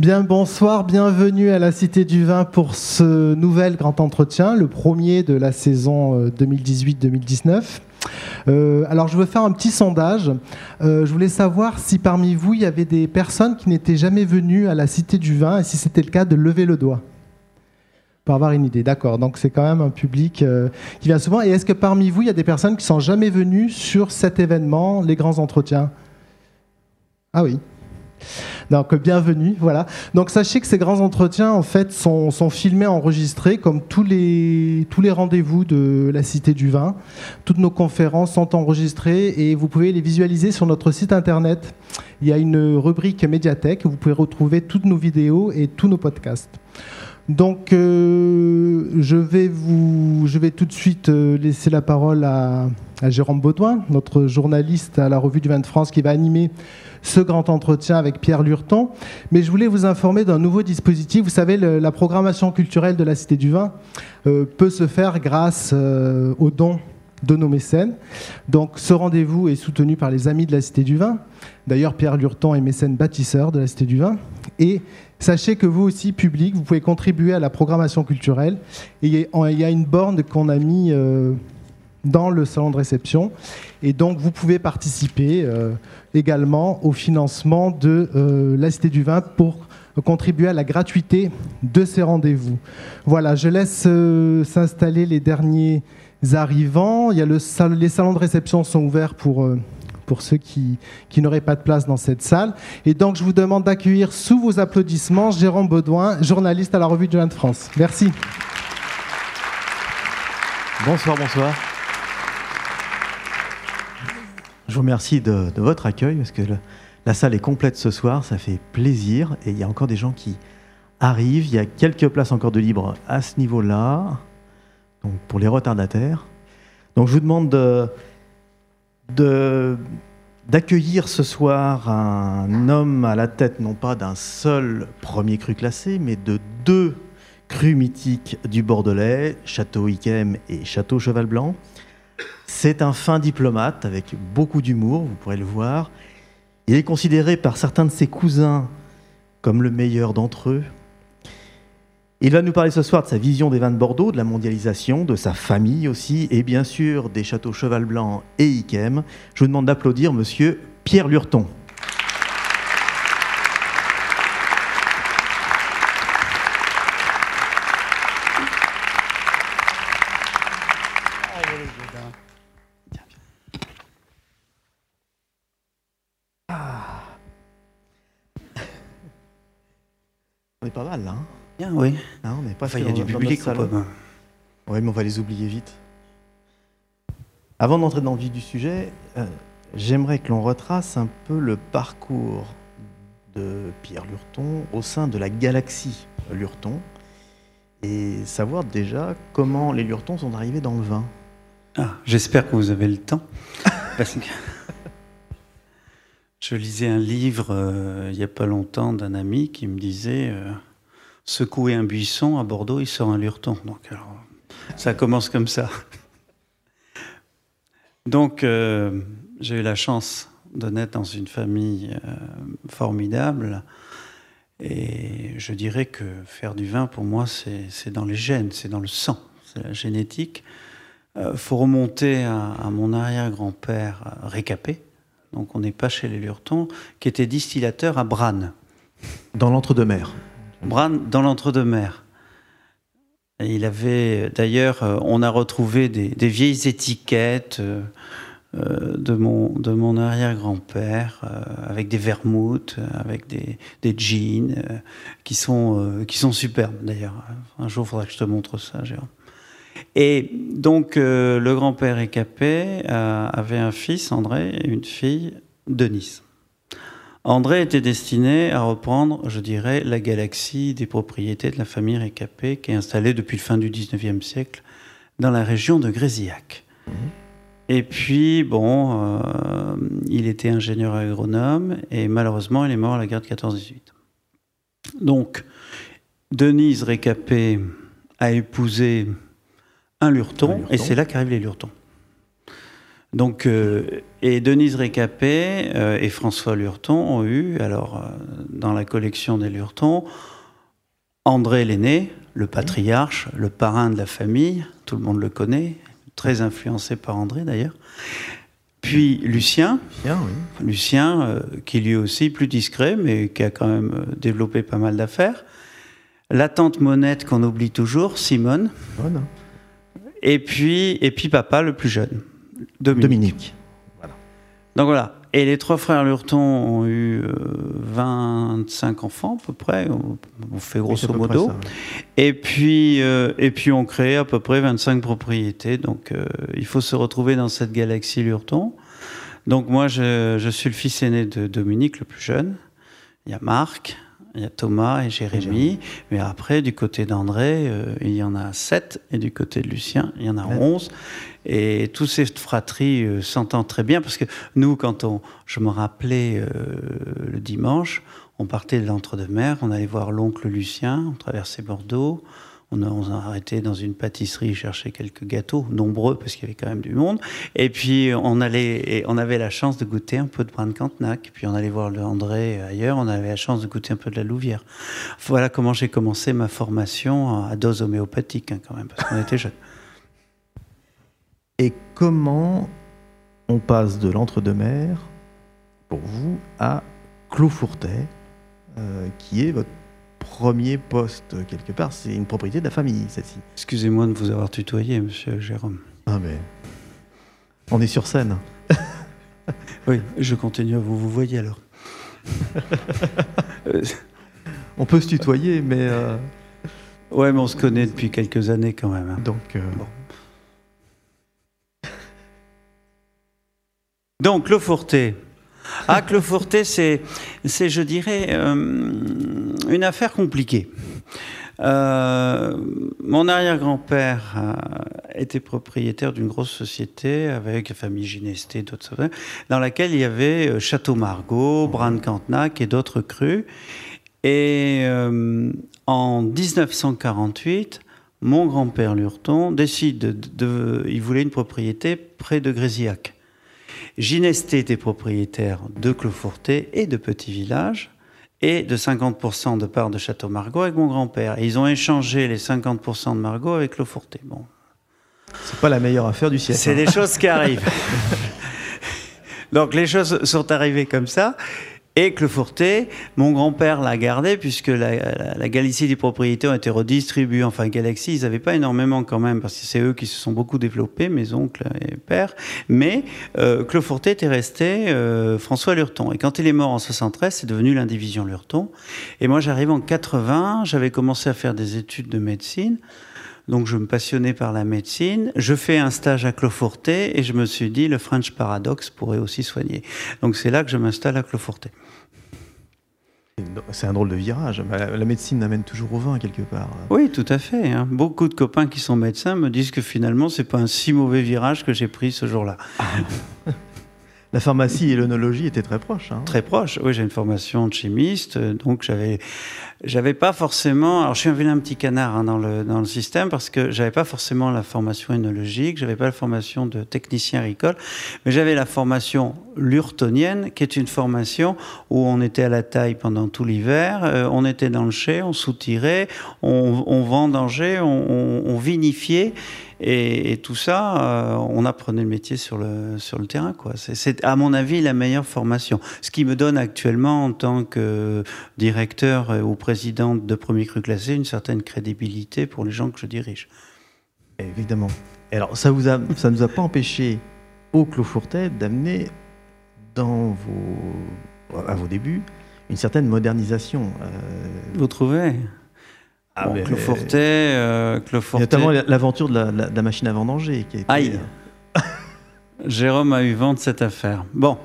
Bien, bonsoir, bienvenue à la Cité du Vin pour ce nouvel grand entretien, le premier de la saison 2018-2019. Euh, alors, je veux faire un petit sondage. Euh, je voulais savoir si parmi vous, il y avait des personnes qui n'étaient jamais venues à la Cité du Vin, et si c'était le cas, de lever le doigt. Pour avoir une idée, d'accord. Donc, c'est quand même un public euh, qui vient souvent. Et est-ce que parmi vous, il y a des personnes qui sont jamais venues sur cet événement, les grands entretiens? Ah oui. Donc bienvenue, voilà. Donc sachez que ces grands entretiens en fait sont, filmés, enregistrés comme tous les, tous les rendez-vous de la Cité du Vin. Toutes nos conférences sont enregistrées et vous pouvez les visualiser sur notre site internet. Il y a une rubrique médiathèque où vous pouvez retrouver toutes nos vidéos et tous nos podcasts. Donc, euh, je, vais vous, je vais tout de suite euh, laisser la parole à, à Jérôme Baudouin, notre journaliste à la Revue du Vin de France, qui va animer ce grand entretien avec Pierre Lurton. Mais je voulais vous informer d'un nouveau dispositif. Vous savez, la programmation culturelle de la Cité du Vin euh, peut se faire grâce euh, aux dons de nos mécènes. Donc ce rendez-vous est soutenu par les Amis de la Cité du Vin. D'ailleurs, Pierre Lurton est mécène bâtisseur de la Cité du Vin. Et sachez que vous aussi, public, vous pouvez contribuer à la programmation culturelle. Il y a une borne qu'on a mis euh, dans le salon de réception. Et donc, vous pouvez participer également au financement de euh, la Cité du Vin pour contribuer à la gratuité de ces rendez-vous. Voilà, je laisse euh, s'installer les derniers arrivants. Les salons de réception sont ouverts pour, pour ceux qui, qui n'auraient pas de place dans cette salle. Et donc, je vous demande d'accueillir sous vos applaudissements Jérôme Baudouin, journaliste à la Revue du Vin de France. Merci. Bonsoir, bonsoir. Je vous remercie de, votre accueil parce que la salle est complète ce soir, ça fait plaisir et il y a encore des gens qui arrivent. Il y a quelques places encore de libre à ce niveau-là, donc pour les retardataires. Donc je vous demande de, d'accueillir ce soir un homme à la tête non pas d'un seul premier cru classé, mais de deux crus mythiques du Bordelais, Château Yquem et Château Cheval Blanc. C'est un fin diplomate avec beaucoup d'humour, vous pourrez le voir. Il est considéré par certains de ses cousins comme le meilleur d'entre eux. Il va nous parler ce soir de sa vision des vins de Bordeaux, de la mondialisation, de sa famille aussi, et bien sûr des châteaux Cheval Blanc et Iquem. Je vous demande d'applaudir monsieur Pierre Lurton. Pas mal là. Hein. Bien, oui. Non, on pas Il y a du public ou Oui, mais on va les oublier vite. Avant d'entrer dans le vif du sujet, euh, j'aimerais que l'on retrace un peu le parcours de Pierre Lurton au sein de la galaxie Lurton et savoir déjà comment les Lurtons sont arrivés dans le vin. Ah, j'espère que vous avez le temps. Parce que je lisais un livre euh, il n'y a pas longtemps d'un ami qui me disait euh, secouer un buisson à Bordeaux, il sort un lurton. Donc ça commence comme ça. Donc euh, j'ai eu la chance de naître dans une famille formidable. Et je dirais que faire du vin, pour moi, c'est dans les gènes, c'est dans le sang, c'est la génétique. Il faut remonter à, à mon arrière-grand-père Récapé, donc on n'est pas chez les Lurtons, qui était distillateur à Branne. Dans l'entre-deux-mer. Branne, dans l'entre-deux-mer. Il avait, d'ailleurs, euh, on a retrouvé des, vieilles étiquettes euh, euh, de mon, de mon arrière-grand-père, avec des vermouths, avec des, des jeans, qui, sont, qui sont superbes, d'ailleurs. Un jour, il faudra que je te montre ça, Jérôme. Et donc, euh, le grand-père Écapé euh, avait un fils, André, et une fille, Denise. André était destiné à reprendre, je dirais, la galaxie des propriétés de la famille Récapé, qui est installée depuis le fin du 19e siècle dans la région de Grésillac. Mhm. Et puis, bon, euh, il était ingénieur agronome et malheureusement, il est mort à la guerre de 14-18. Donc, Denise Récapé a épousé un lurton, et c'est là qu'arrivent les lurtons. Donc, euh, et Denise Récapé euh, et François Lurton ont eu, alors, euh, dans la collection des Lurton, André l'aîné, le patriarche, le parrain de la famille, tout le monde le connaît, très influencé par André d'ailleurs. Puis Lucien, oui. Lucien, qui lui aussi plus discret, mais qui a quand même développé pas mal d'affaires. La tante Monette qu'on oublie toujours, Simone. Bonne. Et puis, et puis papa, le plus jeune, Dominique. Dominique. Donc voilà. Et les trois frères Lurton ont eu euh, 25 enfants à peu près, on, on fait grosso modo. ça. Et puis, euh, et puis on crée à peu près 25 propriétés. Donc euh, il faut se retrouver dans cette galaxie Lurton. Donc moi, je, je suis le fils aîné de Dominique, le plus jeune. Il y a Marc, il y a Thomas et Jérémy. Mais après, du côté d'André, euh, il y en a 7. Et du côté de Lucien, il y en a Ouais. 11. Et toute cette fratrie euh, s'entend très bien. Parce que nous, quand on, je me rappelais euh, le dimanche, on partait de l'entre-deux-mer, on allait voir l'oncle Lucien, on traversait Bordeaux. On a, arrêté dans une pâtisserie chercher quelques gâteaux, nombreux parce qu'il y avait quand même du monde. Et puis on allait, et on avait la chance de goûter un peu de brin de Cantenac. Puis on allait voir le André ailleurs. On avait la chance de goûter un peu de la Louvière. Voilà comment j'ai commencé ma formation à dose homéopathique hein, quand même parce qu'on était jeunes. Et comment on passe de l'entre-deux-mer, pour vous, à Clos-Fourtet, euh, qui est votre premier poste quelque part C'est une propriété de la famille, celle-ci. Excusez-moi de vous avoir tutoyé, Monsieur Jérôme. Ah mais... On est sur scène. Oui, je continue à vous vous voyez alors. On peut se tutoyer, mais... euh, ouais, mais on se connaît depuis quelques années quand même. hein. donc... euh, Bon. Donc, Clos-Fourté. Ah, Clos-Fourté, c'est, c'est, je dirais, euh, une affaire compliquée. Euh, mon arrière-grand-père euh, était propriétaire d'une grosse société avec la famille Ginesté, d'autres, dans laquelle il y avait euh, Château Margaux, Bran Cantenac et d'autres crus. Et en 1948, mon grand-père Lurton décide de, de- Il voulait une propriété près de Grésillac. Ginesté était propriétaire de Cloforté et de Petit Village et de 50% de part de Château Margaux avec mon grand-père. Et ils ont échangé les 50% de Margaux avec Cloforté. Bon, c'est pas la meilleure affaire du siècle. c'est hein. des choses qui arrivent. Donc les choses sont arrivées comme ça. Et Clefourté, mon grand-père l'a gardé puisque la, Galicie des propriétés ont été redistribuées. Enfin, Galaxy, ils n'avaient pas énormément quand même parce que c'est eux qui se sont beaucoup développés, mes oncles et pères. Mais euh, Clefourté était resté euh, François Lurton. Et quand il est mort en 73, c'est devenu l'indivision Lurton. Et moi, j'arrive en 80, j'avais commencé à faire des études de médecine. Donc je me passionnais par la médecine. Je fais un stage à Cloforté et je me suis dit le French Paradox pourrait aussi soigner. Donc c'est là que je m'installe à Cloforté. C'est un drôle de virage. mais La médecine amène toujours au vin, quelque part. Oui, tout à fait. hein. Beaucoup de copains qui sont médecins me disent que finalement c'est pas un si mauvais virage que j'ai pris ce jour-là. La pharmacie et l'œnologie étaient très proches. hein. Très proche. Oui, j'ai une formation de chimiste, euh, donc j'avais, j'avais pas forcément. Alors, je suis un petit canard hein, dans le dans le système parce que j'avais pas forcément la formation œnologique, j'avais pas la formation de technicien agricole, mais j'avais la formation lurtonienne, qui est une formation où on était à la taille pendant tout l'hiver, euh, on était dans le chai, on soutirait, on, on vendangeait, on vinifiait. Et, et tout ça, euh, on apprenait le métier sur le, sur le terrain. quoi. C'est- à mon avis, la meilleure formation. Ce qui me donne actuellement, en tant que directeur euh, ou président de premier cru classé, une certaine crédibilité pour les gens que je dirige. Évidemment. Et alors, ça vous a, ça nous a pas empêché au Clos Fourtet d'amener dans vos, à vos débuts une certaine modernisation. euh, Vous trouvez? Ah, bon, mais- Clofortet, euh, Clofortet- notamment l'aventure de la, la- de la machine à vendanger. Qui a été, Aïe. Jérôme a eu vent de cette affaire. Bon,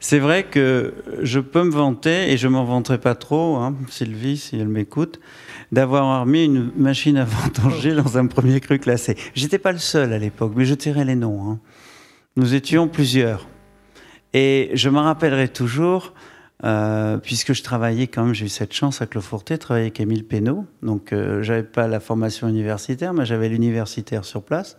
c'est vrai que je peux me vanter, et je m'en vanterai pas trop, hein, Sylvie, si elle m'écoute, d'avoir remis une machine à vendanger dans un premier cru classé. J'étais pas le seul à l'époque, mais je tairai les noms. hein. Nous étions plusieurs. Et je me rappellerai toujours, euh, puisque je travaillais quand même, j'ai eu cette chance à Cloforté, travailler avec Émile Pénaud. Donc, euh, j'avais pas la formation universitaire, mais j'avais l'universitaire sur place.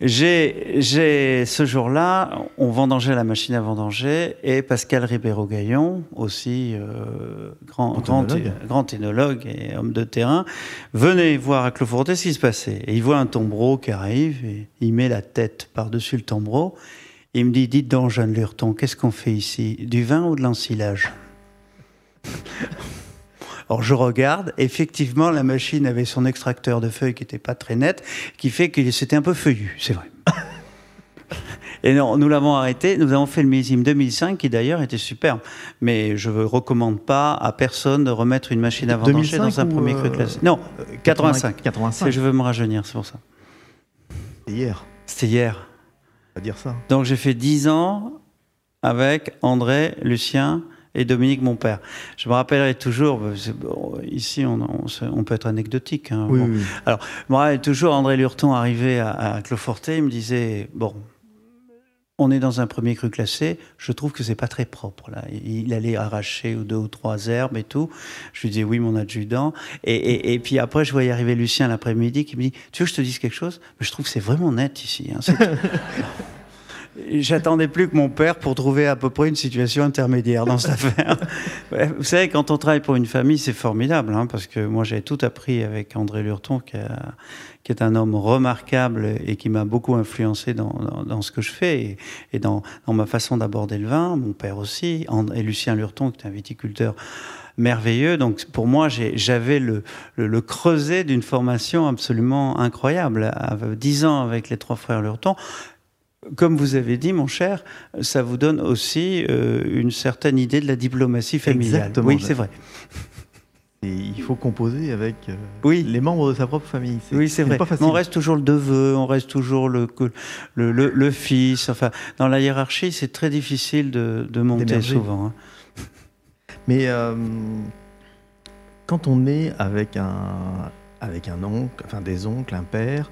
J'ai ce jour-là, on vendangeait la machine à vendanger et Pascal Ribeiro-Gaillon, aussi euh, grand, grand, grand, énologue et homme de terrain, venait voir à Cloforté ce qui se passait. Et il voit un tombereau qui arrive et il met la tête par-dessus le tombereau. Il me dit Dites donc, Jeanne Lurton, qu'est-ce qu'on fait ici? Du vin ou de l'ensilage? Alors je regarde, effectivement, la machine avait son extracteur de feuilles qui n'était pas très net, qui fait que c'était un peu feuillu, c'est vrai. Et non, nous l'avons arrêté. Nous avons fait le millésime 2005, qui d'ailleurs était superbe. Mais je ne recommande pas à personne de remettre une machine à vendanger dans un premier cru classé. Non, 85. 85. Je veux me rajeunir, c'est pour ça. C'était hier. C'était hier. À dire ça. Donc j'ai fait 10 ans avec André, Lucien, et Dominique, mon père. Je me rappellerai toujours, ici on, peut être anecdotique. Hein, Alors, je me rappelle toujours André Lurton arrivé à, à Cloforté, il me disait Bon, on est dans un premier cru classé, je trouve que c'est pas très propre là. Il allait arracher deux ou trois herbes et tout. Je lui disais oui mon adjudant. Et, puis après je voyais arriver Lucien l'après-midi qui me dit tu veux que je te dise quelque chose? Mais je trouve que c'est vraiment net ici. Hein. J'attendais plus que mon père pour trouver à peu près une situation intermédiaire dans cette affaire. vous savez, quand on travaille pour une famille, c'est formidable, hein, parce que moi j'ai tout appris avec André Lurton, qui, est un homme remarquable et qui m'a beaucoup influencé dans, ce que je fais et, dans, ma façon d'aborder le vin. Mon père aussi, et Lucien Lurton, qui est un viticulteur merveilleux. Donc pour moi, j'avais le, le, creuset d'une formation absolument incroyable. À 10 ans avec les trois frères Lurton, comme vous avez dit, mon cher, ça vous donne aussi euh, une certaine idée de la diplomatie familiale. Exactement. Oui, c'est vrai. Et il faut composer avec euh, oui. les membres de sa propre famille. Oui, c'est vrai. Pas on reste toujours le neveu, on reste toujours le, le, le, fils. Enfin, dans la hiérarchie, c'est très difficile de, de monter souvent. Hein. Mais euh, quand on est avec un, avec un oncle, enfin des oncles, un père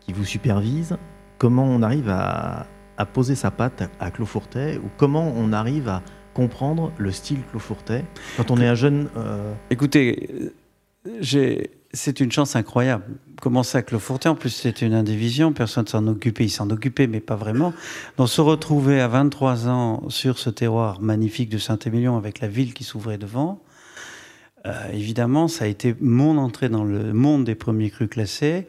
qui vous supervise, comment on arrive à, poser sa patte à, Clofourtet ou comment on arrive à comprendre le style Clofourtet quand on est un jeune. Euh, Écoutez, c'est une chance incroyable. Commencer à Clofourtet, en plus c'était une indivision, personne ne s'en occupait, il s'en occupait, mais pas vraiment. Donc se retrouver à 23 ans sur ce terroir magnifique de Saint-Émilion avec la ville qui s'ouvrait devant, euh, évidemment, ça a été mon entrée dans le monde des premiers crus classés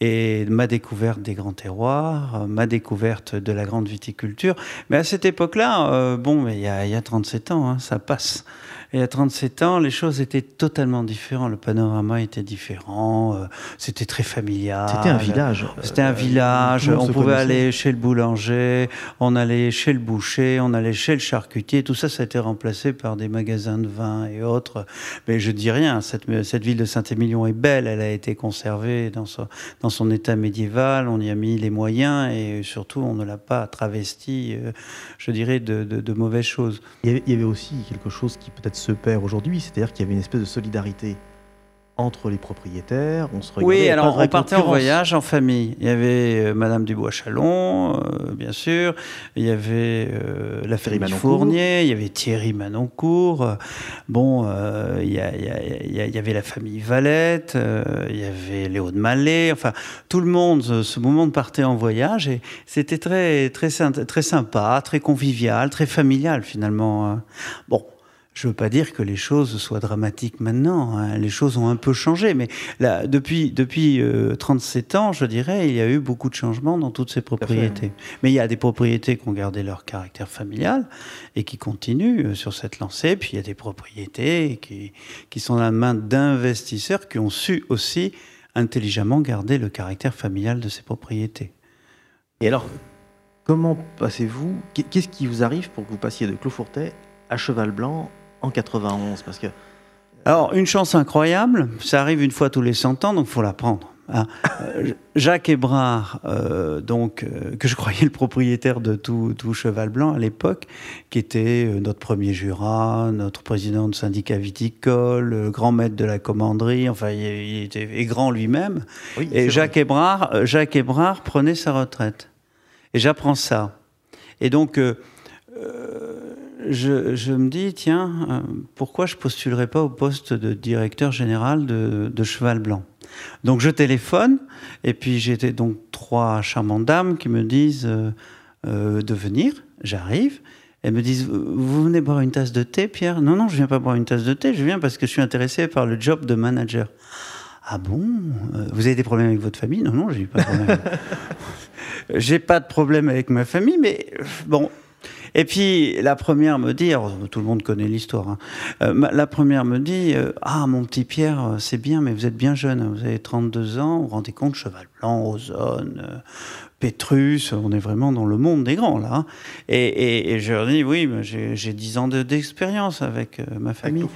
et ma découverte des grands terroirs, ma découverte de la grande viticulture. Mais à cette époque-là, euh, bon, il y, a, y a 37 ans, hein, ça passe. Et à 37 ans, les choses étaient totalement différentes. Le panorama était différent. Euh, c'était très familial. C'était un village. C'était un euh, village. On pouvait aller chez le boulanger, on allait chez le boucher, on allait chez le charcutier. Tout ça, ça a été remplacé par des magasins de vin et autres. Mais je dis rien. Cette, cette ville de Saint-Émilion est belle. Elle a été conservée dans son, dans son état médiéval. On y a mis les moyens et surtout, on ne l'a pas travesti, euh, je dirais, de, de, de mauvaises choses. Il y avait aussi quelque chose qui peut-être se perd aujourd'hui, c'est-à-dire qu'il y avait une espèce de solidarité entre les propriétaires. On se Oui, alors on partait en voyage en famille. Il y avait euh, Madame Dubois-Chalon, euh, bien sûr. Il y avait euh, la famille Fournier. Il y avait Thierry Manoncourt. bon, il, y avait la famille Valette. il y avait Léo de Mallet. Enfin, tout le monde, ce moment partait en voyage et c'était très, très, très sympa, très convivial, très familial finalement. Hein. Bon, je ne veux pas dire que les choses soient dramatiques maintenant. Hein. Les choses ont un peu changé, mais là, depuis depuis 37 euh, ans, je dirais, il y a eu beaucoup de changements dans toutes ces propriétés. Mais il y a des propriétés qui ont gardé leur caractère familial et qui continuent euh, sur cette lancée. Puis il y a des propriétés qui qui sont à la main d'investisseurs qui ont su aussi intelligemment garder le caractère familial de ces propriétés. Et alors, comment passez-vous Qu'est-ce qui vous arrive pour que vous passiez de Clofourtet à Cheval Blanc en 91 parce que... Alors, une chance incroyable, ça arrive une fois tous les 100 ans, donc il faut la prendre. Hein. Euh, Jacques Hébrard, euh, donc, euh, que je croyais le propriétaire de tout, tout Cheval Blanc à l'époque, qui était notre premier Jura, notre président de syndicat viticole, grand maître de la commanderie, enfin, il, était grand lui-même. et Jacques Hébrard, Jacques Hébrard prenait sa retraite. Et j'apprends ça. Et donc, je, me dis, tiens, euh, pourquoi je postulerais pas au poste de directeur général de, Cheval Blanc? Donc je téléphone, et puis j'ai donc trois charmantes dames qui me disent euh, euh, de venir. J'arrive. Elles me disent Vous venez boire une tasse de thé, Pierre? Non, non, je viens pas boire une tasse de thé, je viens parce que je suis intéressé par le job de manager. Ah bon? Euh, Vous avez des problèmes avec votre famille? Non, non, j'ai pas de problème. j'ai pas de problème avec ma famille, mais bon, et puis la première me dit, tout le monde connaît l'histoire, hein. euh, la première me dit, euh, ah mon petit Pierre, euh, c'est bien, mais vous êtes bien jeune, vous avez 32 ans, vous vous rendez compte, cheval blanc, ozone, Pétrus, on est vraiment dans le monde des grands là. Hein. Et, je leur dis, oui, j'ai 10 ans d'expérience avec ma famille.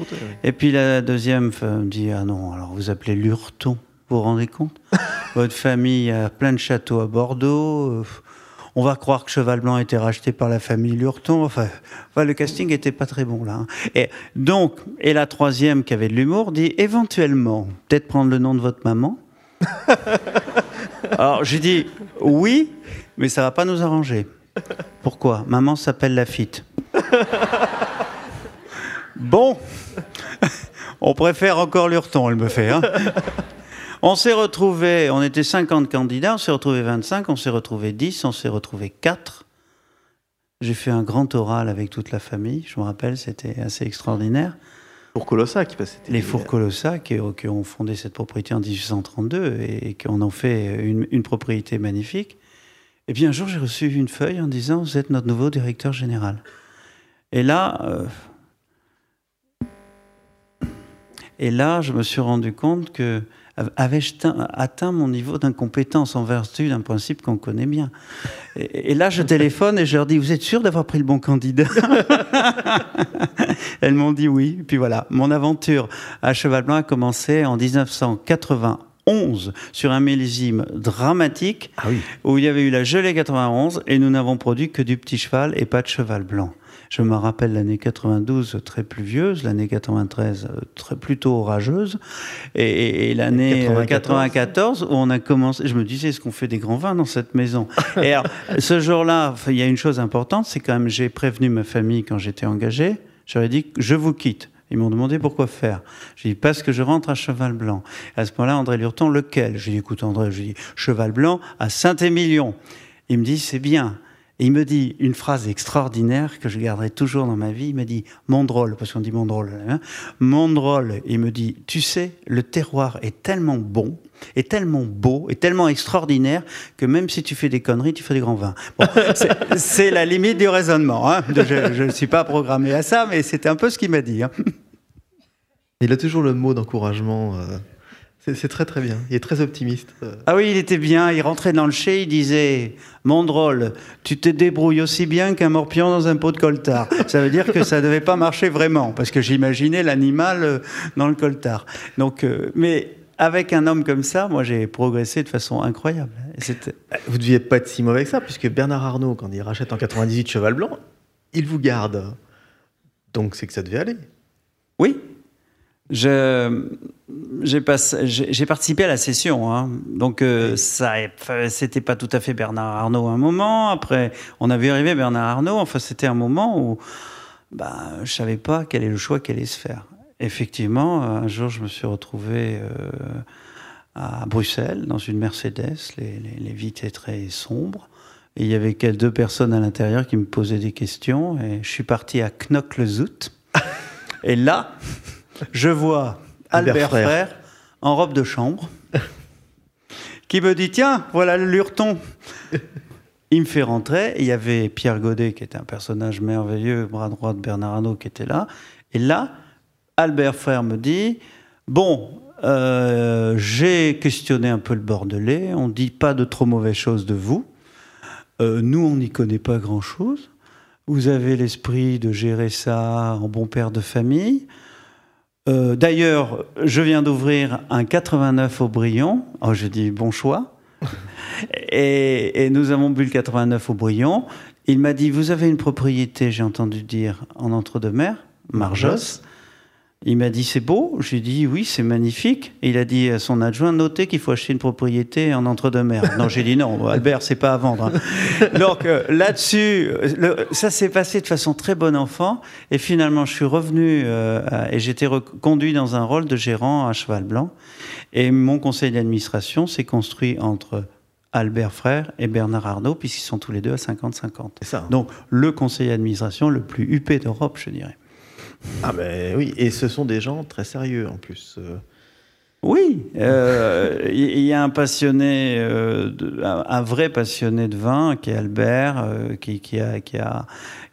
Et puis la deuxième me dit, ah non, alors vous appelez Lurton. Vous vous rendez compte? Votre famille a plein de châteaux à Bordeaux. On va croire que Cheval Blanc a été racheté par la famille Lurton. Enfin, le casting était pas très bon là. Hein. Et donc, et la troisième qui avait de l'humour dit éventuellement, peut-être prendre le nom de votre maman. Alors j'ai dit oui, mais ça va pas nous arranger. Pourquoi? Maman s'appelle Lafitte. Bon, on préfère encore Lurton, elle me fait. Hein. On s'est retrouvés, on était 50 candidats, on s'est retrouvés 25, on s'est retrouvés 10, on s'est retrouvés 4. J'ai fait un grand oral avec toute la famille, je me rappelle, c'était assez extraordinaire. Pour Colossac, parce Les Fours Colossac qui, qui, ont fondé cette propriété en 1832 et qui en ont fait une, propriété magnifique. Et puis un jour, j'ai reçu une feuille en disant Vous êtes notre nouveau directeur général. Et là, euh, et là, je me suis rendu compte que avais-je atteint mon niveau d'incompétence en vertu d'un principe qu'on connaît bien et, là, je téléphone et je leur dis Vous êtes sûr d'avoir pris le bon candidat Elles m'ont dit oui. Puis voilà, mon aventure à Cheval Blanc a commencé en 1991 sur un millésime dramatique ah oui. où il y avait eu la gelée 91 et nous n'avons produit que du petit cheval et pas de cheval blanc. Je me rappelle l'année 92 très pluvieuse, l'année 93 très plutôt orageuse, et, l'année 94. où on a commencé. Je me disais, est-ce qu'on fait des grands vins dans cette maison? Et alors, ce jour-là, il y a une chose importante, c'est quand même j'ai prévenu ma famille quand j'étais engagé. J'aurais dit, je vous quitte. Ils m'ont demandé pourquoi faire? J'ai dit parce que je rentre à Cheval Blanc. À ce moment-là, André Lurton, lequel? J'ai dit écoute André, je dis Cheval Blanc à Saint-Émilion. Il me dit c'est bien. Il me dit une phrase extraordinaire que je garderai toujours dans ma vie. Il me dit mon drôle, parce qu'on dit mon drôle. Hein, mon drôle. Il me dit tu sais, le terroir est tellement bon, est tellement beau, est tellement extraordinaire que même si tu fais des conneries, tu fais des grands vins. c'est la limite du raisonnement. Hein. Je ne suis pas programmé à ça, mais c'était un peu ce qu'il m'a dit. Hein. Il a toujours le mot d'encouragement. Euh, c'est très très bien. Il est très optimiste. Euh. Ah oui, il était bien. Il rentrait dans le chai, il disait Mon drôle, tu te débrouilles aussi bien qu'un morpion dans un pot de coltard. Ça veut dire que ça ne devait pas marcher vraiment, parce que j'imaginais l'animal euh, dans le coltard. Donc, euh, mais avec un homme comme ça, moi j'ai progressé de façon incroyable. Vous ne deviez pas être si mauvais que ça, puisque Bernard Arnault, quand il rachète en 98 Cheval Blanc, il vous garde. Donc c'est que ça devait aller. Oui, j'ai participé à la session, hein. donc euh, ça, c'était pas tout à fait Bernard Arnault un moment. Après, on avait arrivé Bernard Arnault. Enfin, c'était un moment où bah, je savais pas quel est le choix qui allait se faire. Effectivement, un jour, je me suis retrouvé euh, à Bruxelles dans une Mercedes, les, les, vitres étaient très sombres. Et il y avait quelques deux personnes à l'intérieur qui me posaient des questions. Et je suis parti à Knock-le-Zout. et là, je vois Albert, Frère. en robe de chambre qui me dit Tiens, voilà le Lurton. Il me fait rentrer. il y avait Pierre Godet, qui était un personnage merveilleux, bras droit de Bernard Arnault, qui était là. Et là, Albert Frère me dit Bon, euh, j'ai questionné un peu le Bordelais. On ne dit pas de trop mauvaises choses de vous. Euh, nous, on n'y connaît pas grand-chose. Vous avez l'esprit de gérer ça en bon père de famille. Euh, d'ailleurs, je viens d'ouvrir un 89 au Brion. Oh, je dis bon choix. et, nous avons bu le 89 au Brion. Il m'a dit Vous avez une propriété, j'ai entendu dire, en entre-deux-mers, Marjos. Il m'a dit c'est beau. J'ai dit oui, c'est magnifique. Et il a dit à son adjoint notez qu'il faut acheter une propriété en entre-deux-mer. non, j'ai dit non, Albert, c'est pas à vendre. hein. Donc euh, là-dessus, le- ça s'est passé de façon très bon enfant. Et finalement, je suis revenu euh, et j'étais reconduit dans un rôle de gérant à Cheval Blanc. Et mon conseil d'administration s'est construit entre Albert Frère et Bernard Arnault, puisqu'ils sont tous les deux à 50-50. C'est ça. Donc le conseil d'administration le plus huppé d'Europe, je dirais. Ah ben oui, et ce sont des gens très sérieux en plus. euh. Oui, euh, il y a un passionné, euh, de- un, vrai passionné de vin qui est Albert, qui, qui a, qui a,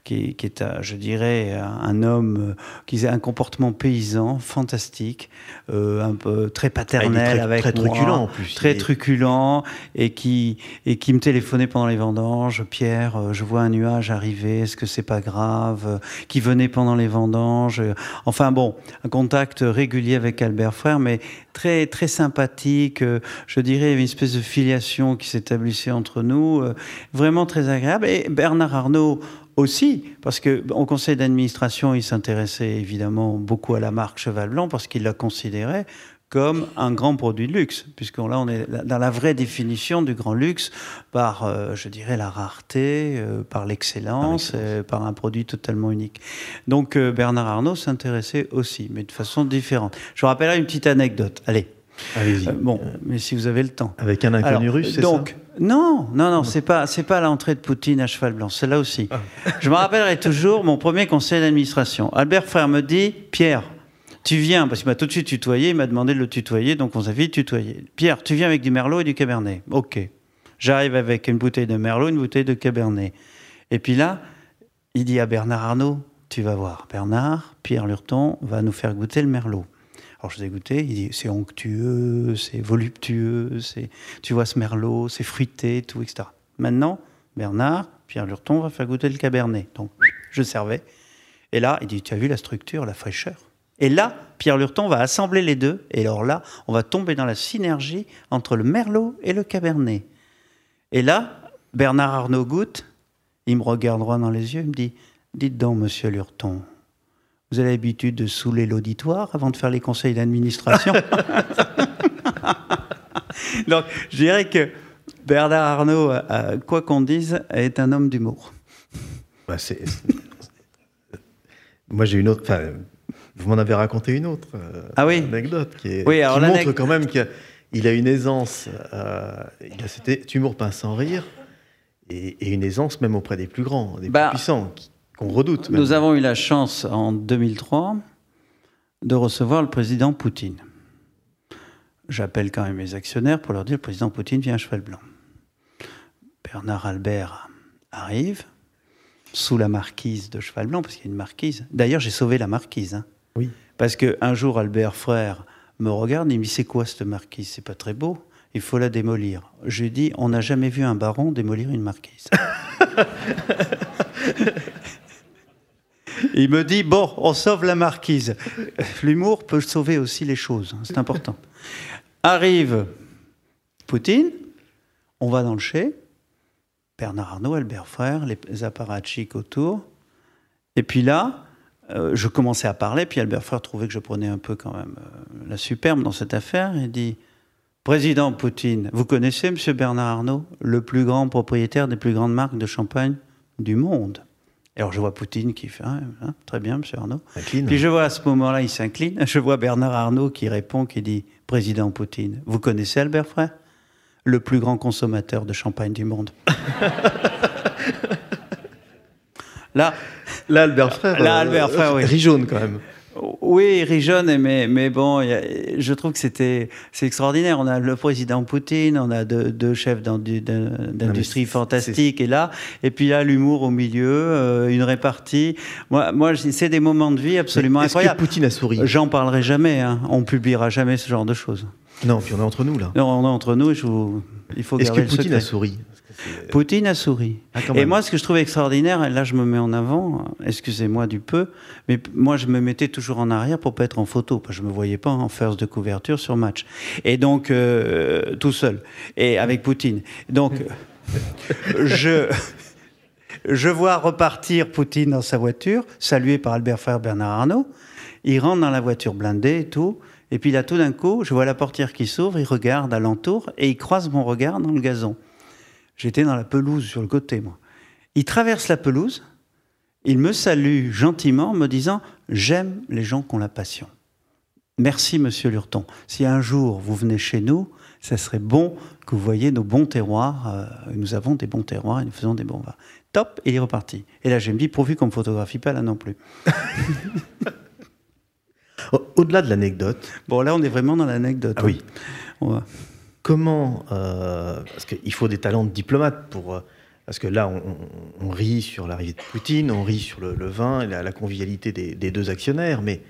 qui, qui est, un- je dirais, un, un homme euh, qui a un comportement paysan fantastique, euh, un peu très Ah, paternel très, avec très moi, truculent en plus. très truculent et qui et qui me téléphonait pendant les vendanges. Pierre, euh, je vois un nuage arriver. Est-ce que c'est pas grave? Euh, Qui venait pendant les vendanges. Euh, Enfin bon, un contact régulier avec Albert Frère, mais très très sympathique. Euh, Je dirais une espèce de filiation qui s'établissait entre nous, euh, vraiment très agréable. Et Bernard Arnault aussi, parce que au conseil d'administration, il s'intéressait évidemment beaucoup à la marque Cheval Blanc parce qu'il la considérait comme un grand produit de luxe, puisqu'on là on est dans la vraie définition du grand luxe par, euh, je dirais, la rareté, euh, par l'excellence, euh, par un produit totalement unique. Donc Bernard Arnault s'intéressait aussi, mais de façon différente. Je vous rappellerai une petite anecdote. Allez, Allez-y. Bon, mais si vous avez le temps. Avec un inconnu Alors, russe, c'est donc, non, non, non, c'est pas, c'est pas l'entrée de Poutine à cheval blanc, c'est là aussi. Ah. Je me rappellerai toujours mon premier conseil d'administration. Albert Frère me dit, Pierre, tu viens, parce qu'il m'a tout de suite tutoyé, il m'a demandé de le tutoyer, donc on s'est vite tutoyer. Pierre, tu viens avec du Merlot et du Cabernet. Ok. J'arrive avec une bouteille de Merlot, une bouteille de Cabernet. Et puis là, il dit à Bernard Arnault, tu vas voir, Bernard, Pierre Lurton va nous faire goûter le Merlot. Alors je vous ai goûté, il dit c'est onctueux, c'est voluptueux, c'est tu vois ce merlot, c'est fruité, tout, etc. Maintenant, Bernard, Pierre Lurton va faire goûter le cabernet. Donc je servais. Et là, il dit tu as vu la structure, la fraîcheur? Et là, Pierre Lurton va assembler les deux. Et alors là, on va tomber dans la synergie entre le merlot et le cabernet. Et là, Bernard Arnault goûte, il me regarde droit dans les yeux, il me dit Dites donc, monsieur Lurton, vous avez l'habitude de saouler l'auditoire avant de faire les conseils d'administration Donc, je dirais que Bernard Arnault, euh, quoi qu'on dise, est un homme d'humour. Bah, Moi, j'ai une autre. Enfin, vous m'en avez raconté une autre euh, Ah oui anecdote qui, est, Oui, alors qui montre quand même qu'il a, une aisance. euh, il a cet humour pince sans rire et, et une aisance même auprès des plus grands, des Bah, plus puissants, qui- qu'on redoute. même. Nous avons eu la chance en 2003 de recevoir le président Poutine. J'appelle quand même mes actionnaires pour leur dire le président Poutine vient à cheval blanc. Bernard Albert arrive sous la marquise de cheval blanc, parce qu'il y a une marquise. D'ailleurs, j'ai sauvé la marquise. hein. Oui. Parce qu'un jour, Albert Frère me regarde et me dit C'est quoi cette marquise? C'est pas très beau. Il faut la démolir. Je lui dis On n'a jamais vu un baron démolir une marquise. Il me dit bon, on sauve la marquise. L'humour peut sauver aussi les choses, hein, c'est important. Arrive Poutine, on va dans le chai, Bernard Arnault, Albert Frère, les apparatchiks autour. Et puis là, euh, je commençais à parler, puis Albert Frère trouvait que je prenais un peu quand même euh, la superbe dans cette affaire. Il dit Président Poutine, vous connaissez M. Bernard Arnault, le plus grand propriétaire des plus grandes marques de champagne du monde? Alors je vois Poutine qui fait Ah, hein, Très bien, M. Arnault. Incline. Puis je vois à ce moment-là, il s'incline. Je vois Bernard Arnault qui répond, qui dit Président Poutine, vous connaissez Albert Frère Le plus grand consommateur de champagne du monde. Là, Là, Albert Frère. Là, Albert Frère, oui. Rit jaune quand même. Oui, il rit mais, mais bon, a- je trouve que c'était c'est extraordinaire. On a le président Poutine, on a deux, deux chefs d'indu- d'in- d'industrie fantastiques, et là, et puis là, l'humour au milieu, euh, une répartie. Moi, moi c'est des moments de vie absolument Est-ce que incroyables. Poutine a souri? J'en parlerai jamais, hein. on publiera jamais ce genre de choses. Non, puis on est entre nous là. Non, on est entre nous, et je vous- il faut Est-ce que le Poutine a souri? Poutine a souri. Ah, Et moi, ce que je trouvais extraordinaire, et là je me mets en avant, excusez-moi du peu, mais moi je me mettais toujours en arrière pour pas être en photo, parce que je me voyais pas en first de couverture sur match. Et donc, euh, tout seul, et avec Poutine. Donc, je, je vois repartir Poutine dans sa voiture, salué par Albert Frère Bernard Arnault, Il rentre dans la voiture blindée et tout. Et puis là, tout d'un coup, je vois la portière qui s'ouvre, il regarde alentour et il croise mon regard dans le gazon. J'étais dans la pelouse sur le côté, moi. Il traverse la pelouse, il me salue gentiment en me disant J'aime les gens qui ont la passion. Merci, monsieur Lurton. Si un jour vous venez chez nous, ça serait bon que vous voyez nos bons terroirs. Euh, nous avons des bons terroirs et nous faisons des bons vins. Top, et il est reparti. Et là, j'ai me dit, pourvu qu'on ne photographie pas là non plus. Au-delà de l'anecdote. Bon, là, on est vraiment dans l'anecdote. Ah oui. Comment. Euh, parce qu'il faut des talents de diplomate pour. Euh, parce que là, on, rit sur l'arrivée de Poutine, on rit sur le, vin et la, convivialité des, deux actionnaires, mais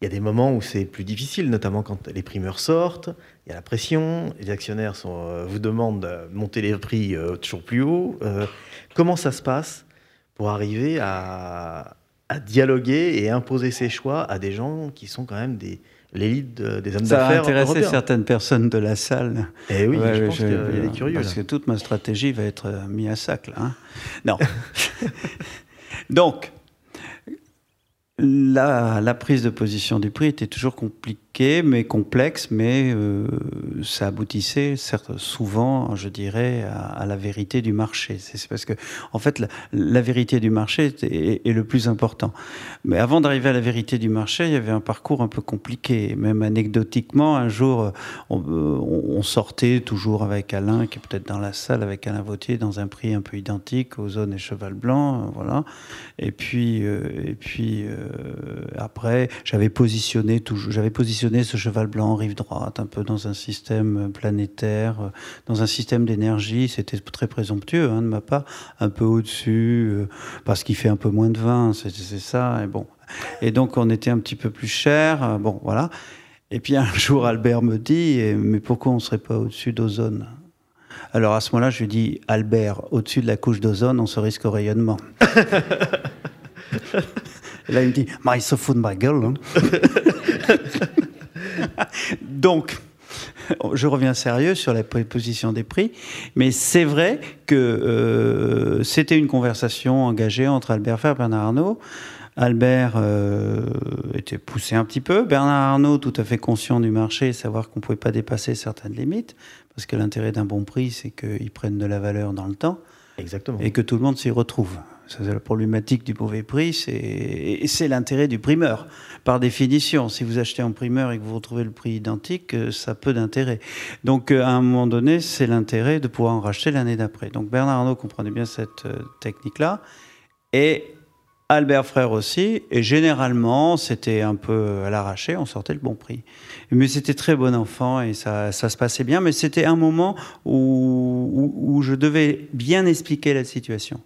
il y a des moments où c'est plus difficile, notamment quand les primeurs sortent, il y a la pression, les actionnaires euh, vous demandent de monter les prix toujours plus haut. comment ça se passe pour arriver à, à dialoguer et imposer ses choix à des gens qui sont quand même des l'élite des hommes d'affaires. Ça a intéressé certaines personnes de la salle. Eh oui, je pense qu'il y a des curieux. Parce que toute ma stratégie va être euh, mise à sac là. Hein. non. Donc, la, la, prise de position du prix était toujours compliquée, mais complexe, mais euh, ça aboutissait certes, souvent, je dirais, à, la vérité du marché. C'est parce que, en fait, la, vérité du marché est, le plus important. Mais avant d'arriver à la vérité du marché, il y avait un parcours un peu compliqué. Même anecdotiquement, un jour, on, on sortait toujours avec Alain, qui est peut-être dans la salle, avec Alain Vautier, dans un prix un peu identique aux zones et cheval blanc, voilà. Et puis, euh, et puis. Euh, euh, après, j'avais positionné, j'avais positionné ce cheval blanc en rive droite, un peu dans un système planétaire, euh, dans un système d'énergie. C'était très présomptueux hein, de ma part, un peu au-dessus, euh, parce qu'il fait un peu moins de vin, c'est ça. Et bon, et donc on était un petit peu plus cher. Bon, voilà. Et puis un jour, Albert me dit, mais pourquoi on ne serait pas au-dessus d'ozone? Alors à ce moment-là, je lui dis, Albert, au-dessus de la couche d'ozone, on se risque au rayonnement. Et là, il me dit, mais il se fout de ma gueule. Hein. Donc, je reviens sérieux sur la position des prix, mais c'est vrai que euh, c'était une conversation engagée entre Albert Fer et Bernard Arnault. Albert euh, était poussé un petit peu, Bernard Arnault tout à fait conscient du marché, savoir qu'on ne pouvait pas dépasser certaines limites, parce que l'intérêt d'un bon prix, c'est qu'il prenne de la valeur dans le temps. Exactement. Et que tout le monde s'y retrouve. C'est la problématique du mauvais prix, c'est l'intérêt du primeur. Par définition, si vous achetez en primeur et que vous retrouvez le prix identique, euh, ça peut d'intérêt. Donc, euh, à un moment donné, c'est l'intérêt de pouvoir en racheter l'année d'après. Donc, Bernard Arnault comprenait bien cette euh, technique-là. Et Albert Frère aussi, et généralement, c'était un peu à l'arraché, on sortait le bon prix. Mais c'était très bon enfant et ça, se passait bien, mais c'était un moment où, je devais bien expliquer la situation.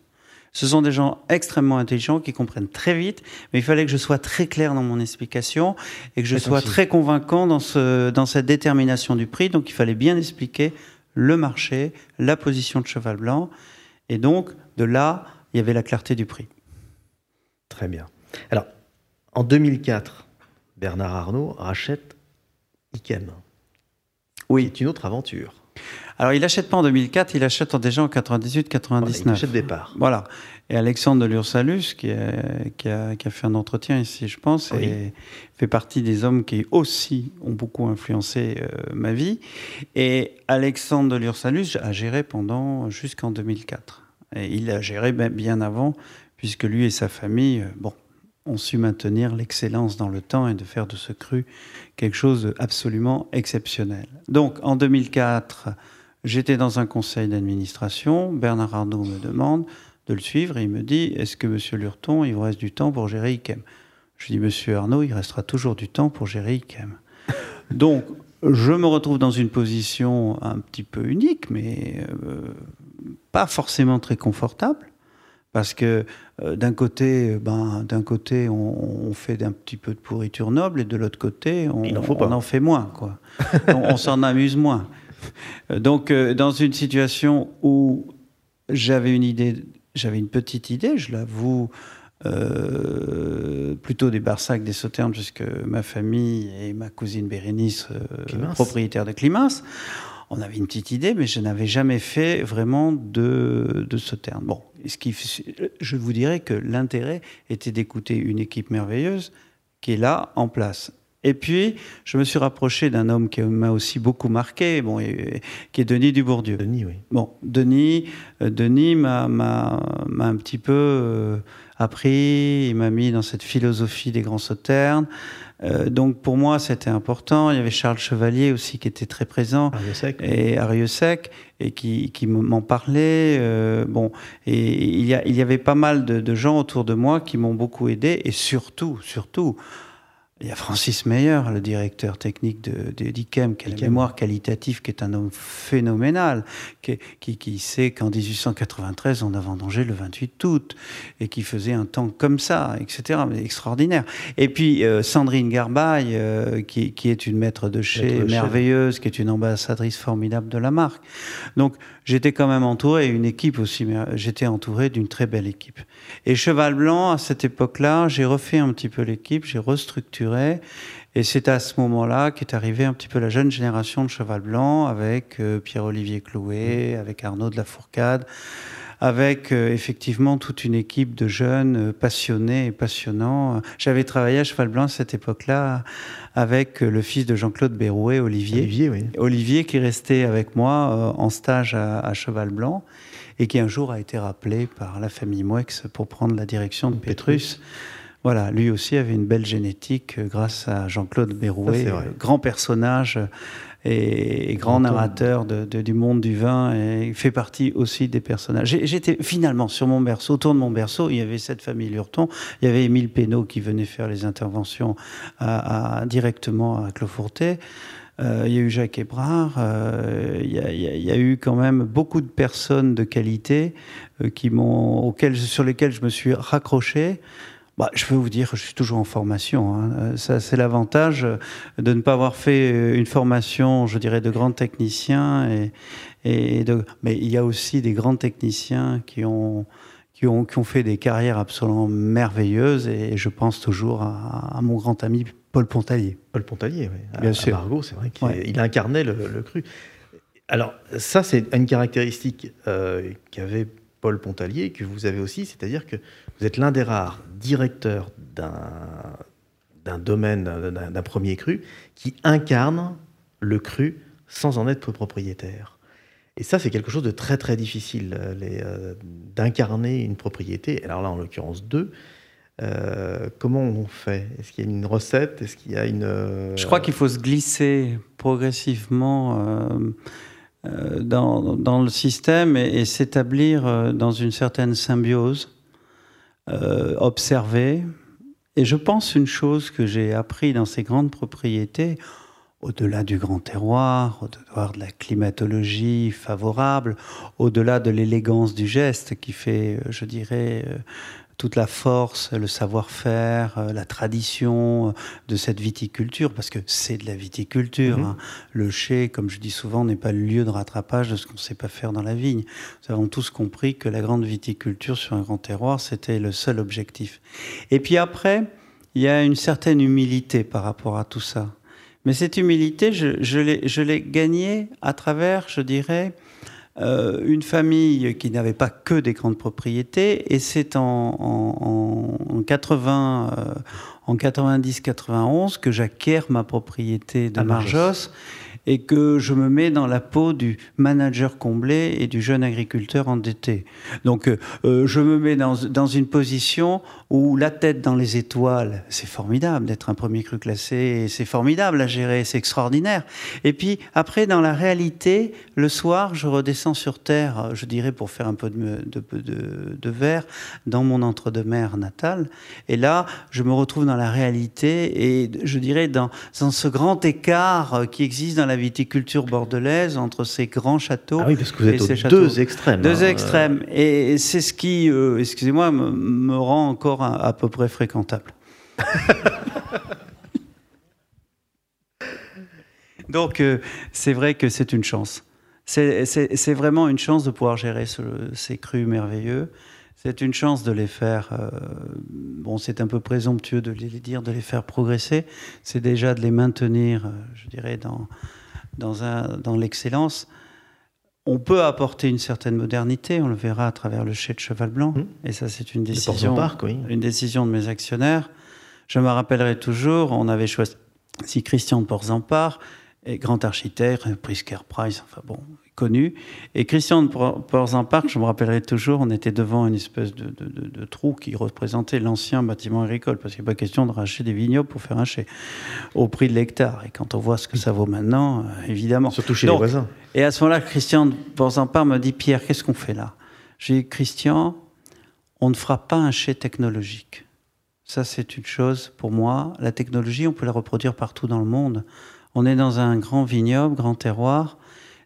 Ce sont des gens extrêmement intelligents qui comprennent très vite, mais il fallait que je sois très clair dans mon explication et que je sois très convaincant dans, ce, dans cette détermination du prix. Donc il fallait bien expliquer le marché, la position de cheval blanc. Et donc, de là, il y avait la clarté du prix. Très bien. Alors, en 2004, Bernard Arnault rachète Ikem. Oui. C'est une autre aventure. Alors, il n'achète pas en 2004, il achète déjà en 98-99. il achète départ. Voilà. Et Alexandre de Lursalus, qui, qui, a, fait un entretien ici, je pense, et fait partie des hommes qui aussi ont beaucoup influencé euh, ma vie. Et Alexandre de Lursalus a géré pendant jusqu'en 2004. Et il a géré bien avant, puisque lui et sa famille, euh, bon, ont su maintenir l'excellence dans le temps et de faire de ce cru quelque chose d'absolument exceptionnel. Donc en 2004, j'étais dans un conseil d'administration, Bernard Arnault me demande de le suivre et il me dit, est-ce que Monsieur Lurton, il vous reste du temps pour gérer IKEM Je dis, Monsieur Arnault, il restera toujours du temps pour gérer IKEM. Donc je me retrouve dans une position un petit peu unique, mais euh, pas forcément très confortable parce que euh, d'un côté, ben, d'un côté, on, fait un petit peu de pourriture noble, et de l'autre côté, on, en, fait moins, quoi. on, s'en amuse moins. Donc, euh, dans une situation où j'avais une idée, j'avais une petite idée, je l'avoue, euh, plutôt des Barsac, des Sauternes, puisque ma famille et ma cousine Bérénice, propriétaire de Climens, on avait une petite idée, mais je n'avais jamais fait vraiment de, de. Bon, ce qui, je vous dirais que l'intérêt était d'écouter une équipe merveilleuse qui est là, en place. Et puis, je me suis rapproché d'un homme qui m'a aussi beaucoup marqué, bon, qui est Denis Dubourdieu. Denis, oui. Bon, Denis, euh, Denis m'a un petit peu euh, appris, il m'a mis dans cette philosophie des grands sauternes. Euh, donc pour moi, c'était important. Il y avait Charles Chevalier aussi qui était très présent. Ariosec. Et Ariosec, et qui, qui m'en parlait. bon, et il y, a, il y, avait pas mal de, de gens autour de moi qui m'ont beaucoup aidé. Et surtout, surtout, il y a Francis Meyer, le directeur technique de, de d'IKEM, qui a la mémoire qualitative, qui est un homme phénoménal, qui, qui, qui sait qu'en 1893, on a vendangé le 28 août, et qui faisait un temps comme ça, etc. Mais extraordinaire. Et puis euh, Sandrine Garbaille, euh, qui, qui, est une maître de chez merveilleuse, qui est une ambassadrice formidable de la marque. Donc j'étais quand même entouré, une équipe aussi, mais j'étais entouré d'une très belle équipe. Et Cheval Blanc, à cette époque-là, j'ai refait un petit peu l'équipe, j'ai restructuré, et c'est à ce moment-là qu'est arrivée un petit peu la jeune génération de Cheval Blanc, avec euh, Pierre-Olivier Clouet, avec Arnaud de la Fourcade, avec euh, effectivement toute une équipe de jeunes euh, passionnés et passionnants. J'avais travaillé à Cheval Blanc à cette époque-là avec le fils de Jean-Claude Berrouet, Olivier. Olivier, oui. Olivier qui restait avec moi en stage à, Cheval Blanc et qui un jour a été rappelé par la famille Mouex pour prendre la direction de Pétrus. Voilà, lui aussi avait une belle génétique grâce à Jean-Claude Berrouet, grand personnage et, grand narrateur de, du monde du vin et fait partie aussi des personnages. J'étais finalement sur mon berceau, autour de mon berceau, il y avait cette famille Lurton, il y avait Émile Pénaud qui venait faire les interventions à, directement à Clofourtet. Euh, il y a eu Jacques Hébrard, euh, il, y a, eu quand même beaucoup de personnes de qualité euh, qui auxquelles, sur lesquelles je me suis raccroché. Bah, je peux vous dire que je suis toujours en formation. Hein. Ça, c'est l'avantage de ne pas avoir fait une formation, je dirais, de grands techniciens. Et, et de... Mais il y a aussi des grands techniciens qui ont, qui ont, qui ont fait des carrières absolument merveilleuses. Et je pense toujours à, mon grand ami Paul Pontalier. Paul Pontalier, oui. Bien sûr. Margot, c'est vrai qu'il incarnait le, cru. Alors, ça, c'est une caractéristique qu'avait Paul Pontalier, que vous avez aussi, c'est-à-dire que vous êtes l'un des rares directeurs d'un domaine, d'un premier cru, qui incarne le cru sans en être propriétaire. Et ça, c'est quelque chose de très très difficile, euh, euh, d'incarner une propriété. Alors là, en l'occurrence, deux. Euh, comment on fait? Est-ce qu'il y a une recette? Est-ce qu'il y a une Je crois qu'il faut se glisser progressivement euh, dans, le système et, s'établir euh, dans une certaine symbiose, euh, observer. Et je pense une chose que j'ai appris dans ces grandes propriétés, au-delà du grand terroir, au-delà de la climatologie favorable, au-delà de l'élégance du geste qui fait, je dirais, toute la force, le savoir-faire, euh, la tradition euh, de cette viticulture, parce que c'est de la viticulture. Mhm. Hein. Le chai, comme je dis souvent, n'est pas le lieu de rattrapage de ce qu'on ne sait pas faire dans la vigne. Nous avons tous compris que la grande viticulture sur un grand terroir, c'était le seul objectif. Et puis après, il y a une certaine humilité par rapport à tout ça. Mais cette humilité, je, je l'ai gagnée à travers, je dirais, euh, une famille qui n'avait pas que des grandes propriétés, et c'est en, en, en, 80, euh, en 90-91 que j'acquiers ma propriété de Marjos et que je me mets dans la peau du manager comblé et du jeune agriculteur endetté. Donc euh, euh, je me mets dans, une position où la tête dans les étoiles, c'est formidable d'être un premier cru classé, c'est formidable à gérer, c'est extraordinaire. Et puis après, dans la réalité, le soir, je redescends sur terre, je dirais pour faire un peu de, verre, dans mon entre-deux-mer natal. Et là, je me retrouve dans la réalité et je dirais dans, dans ce grand écart qui existe dans la viticulture bordelaise entre ces grands châteaux. Ah oui, parce que vous êtes aux deux extrêmes. Deux hein. extrêmes. Et c'est ce qui, euh, excusez-moi, me, rend encore à, peu près fréquentable. Donc, euh, c'est vrai que c'est une chance. C'est vraiment une chance de pouvoir gérer ces crus merveilleux. C'est une chance de les faire. Euh, bon, c'est un peu présomptueux de les dire, de les faire progresser. C'est déjà de les maintenir, je dirais, dans, dans, un, dans l'excellence, on peut apporter une certaine modernité, on le verra à travers le chai de cheval blanc, mmh. et ça c'est une décision, parc, oui. une décision de mes actionnaires. Je me rappellerai toujours, on avait choisi Christian de Porzampar, et grand architecte, Prisker Price, enfin bon, connu. Et Christian de je me rappellerai toujours, on était devant une espèce de, de, trou qui représentait l'ancien bâtiment agricole, parce qu'il n'est pas question de racheter des vignobles pour faire un chai, au prix de l'hectare. Et quand on voit ce que ça vaut maintenant, euh, évidemment. Surtout chez les voisins. Et à ce moment-là, Christian de Porzampar me dit Pierre, qu'est-ce qu'on fait là? J'ai dit Christian, on ne fera pas un chai technologique. Ça, c'est une chose pour moi. La technologie, on peut la reproduire partout dans le monde. On est dans un grand vignoble, grand terroir.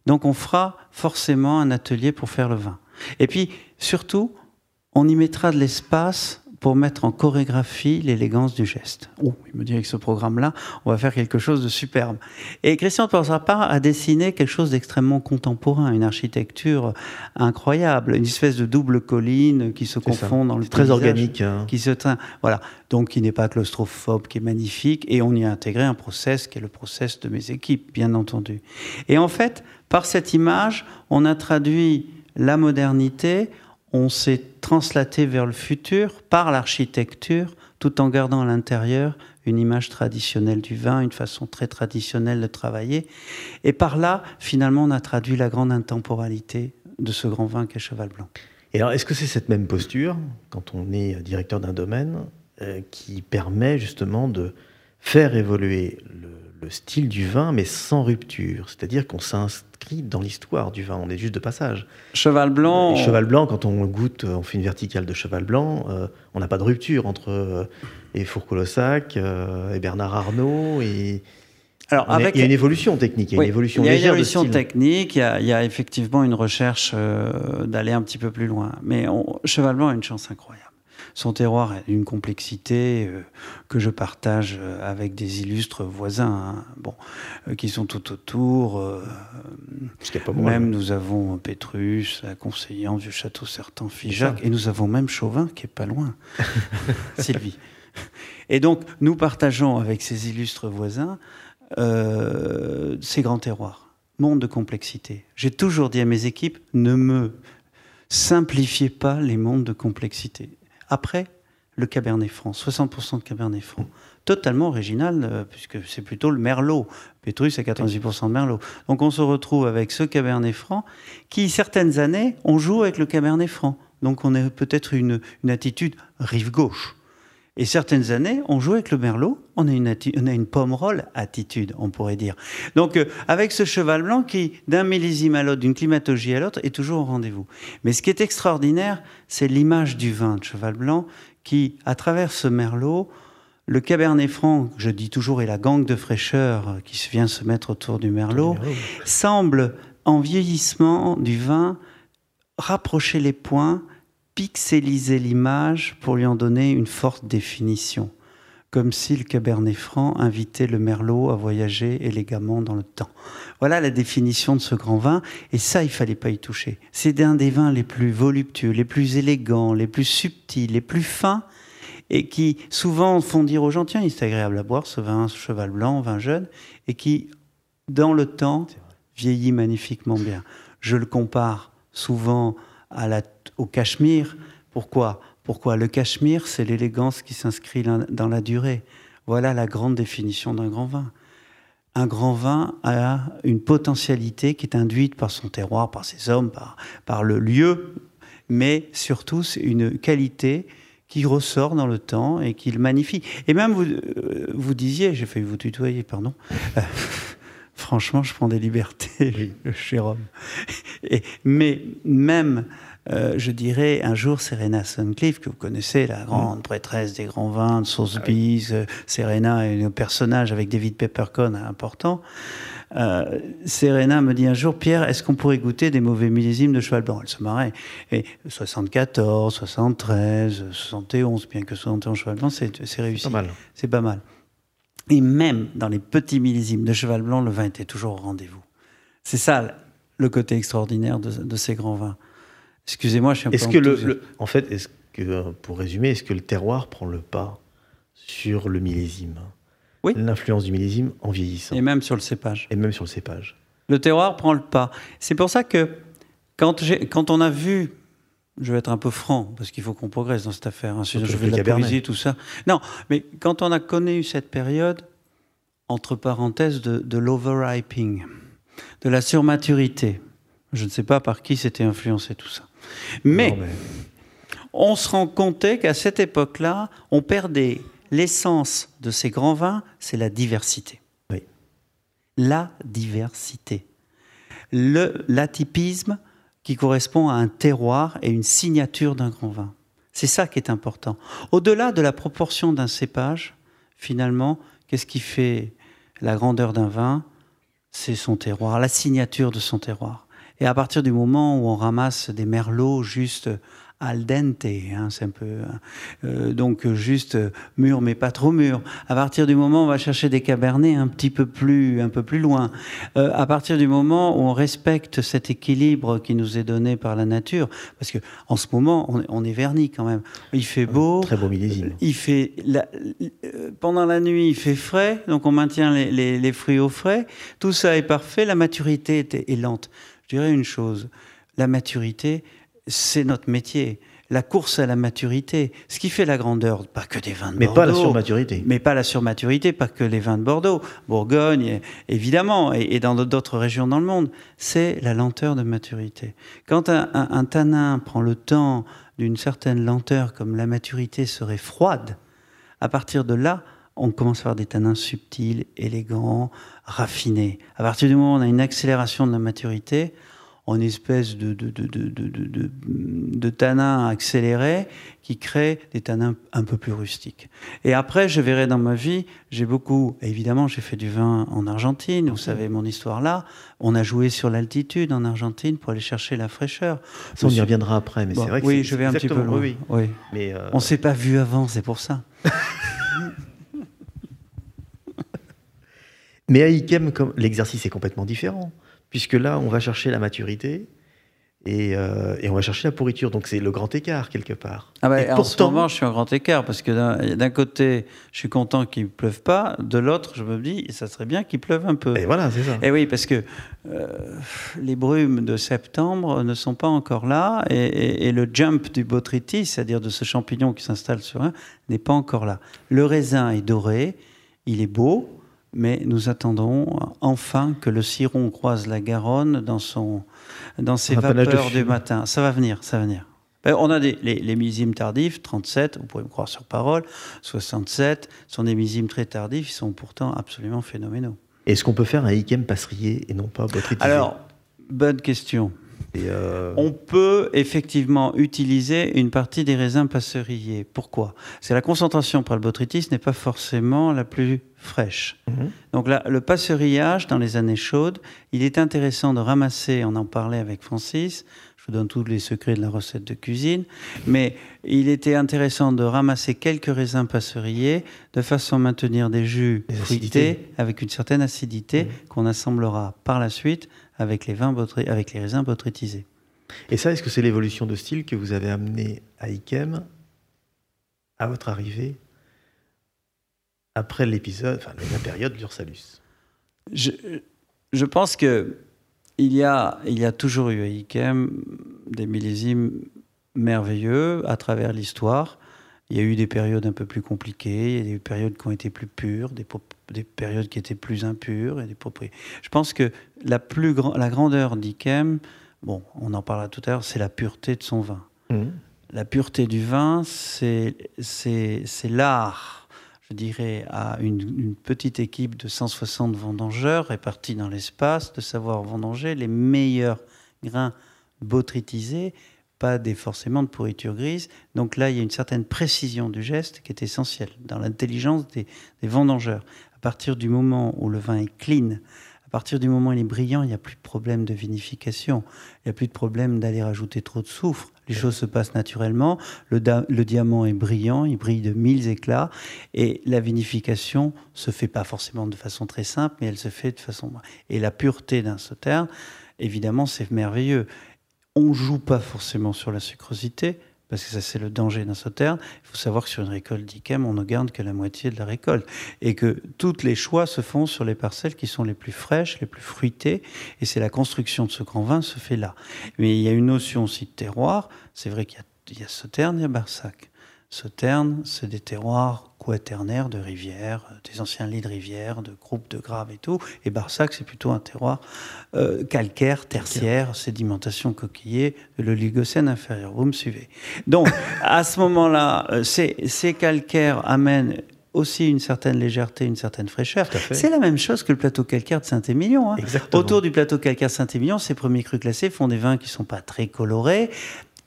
Donc, on fera forcément un atelier pour faire le vin. Et puis, surtout, on y mettra de l'espace pour mettre en chorégraphie l'élégance du geste. Oh, il me dit avec ce programme-là, on va faire quelque chose de superbe. Et Christian de Porzampar a dessiné quelque chose d'extrêmement contemporain, une architecture incroyable, une espèce de double colline qui se confond dans le très organique, hein. qui se voilà, donc qui n'est pas claustrophobe, qui est magnifique, et on y a intégré un process qui est le process de mes équipes, bien entendu. Et en fait, par cette image, on a traduit la modernité on s'est translaté vers le futur par l'architecture, tout en gardant à l'intérieur une image traditionnelle du vin, une façon très traditionnelle de travailler. Et par là, finalement, on a traduit la grande intemporalité de ce grand vin qu'est Cheval Blanc. Et alors, est-ce que c'est cette même posture, quand on est directeur d'un domaine, euh, qui permet justement de faire évoluer le, le style du vin, mais sans rupture. C'est-à-dire qu'on s'inscrit dans l'histoire du vin, on est juste de passage. Cheval blanc. cheval blanc, quand on goûte, on fait une verticale de cheval blanc, euh, on n'a pas de rupture entre euh, et Fourcolossac euh, et Bernard Arnault et. Alors, avec... Il y a une évolution technique, il y a une évolution Il y a une évolution technique, il y, a, il y, a, effectivement une recherche d'aller un petit peu plus loin. Mais Cheval Blanc a une chance incroyable. Son terroir a une complexité euh, que je partage euh, avec des illustres voisins, hein. bon, euh, qui sont tout autour. même nous avons Pétrus, la conseillère du château Certain Figeac, et nous avons même Chauvin qui est pas loin, Sylvie. Et donc nous partageons avec ces illustres voisins ces grands terroirs monde de complexité. J'ai toujours dit à mes équipes, ne me simplifiez pas les mondes de complexité. Après, le Cabernet Franc, 60% de Cabernet Franc. Totalement original, euh, puisque c'est plutôt le Merlot. Pétrus, c'est 98% de Merlot. Donc on se retrouve avec ce Cabernet Franc qui, certaines années, on joue avec le Cabernet Franc. Donc on a peut-être une, une attitude rive gauche. Et certaines années, on joue avec le merlot, on a une, on a une pomme-roll attitude, on pourrait dire. Donc, euh, avec ce cheval blanc qui, d'un millésime à l'autre, d'une climatologie à l'autre, est toujours au rendez-vous. Mais ce qui est extraordinaire, c'est l'image du vin de cheval blanc qui, à travers ce merlot, le Cabernet Franc, je dis toujours, est la gangue de fraîcheur qui vient se mettre autour du merlot, semble, en vieillissement du vin, rapprocher les points pixeliser l'image pour lui en donner une forte définition, comme si le Cabernet Franc invitait le Merlot à voyager élégamment dans le temps. Voilà la définition de ce grand vin, et ça, il fallait pas y toucher. C'est un des vins les plus voluptueux, les plus élégants, les plus subtils, les plus fins, et qui souvent font dire aux gens, tiens, il est agréable à boire ce vin ce cheval blanc, vin jeune, et qui, dans le temps, vieillit magnifiquement bien. Je le compare souvent à la au cachemire. Pourquoi? Pourquoi? Le cachemire, c'est l'élégance qui s'inscrit dans la durée. Voilà la grande définition d'un grand vin. Un grand vin a une potentialité qui est induite par son terroir, par ses hommes, par, par le lieu, mais surtout c'est une qualité qui ressort dans le temps et qui le magnifie. Et même vous, euh, vous disiez, j'ai failli vous tutoyer, pardon. Euh, franchement, je prends des libertés, cher homme. Et, mais même euh, je dirais un jour Serena Suncliffe, que vous connaissez, la grande mm. prêtresse des grands vins de Sotheby's. Ah euh, Serena est un personnage avec David Peppercorn important. Euh, Serena me dit un jour, Pierre, est-ce qu'on pourrait goûter des mauvais millésimes de cheval blanc? Elle se marrait. Et 74, 73, 71, bien que 71 cheval blanc, c'est réussi. C'est pas mal. C'est pas mal. Et même dans les petits millésimes de cheval blanc, le vin était toujours au rendez-vous. C'est ça le côté extraordinaire de ces grands vins. Excusez-moi, je suis un est-ce que le, En fait, est-ce que, pour résumer, est-ce que le terroir prend le pas sur le millésime? Oui. L'influence du millésime en vieillissant. Et même sur le cépage. Et même sur le cépage. Le terroir prend le pas. C'est pour ça que quand, quand on a vu je vais être un peu franc, parce qu'il faut qu'on progresse dans cette affaire. Hein, sinon, je vais la poésie, tout ça. Non, mais quand on a connu cette période, entre parenthèses, de, de l'overhyping, de la surmaturité, je ne sais pas par qui c'était influencé tout ça. Mais, Non, mais- on se rend compte qu'à cette époque-là, on perdait l'essence de ces grands vins, c'est la diversité. Oui. La diversité. Le- L'atypisme qui correspond à un terroir et une signature d'un grand vin. C'est ça qui est important. Au-delà de la proportion d'un cépage, finalement, qu'est-ce qui fait la grandeur d'un vin? C'est son terroir, la signature de son terroir. Et à partir du moment où on ramasse des merlots juste al dente, hein, c'est un peu euh, donc juste mûr mais pas trop mûr. À partir du moment où on va chercher des cabernets un petit peu plus un peu plus loin, euh, à partir du moment où on respecte cet équilibre qui nous est donné par la nature, parce que en ce moment on, est- on est verni quand même. Il fait beau, Très beau millésime. il fait la- euh, pendant la nuit, il fait frais, donc on maintient les, les- les fruits au frais. Tout ça est parfait. La maturité est, est lente. Je dirais une chose la maturité, c'est notre métier. La course à la maturité, ce qui fait la grandeur, pas que des vins de Mais Bordeaux, pas la surmaturité. mais pas la surmaturité, pas que les vins de Bordeaux, Bourgogne, évidemment, et, et dans d'autres régions dans le monde, c'est la lenteur de maturité. Quand un, un- un tanin prend le temps d'une certaine lenteur, comme la maturité serait froide, à partir de là, on commence à avoir des tanins subtils, élégants, raffinés. À partir du moment où on a une accélération de la maturité, en espèce de, de, de, tanins accélérés qui créent des tanins un peu plus rustiques. Et après, je verrai dans ma vie, j'ai beaucoup, évidemment, j'ai fait du vin en Argentine, vous savez mon histoire là. On a joué sur l'altitude en Argentine pour aller chercher la fraîcheur. Ça, on y reviendra après, mais Bon, c'est vrai que oui, je vais un petit peu loin. oui. Mais, euh, On s'est pas vu avant, c'est pour ça. mais à Ikem, comme- l'exercice est complètement différent, puisque là, on va chercher la maturité et, euh, et on va chercher la pourriture. Donc c'est le grand écart quelque part. Ah bah, Et en ce moment, je suis en grand écart parce que d'un d'un côté, je suis content qu'il ne pleuve pas, de l'autre, je me dis, ça serait bien qu'il pleuve un peu. et voilà, c'est ça. Et oui, parce que euh, les brumes de septembre ne sont pas encore là et, et- et le jump du botrytis, c'est-à-dire de ce champignon qui s'installe sur un, n'est pas encore là. Le raisin est doré, il est beau, mais nous attendons enfin que le ciron croise la Garonne dans, son, dans ses vapeurs du matin. Ça va venir, ça va venir. Ben, On a des, les, les millésimes tardifs, 37, vous pouvez me croire sur parole, 67, sont des millésimes très tardifs, ils sont pourtant absolument phénoménaux. Est-ce qu'on peut faire un Ikem passerier et non pas botrytisé Alors, bonne question. Et, euh, On peut effectivement utiliser une partie des raisins passeriers. Pourquoi? Parce que la concentration par le botrytis n'est pas forcément la plus fraîche. Mhm. Donc là, le passerillage dans les années chaudes, il est intéressant de ramasser, on en parlait avec Francis, je vous donne tous les secrets de la recette de cuisine, mais il était intéressant de ramasser quelques raisins passeriers de façon à maintenir des jus fruités avec une certaine acidité qu'on assemblera par la suite avec les, vins botry- avec les raisins botrytisés. Et ça, est-ce que c'est l'évolution de style que vous avez amené à Ikem à votre arrivée après l'épisode, enfin la période d'Ursalus? Je, je pense que il y a, il y a toujours eu à Ikem des millésimes merveilleux à travers l'histoire. Il y a eu des périodes un peu plus compliquées, il y a des périodes qui ont été plus pures, des, des périodes qui étaient plus impures. Et des Je pense que la, plus grand, la grandeur d'Ikem, bon, on en parlera tout à l'heure, c'est la pureté de son vin. La pureté du vin, c'est l'art, je dirais, à une, une petite équipe de 160 vendangeurs répartis dans l'espace, de savoir vendanger les meilleurs grains botrytisés, pas forcément de pourriture grise. Donc là, il y a une certaine précision du geste qui est essentielle dans l'intelligence des, vendangeurs. À partir du moment où le vin est clean, à partir du moment où il est brillant, il n'y a plus de problème de vinification, il n'y a plus de problème d'aller rajouter trop de soufre. Les choses se passent naturellement, le diamant est brillant, il brille de mille éclats, et la vinification se fait pas forcément de façon très simple, mais elle se fait de façon... Et la pureté d'un sauterne, évidemment, c'est merveilleux. On joue pas forcément sur la sucrosité, parce que ça c'est le danger d'un sauterne. Il faut savoir que sur une récolte d'Ikem, on ne garde que la moitié de la récolte et que tous les choix se font sur les parcelles qui sont les plus fraîches, les plus fruitées, et c'est la construction de ce grand vin se fait là. Mais il y a une notion aussi de terroir. C'est vrai qu'il y, a Sauterne, il y a Barsac. Sauterne, c'est des terroirs quaternaires de rivières, des anciens lits de rivières, de groupes de graves et tout. Et Barsac, c'est plutôt un terroir euh, calcaire, tertiaire, sédimentation coquillée de l'Oligocène inférieur. Vous me suivez Donc, à ce moment-là, euh, ces, ces calcaires amènent aussi une certaine légèreté, une certaine fraîcheur. C'est la même chose que le plateau calcaire de Saint-Émilion. Hein. Autour du plateau calcaire Saint-Émilion, ces premiers crus classés font des vins qui sont pas très colorés,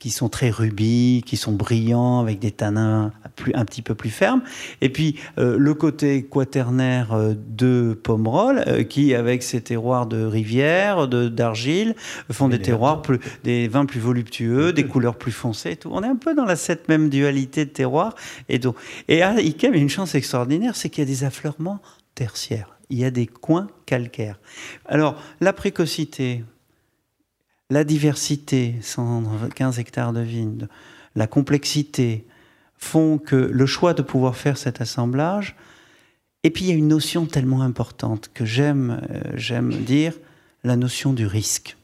qui sont très rubis, qui sont brillants, avec des tanins plus, un petit peu plus fermes. Et puis euh, le côté quaternaire euh, de Pomerol, euh, qui avec ses terroirs de rivière, d'argile, font des terroirs plus, des vins plus voluptueux, des couleurs plus foncées. Et tout. On est un peu dans la, cette même dualité de terroir et. Et à Ikem, une chance extraordinaire, c'est qu'il y a des affleurements tertiaires. Il y a des coins calcaires. Alors la précocité, la diversité, 115 hectares de vignes, la complexité font que le choix de pouvoir faire cet assemblage, et puis il y a une notion tellement importante que j'aime euh, j'aime dire, la notion du risque.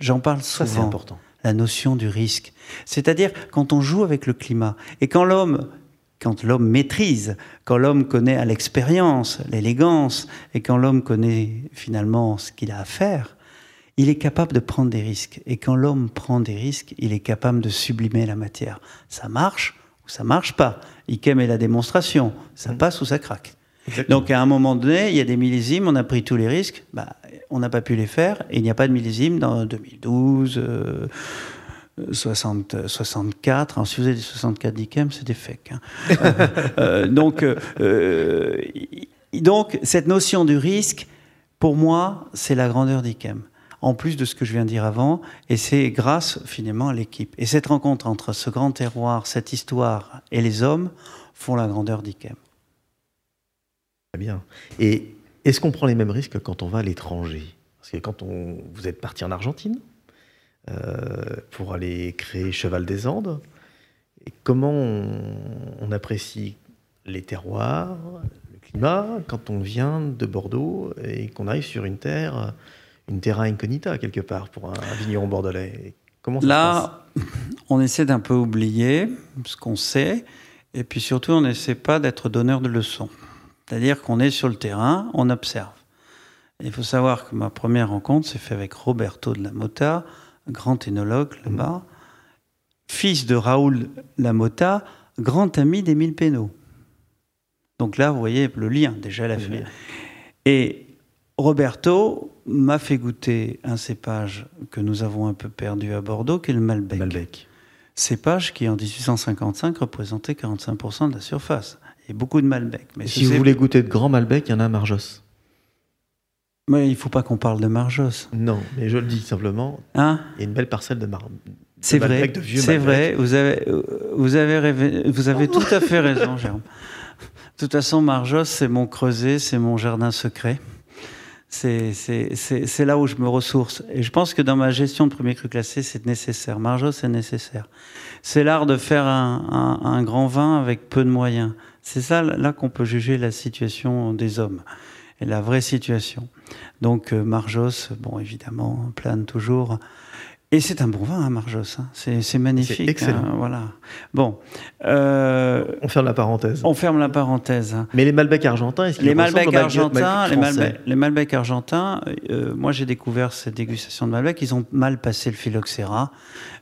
J'en parle souvent. c'est important. La notion du risque. C'est-à-dire quand on joue avec le climat et quand l'homme quand l'homme maîtrise, quand l'homme connaît à l'expérience, l'élégance, et quand l'homme connaît finalement ce qu'il a à faire, il est capable de prendre des risques. Et quand l'homme prend des risques, il est capable de sublimer la matière. Ça marche ou ça marche pas. Ikem est la démonstration. Ça mmh. passe ou ça craque. Donc à un moment donné, il y a des millésimes, on a pris tous les risques, bah, on n'a pas pu les faire, et il n'y a pas de millésime dans 2012, 60, 64. Alors si vous avez des 64 d'Ikem, c'est des fakes. Hein. Euh, euh, donc, euh, donc cette notion du risque, pour moi, c'est la grandeur d'Ikem en plus de ce que je viens de dire avant, et c'est grâce finalement à l'équipe. Et cette rencontre entre ce grand terroir, cette histoire et les hommes font la grandeur d'Ikem. Très bien. Et est-ce qu'on prend les mêmes risques quand on va à l'étranger? Parce que quand on, vous êtes parti en Argentine euh, pour aller créer Cheval des Andes, et comment on apprécie les terroirs, le climat, quand on vient de Bordeaux et qu'on arrive sur une terre une terra incognita quelque part pour un, vigneron bordelais. Comment ça Là, se passe? on essaie d'un peu oublier ce qu'on sait, et puis surtout, on n'essaie pas d'être donneur de leçons. C'est-à-dire qu'on est sur le terrain, on observe. Il faut savoir que ma première rencontre s'est faite avec Roberto de la Mota, grand énologue là-bas, fils de Raoul Lamota, grand ami d'Émile Pénaud. Donc là, vous voyez le lien, déjà la famille. Et Roberto m'a fait goûter un cépage que nous avons un peu perdu à Bordeaux, qui est le Malbec. Malbec. Cépage qui, en 1855, représentait 45% de la surface. Il y a beaucoup de Malbec. Mais si vous voulez goûter de grand Malbec, il y en a à Marjos. Mais il ne faut pas qu'on parle de Marjos. Non, mais je le dis simplement. Hein il y a une belle parcelle de, Mar c'est vrai, C'est vrai, vous avez, vous avez, vous avez tout à fait raison, Jérôme. De toute façon, Marjos, c'est mon creuset, c'est mon jardin secret c'est là où je me ressource. Et je pense que dans ma gestion de premier cru classé, c'est nécessaire. Marjo, c'est nécessaire. C'est l'art de faire un, grand vin avec peu de moyens. C'est ça là qu'on peut juger la situation des hommes et la vraie situation. Donc euh, Marjos, bon évidemment, plane toujours. Et c'est un bon vin, hein, Marjos. Hein. C'est magnifique. C'est excellent. Hein, voilà. Bon. Euh, on ferme la parenthèse. On ferme la parenthèse. Mais les Malbec argentins, est-ce qu'ils les Malbec argentins, les Malbec, les Malbec argentins. Euh, moi, j'ai découvert cette dégustation de Malbec. Ils ont mal passé le phylloxéra.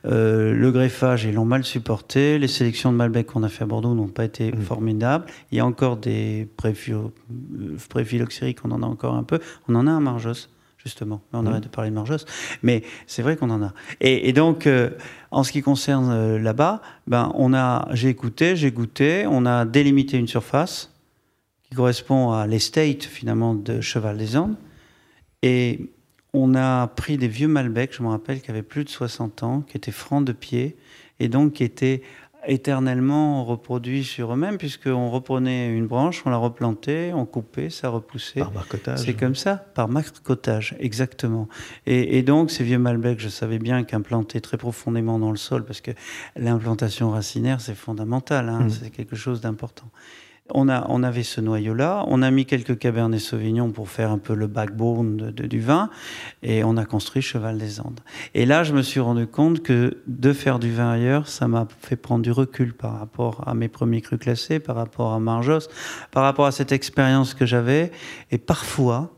Euh, le greffage, ils l'ont mal supporté. Les sélections de Malbec qu'on a fait à Bordeaux n'ont pas été mmh. formidables. Il y a encore des pré-phylloxériques, on en a encore un peu. On en a un Marjos justement. On mmh. arrête de parler de Marjos. Mais c'est vrai qu'on en a. Et, donc, euh, en ce qui concerne euh, là-bas, ben, on a, j'ai écouté, j'ai goûté, on a délimité une surface qui correspond à l'estate, finalement, de Cheval des Andes. Et on a pris des vieux Malbec, je me rappelle, qui avaient plus de 60 ans, qui étaient francs de pied, et donc qui étaient éternellement reproduits sur eux-mêmes, puisqu'on reprenait une branche, on la replantait, on coupait, ça repoussait. Par marcotage. C'est comme ça, par marcotage, exactement. Et, donc, ces vieux Malbec, je savais bien qu'implanter très profondément dans le sol, parce que l'implantation racinaire, c'est fondamental, hein, mmh. c'est quelque chose d'important. On, a, on avait ce noyau-là, on a mis quelques Cabernet Sauvignon pour faire un peu le backbone du vin, et on a construit Cheval des Andes. Et là, je me suis rendu compte que de faire du vin ailleurs, ça m'a fait prendre du recul par rapport à mes premiers crus classés, par rapport à Marjos, par rapport à cette expérience que j'avais, et parfois,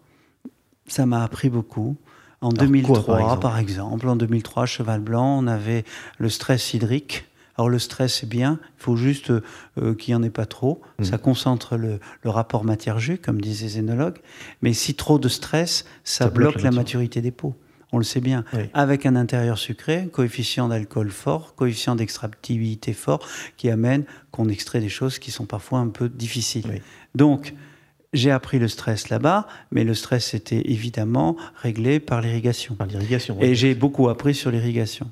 ça m'a appris beaucoup. En 2003, par exemple, en 2003, Cheval Blanc, on avait le stress hydrique alors le stress, c'est bien, il faut juste euh, qu'il n'y en ait pas trop. Mm. Ça concentre le, rapport matière-jus, comme disent les énologues. Mais si trop de stress, ça, bloque, la, maturité des peaux. On le sait bien. Avec un intérieur sucré, coefficient d'alcool fort, coefficient d'extractivité fort, qui amène qu'on extrait des choses qui sont parfois un peu difficiles. Donc, j'ai appris le stress là-bas, mais le stress était évidemment réglé par l'irrigation. Par l'irrigation. Et j'ai beaucoup appris sur l'irrigation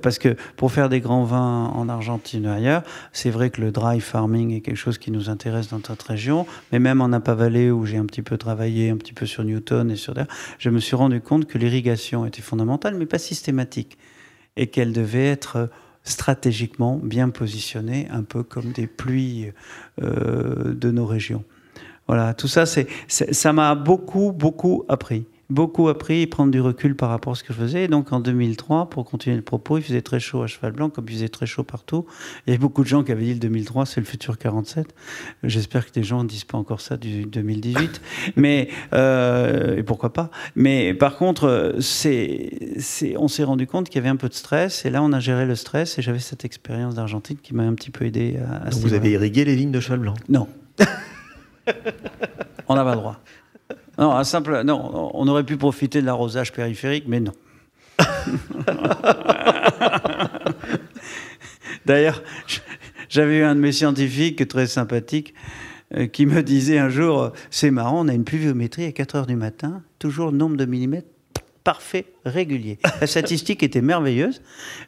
parce que pour faire des grands vins en Argentine ou ailleurs, c'est vrai que le dry farming est quelque chose qui nous intéresse dans notre région, mais même en Napa Valley où j'ai un petit peu travaillé, un petit peu sur Newton et sur je me suis rendu compte que l'irrigation était fondamentale, mais pas systématique, et qu'elle devait être stratégiquement bien positionnée, un peu comme des pluies euh, de nos régions. Voilà, tout ça, c'est, ça m'a beaucoup, beaucoup appris beaucoup appris et prendre du recul par rapport à ce que je faisais. Et donc en 2003, pour continuer le propos, il faisait très chaud à Cheval Blanc, comme il faisait très chaud partout. Il y avait beaucoup de gens qui avaient dit le 2003, c'est le futur 47. J'espère que des gens ne disent pas encore ça du 2018. Mais, euh, et pourquoi pas. Mais par contre, c'est, c'est, on s'est rendu compte qu'il y avait un peu de stress. Et là, on a géré le stress. Et j'avais cette expérience d'Argentine qui m'a un petit peu aidé à, Donc vous avez irrigué les lignes de Cheval Blanc? Non. on n'a pas le droit. Non, simple, non, on aurait pu profiter de l'arrosage périphérique, mais non. D'ailleurs, j'avais eu un de mes scientifiques très sympathique euh, qui me disait un jour C'est marrant, on a une pluviométrie à 4 heures du matin, toujours le nombre de millimètres parfait, régulier. La statistique était merveilleuse.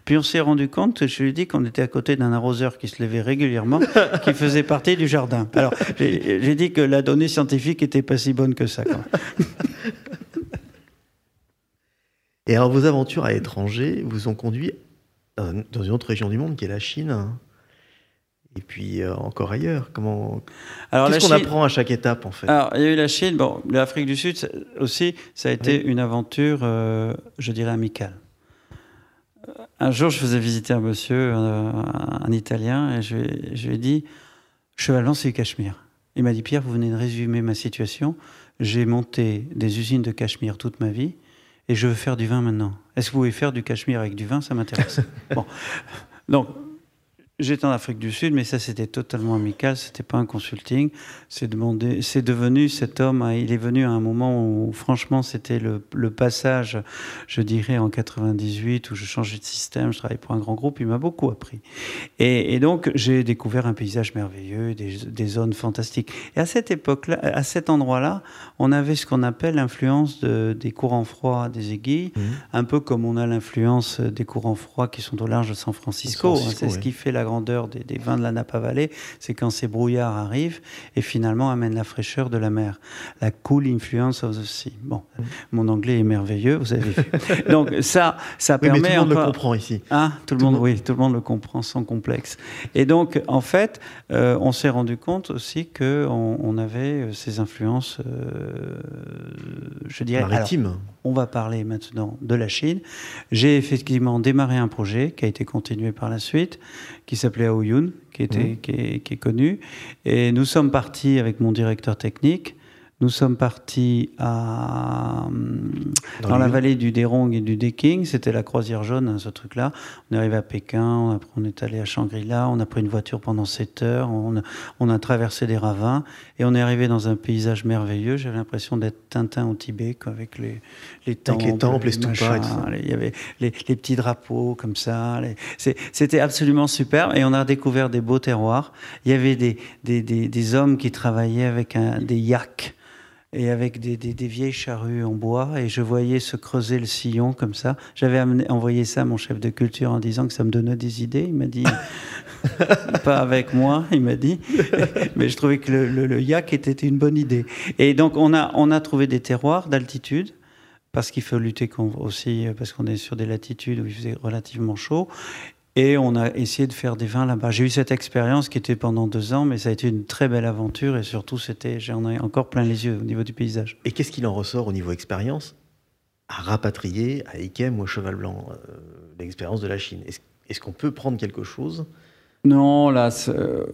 Puis on s'est rendu compte, je lui ai dit qu'on était à côté d'un arroseur qui se levait régulièrement, qui faisait partie du jardin. Alors j'ai dit que la donnée scientifique n'était pas si bonne que ça. Et alors vos aventures à l'étranger vous ont conduit dans une autre région du monde qui est la Chine et puis euh, encore ailleurs Comment Qu'est-ce qu'on apprend à chaque étape en fait? Alors il y a eu la Chine, bon, l'Afrique du Sud aussi, ça a été une aventure, euh, je dirais amicale. Euh, un jour, je faisais visiter un monsieur, un, Italien, et je, je, lui ai dit Cheval c'est du Cachemire. Il m'a dit Pierre, vous venez de résumer ma situation. J'ai monté des usines de Cachemire toute ma vie, et je veux faire du vin maintenant. Est-ce que vous pouvez faire du Cachemire avec du vin? Ça m'intéresse. bon. Donc, J'étais en Afrique du Sud, mais ça c'était totalement amical, c'était pas un consulting. C'est demandé, c'est devenu cet homme. Hein, il est venu à un moment où, franchement, c'était le, le, passage, je dirais en 98 où je changeais de système. Je travaillais pour un grand groupe. Il m'a beaucoup appris. Et, et donc j'ai découvert un paysage merveilleux, des, des, zones fantastiques. Et à cette époque-là, à cet endroit-là, on avait ce qu'on appelle l'influence de, des courants froids des aiguilles, mmh. un peu comme on a l'influence des courants froids qui sont au large de San Francisco. Hein, c'est ce qui fait la grandeur des, vins de la Napa Valley, c'est quand ces brouillards arrivent et finalement amènent la fraîcheur de la mer. La cool influence of the sea. Bon, mm. mon anglais est merveilleux, vous avez vu. Donc ça, ça permet. Mais tout le monde le comprend ici. Hein tout, le monde, oui, tout le monde le comprend sans complexe. Et donc, en fait, euh, on s'est rendu compte aussi que on, avait euh, ces influences, euh, je dirais. Maritimes. on va parler maintenant de la Chine. J'ai effectivement démarré un projet qui a été continué par la suite, qui s'appelait Aoyun, qui, était, mmh. qui, est, qui, est, connu. Et nous sommes partis avec mon directeur technique nous sommes partis à, dans, la vallée du Derong et du Deking. C'était la croisière jaune, hein, ce truc-là. On est arrivé à Pékin, après on est allé à Shangri-La, on a pris une voiture pendant 7 heures, on a, on a, traversé des ravins et on est arrivé dans un paysage merveilleux. J'avais l'impression d'être Tintin au Tibet, avec les, les temples. Avec les temples, les, les Il y avait les, les, petits drapeaux comme ça. C'était absolument super et on a découvert des beaux terroirs. Il y avait des, des, des, des hommes qui travaillaient avec un, des yaks et avec des, des, vieilles charrues en bois, et je voyais se creuser le sillon comme ça. J'avais envoyé ça à mon chef de culture en disant que ça me donnait des idées. Il m'a dit, pas avec moi, il m'a dit, mais je trouvais que le, le, yak était une bonne idée. Et donc on a, on a trouvé des terroirs d'altitude parce qu'il faut lutter aussi, parce qu'on est sur des latitudes où il faisait relativement chaud. Et on a essayé de faire des vins là-bas. J'ai eu cette expérience qui était pendant deux ans, mais ça a été une très belle aventure et surtout, c'était, j'en ai encore plein les yeux au niveau du paysage. Et qu'est-ce qu'il en ressort au niveau expérience? À rapatrier à Ikem ou à Cheval Blanc euh, l'expérience de la Chine? Est-ce qu'on peut prendre quelque chose non, là, euh,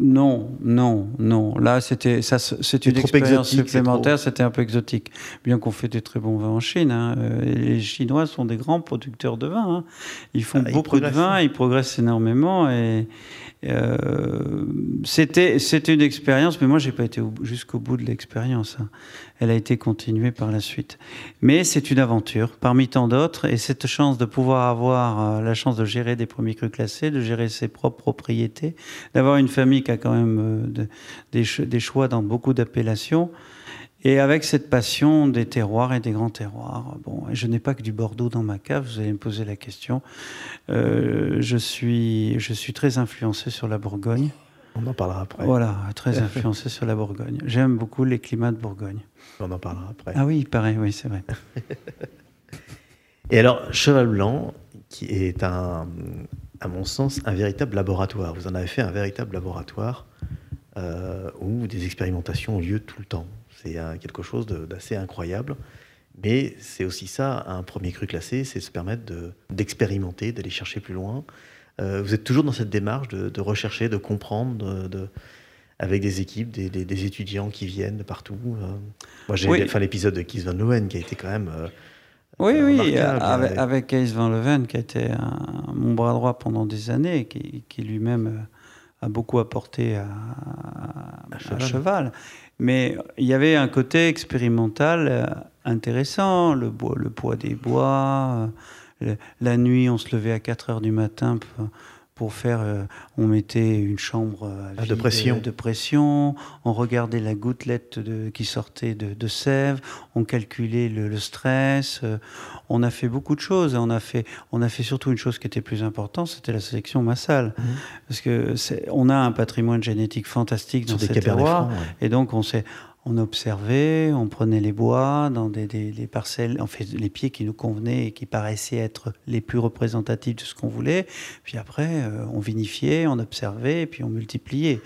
non, non, non. Là, c'était ça, c'est une expérience supplémentaire. C'était un peu exotique, bien qu'on fait des très bons vins en Chine. Hein. Euh, les Chinois sont des grands producteurs de vin. Hein. Ils font ah, beaucoup de vin, ils progressent énormément et, euh, c'était c'était une expérience, mais moi j'ai pas été jusqu'au bout de l'expérience. Hein. Elle a été continuée par la suite. Mais c'est une aventure parmi tant d'autres, et cette chance de pouvoir avoir euh, la chance de gérer des premiers crus classés, de gérer ses propres propriétés, d'avoir une famille qui a quand même euh, des, des choix dans beaucoup d'appellations. Et avec cette passion des terroirs et des grands terroirs, bon, je n'ai pas que du Bordeaux dans ma cave, vous allez me poser la question. Euh, je, suis, je suis très influencé sur la Bourgogne. On en parlera après. Voilà, très influencé sur la Bourgogne. J'aime beaucoup les climats de Bourgogne. On en parlera après. Ah oui, il paraît, oui, c'est vrai. et alors, Cheval Blanc, qui est un, à mon sens, un véritable laboratoire. Vous en avez fait un véritable laboratoire euh, où des expérimentations ont lieu tout le temps. C'est quelque chose d'assez incroyable. Mais c'est aussi ça, un premier cru classé, c'est se permettre d'expérimenter, d'aller chercher plus loin. Euh, vous êtes toujours dans cette démarche de, rechercher, de comprendre, de, avec des équipes, des, étudiants qui viennent de partout. Euh. moi, j'ai oui. l'épisode de Kees Van Leeuwen qui a été quand même. Euh, oui, oui, avec, avec Kees Van Leeuwen qui a été mon bras droit pendant des années, qui, qui lui-même a beaucoup apporté à, à, cheval. Mais il y avait un côté expérimental euh, intéressant, le, bois, le poids des bois. Euh, la nuit, on se levait à 4 heures du matin pour faire, euh, on mettait une chambre euh, ah, de, pression. de, pression, on regardait la gouttelette de, qui sortait de, sève, on calculait le, stress, euh, on a fait beaucoup de choses. On a fait, on a fait surtout une chose qui était plus importante, c'était la sélection massale, mmh. parce que on a un patrimoine génétique fantastique dans ces terroirs, et donc on s'est on observait, on prenait les bois dans des, parcelles, en fait les pieds qui nous convenaient et qui paraissaient être les plus représentatifs de ce qu'on voulait. Puis après, euh, on vinifiait, on observait et puis on multipliait.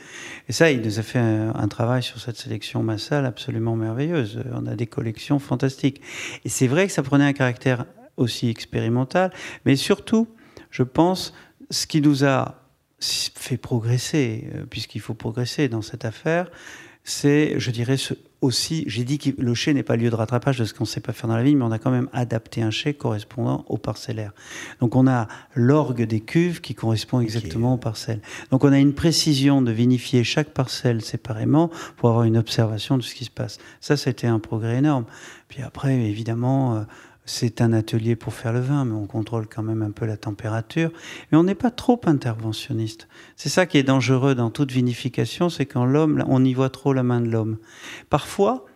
Et ça, il nous a fait un, travail sur cette sélection massale absolument merveilleuse. On a des collections fantastiques. Et c'est vrai que ça prenait un caractère aussi expérimental, mais surtout, je pense, ce qui nous a fait progresser, euh, puisqu'il faut progresser dans cette affaire, c'est, je dirais, aussi, j'ai dit que le chai n'est pas lieu de rattrapage de ce qu'on ne sait pas faire dans la vigne, mais on a quand même adapté un chai correspondant au parcellaire. Donc on a l'orgue des cuves qui correspond exactement aux parcelles. Donc on a une précision de vinifier chaque parcelle séparément pour avoir une observation de ce qui se passe. Ça, c'était un progrès énorme. Puis après, évidemment, euh, c'est un atelier pour faire le vin, mais on contrôle quand même un peu la température. Mais on n'est pas trop interventionniste. C'est ça qui est dangereux dans toute vinification, c'est quand l'homme, on y voit trop la main de l'homme. Parfois,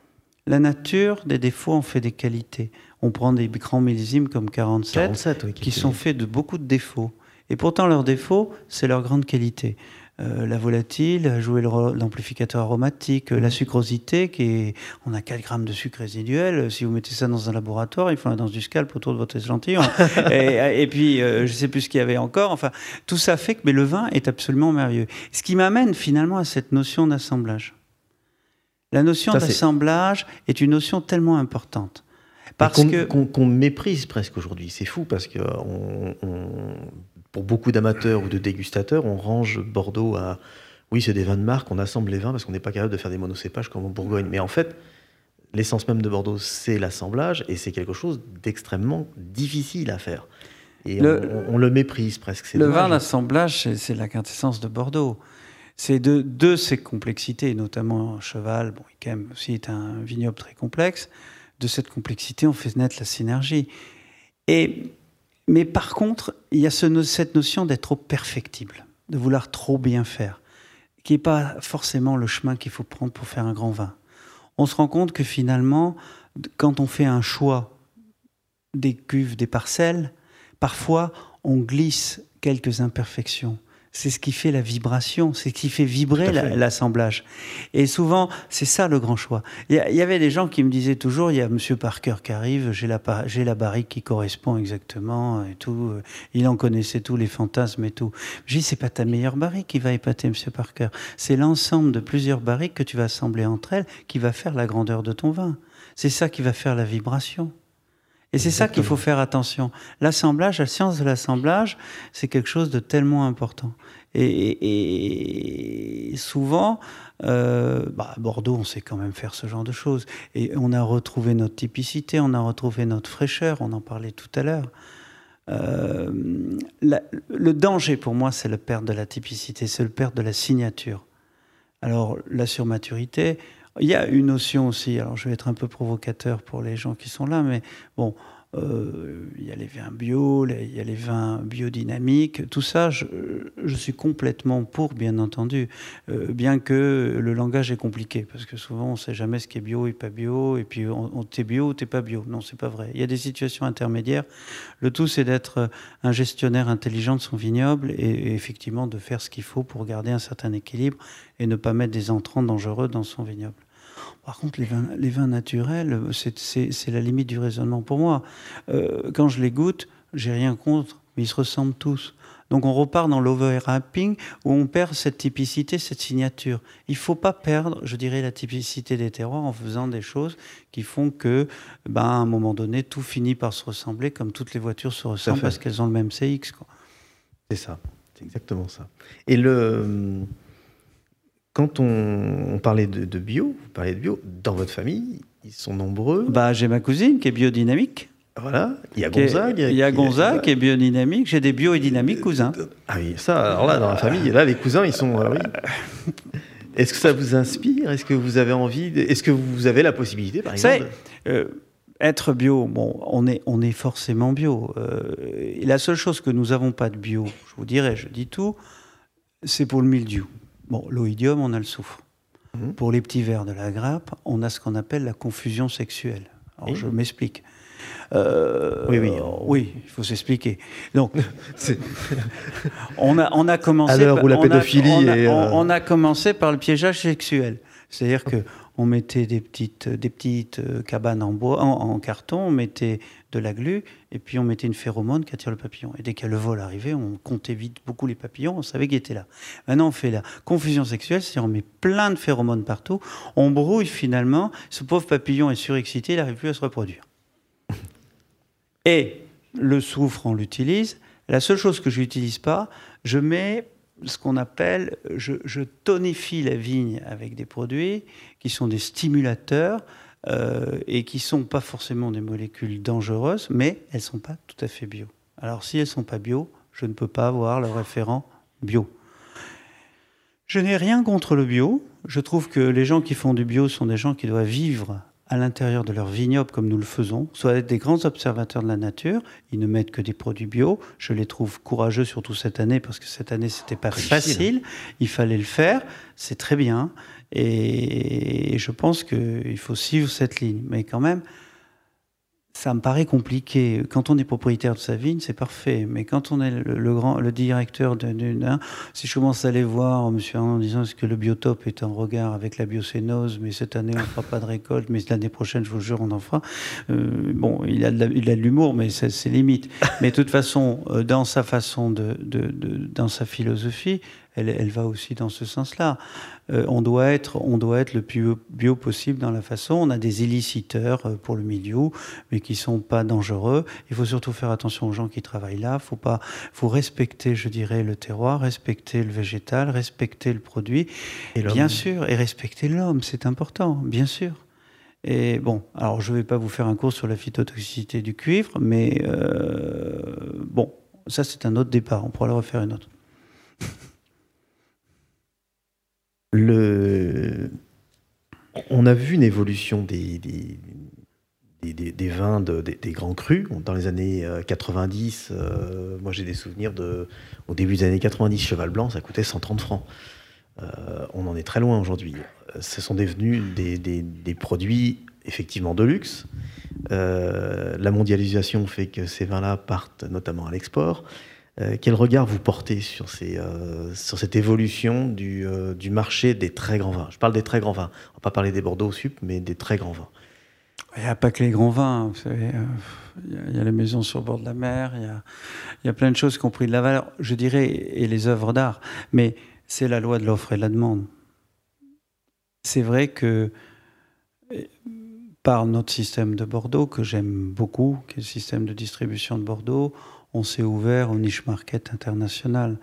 la nature, des défauts, en fait des qualités. On prend des grands millésimes comme 47, qui, sont faits de beaucoup de défauts. Et pourtant, leurs défauts, c'est leur grande qualité. Euh, la volatile, jouer d'amplificateur aromatique, la sucrosité, qui est, on a 4 grammes de sucre résiduel. Si vous mettez ça dans un laboratoire, il faut la danse du scalp autour de votre échantillon. et, puis, euh, je ne sais plus ce qu'il y avait encore. Enfin, tout ça fait que mais le vin est absolument merveilleux. Ce qui m'amène finalement à cette notion d'assemblage. La notion d'assemblage est une notion tellement importante. Parce qu'on, que qu'on, méprise presque aujourd'hui. C'est fou parce que on, pour beaucoup d'amateurs ou de dégustateurs, on range Bordeaux à oui, c'est des vins de marque, on assemble les vins parce qu'on n'est pas capable de faire des monocépages comme en Bourgogne. Mais en fait, l'essence même de Bordeaux, c'est l'assemblage et c'est quelque chose d'extrêmement difficile à faire. Et on, le méprise presque. Le vin d'assemblage, c'est la quintessence de Bordeaux. C'est de, de ces complexités, notamment Cheval, bon, qui aussi est un vignoble très complexe. De cette complexité, on fait naître la synergie. Et mais par contre, il y a cette notion d'être trop perfectible, de vouloir trop bien faire, qui n'est pas forcément le chemin qu'il faut prendre pour faire un grand vin. on se rend compte que finalement, quand on fait un choix des cuves, des parcelles, parfois on glisse quelques imperfections. C'est ce qui fait la vibration, c'est ce qui fait vibrer l'assemblage. Et souvent, c'est ça le grand choix. Il y, avait des gens qui me disaient toujours, il y a Monsieur Parker qui arrive, j'ai la, la barrique qui correspond exactement et tout. Il en connaissait tous les fantasmes et tout. Je dis, c'est pas ta meilleure barrique qui va épater Monsieur Parker. C'est l'ensemble de plusieurs barriques que tu vas assembler entre elles qui va faire la grandeur de ton vin. C'est ça qui va faire la vibration. Et c'est ça qu'il faut faire attention. L'assemblage, la science de l'assemblage, c'est quelque chose de tellement important. Et, souvent, euh, bah, à Bordeaux, on sait quand même faire ce genre de choses. Et on a retrouvé notre typicité, on a retrouvé notre fraîcheur, on en parlait tout à l'heure. Euh, le danger pour moi, c'est le perte de la typicité, c'est le perte de la signature. Alors, la surmaturité, il y a une notion aussi, alors je vais être un peu provocateur pour les gens qui sont là, mais bon, euh, il y a les vins bio, il y a les vins biodynamiques, tout ça, je, suis complètement pour, bien entendu, euh, bien que le langage est compliqué, parce que souvent on ne sait jamais ce qui est bio et pas bio, et puis on, t'es bio ou t'es pas bio. Non, c'est pas vrai. Il y a des situations intermédiaires. Le tout, c'est d'être un gestionnaire intelligent de son vignoble et effectivement de faire ce qu'il faut pour garder un certain équilibre et ne pas mettre des entrants dangereux dans son vignoble. Par contre, les vins, les vins naturels, c'est la limite du raisonnement pour moi. Euh, quand je les goûte, j'ai rien contre, mais ils se ressemblent tous. Donc on repart dans l'overwrapping où on perd cette typicité, cette signature. Il ne faut pas perdre, je dirais, la typicité des terroirs en faisant des choses qui font que, ben, à un moment donné, tout finit par se ressembler comme toutes les voitures se ressemblent parce qu'elles ont le même CX. C'est ça, c'est exactement ça. Et le quand on, parlait de, bio, vous parlez de bio, dans votre famille, ils sont nombreux. Bah, j'ai ma cousine qui est biodynamique. Voilà, il y a Gonzague. Il y a Gonzague qui est biodynamique. J'ai des bio et dynamiques cousins. Ah oui, ça, alors là, dans la famille, là, les cousins, ils sont. Euh, Est-ce que ça vous inspire? Est-ce que vous avez envie Est-ce que vous avez la possibilité, par exemple euh, être bio, bon, on est, on est forcément bio. Euh, la seule chose que nous n'avons pas de bio, je vous dirais, je dis tout, c'est pour le mildiou. Bon, l'oïdium, on a le soufre. Mhm. Pour les petits vers de la grappe, on a ce qu'on appelle la confusion sexuelle. Alors, je m'explique. Euh, oui, oui. oui, il faut s'expliquer. Donc, on, a, on a commencé. À l'heure où la pédophilie on a, on, a commencé par le piégeage sexuel. C'est-à-dire que on mettait des petites, des petites euh, cabanes en bois, en, carton, on mettait de la glu, et puis on mettait une phéromone qui attire le papillon. Et dès que le vol arrivait, on comptait vite beaucoup les papillons, on savait qu'ils étaient là. Maintenant, on fait la confusion sexuelle, c'est-à-dire on met plein de phéromones partout, on brouille finalement, ce pauvre papillon est surexcité, il n'arrive plus à se reproduire. Et le soufre, on l'utilise. La seule chose que je n'utilise pas, je mets ce qu'on appelle, je, tonifie la vigne avec des produits qui sont des stimulateurs euh, et qui ne sont pas forcément des molécules dangereuses, mais elles ne sont pas tout à fait bio. Alors si elles ne sont pas bio, je ne peux pas avoir le référent bio. Je n'ai rien contre le bio. Je trouve que les gens qui font du bio sont des gens qui doivent vivre à l'intérieur de leur vignoble comme nous le faisons, soit être des grands observateurs de la nature. Ils ne mettent que des produits bio. Je les trouve courageux, surtout cette année, parce que cette année, c'était pas facile. Il fallait le faire. C'est très bien. Et je pense qu'il faut suivre cette ligne. Mais quand même, ça me paraît compliqué. Quand on est propriétaire de sa vigne, c'est parfait. Mais quand on est le, grand, le directeur d'une, si je commence à aller voir Monsieur en disant est-ce que le biotope est en regard avec la biocénose, mais cette année on fera pas de récolte, mais l'année prochaine, je vous jure, on en fera. Euh, bon, il a de l'humour, mais c'est limite. Mais de toute façon, euh, dans sa façon de, de, de dans sa philosophie, elle, va aussi dans ce sens-là. Euh, on, doit être, on doit être le plus bio possible dans la façon. On a des illiciteurs euh, pour le milieu, mais qui sont pas dangereux. Il faut surtout faire attention aux gens qui travaillent là. Faut pas, faut respecter, je dirais, le terroir, respecter le végétal, respecter le produit, et bien sûr, et respecter l'homme. C'est important, bien sûr. Et bon, alors je ne vais pas vous faire un cours sur la phytotoxicité du cuivre, mais euh, bon, ça c'est un autre départ. On pourra le refaire une autre. On a vu une évolution des, vins des, grands crus. Dans les années 90, euh, euh, moi j'ai des souvenirs de. Au début des années 90, Cheval Blanc, ça coûtait 130 francs. on en est très loin aujourd'hui. Ce sont devenus des, des produits effectivement de luxe. la mondialisation fait que ces vins-là partent notamment à l'export. Euh, quel regard vous portez sur, ces, euh, sur cette évolution du, euh, du, marché des très grands vins? Je parle des très grands vins. On va pas parler des Bordeaux sup, mais des très grands vins. Il n'y a pas que les grands vins. Vous savez, il y a les maisons sur le bord de la mer. Il y a, il y a plein de choses qui ont pris de la valeur, je dirais, et les œuvres d'art. Mais c'est la loi de l'offre et de la demande. C'est vrai que par notre système de Bordeaux, que j'aime beaucoup, qui est le système de distribution de Bordeaux, on s'est ouvert au niche market international.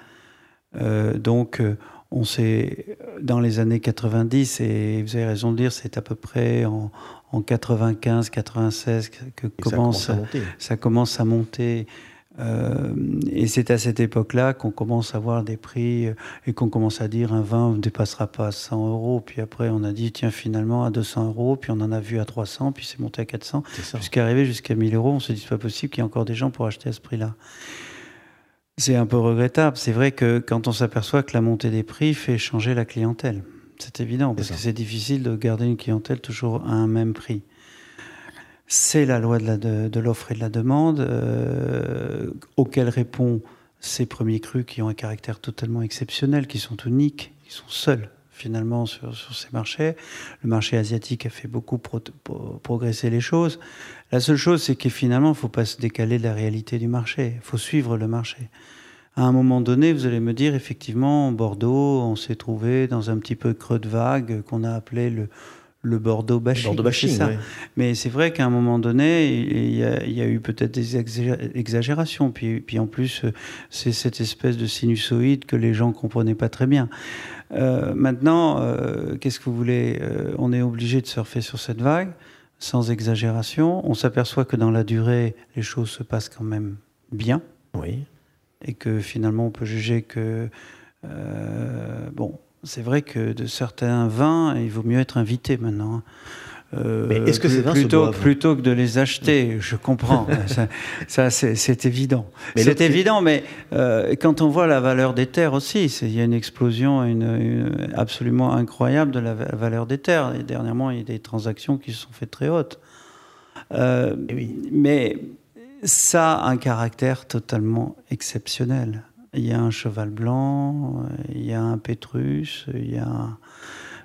Euh, donc, euh, on s'est, dans les années 90, et vous avez raison de dire, c'est à peu près en, 95, 96 que commence, ça commence à monter. Euh, et c'est à cette époque-là qu'on commence à voir des prix euh, et qu'on commence à dire un vin ne dépassera pas 100 euros. Puis après, on a dit, tiens, finalement, à 200 euros. Puis on en a vu à 300, puis c'est monté à 400. Jusqu'à arriver jusqu'à 1000 euros. On se dit, c'est pas possible qu'il y ait encore des gens pour acheter à ce prix-là. C'est un peu regrettable. C'est vrai que quand on s'aperçoit que la montée des prix fait changer la clientèle, c'est évident, parce que c'est difficile de garder une clientèle toujours à un même prix c'est la loi de l'offre et de la demande, euh, auquel répond ces premiers crus qui ont un caractère totalement exceptionnel, qui sont uniques, qui sont seuls finalement sur, ces marchés. Le marché asiatique a fait beaucoup progresser les choses. La seule chose, c'est que finalement, il ne faut pas se décaler de la réalité du marché. Il faut suivre le marché. À un moment donné, vous allez me dire, effectivement, Bordeaux, on s'est trouvé dans un petit peu creux de vague qu'on a appelé le, le Bordeaux bashing. Bordeaux ça. Mais c'est vrai qu'à un moment donné, il y a, eu peut-être des exagérations. Puis, puis en plus, euh, c'est cette espèce de sinusoïde que les gens ne comprenaient pas très bien. Euh, maintenant, euh, qu'est-ce que vous voulez On est obligé de surfer sur cette vague, sans exagération. On s'aperçoit que dans la durée, les choses se passent quand même bien. Oui. Et que finalement, on peut juger que, bon, c'est vrai que de certains vins, il vaut mieux être invité maintenant. Hein. Euh, mais est-ce que ces vins plutôt, plutôt que de les acheter, je comprends. ça, c'est évident. C'est évident, mais euh, quand on voit la valeur des terres aussi, il y a une explosion une, absolument incroyable de la valeur des terres. Et dernièrement, il y a des transactions qui se sont faites très hautes. Euh, oui. Mais ça a un caractère totalement exceptionnel. Il y a un cheval blanc, il y a un pétrus, il y a,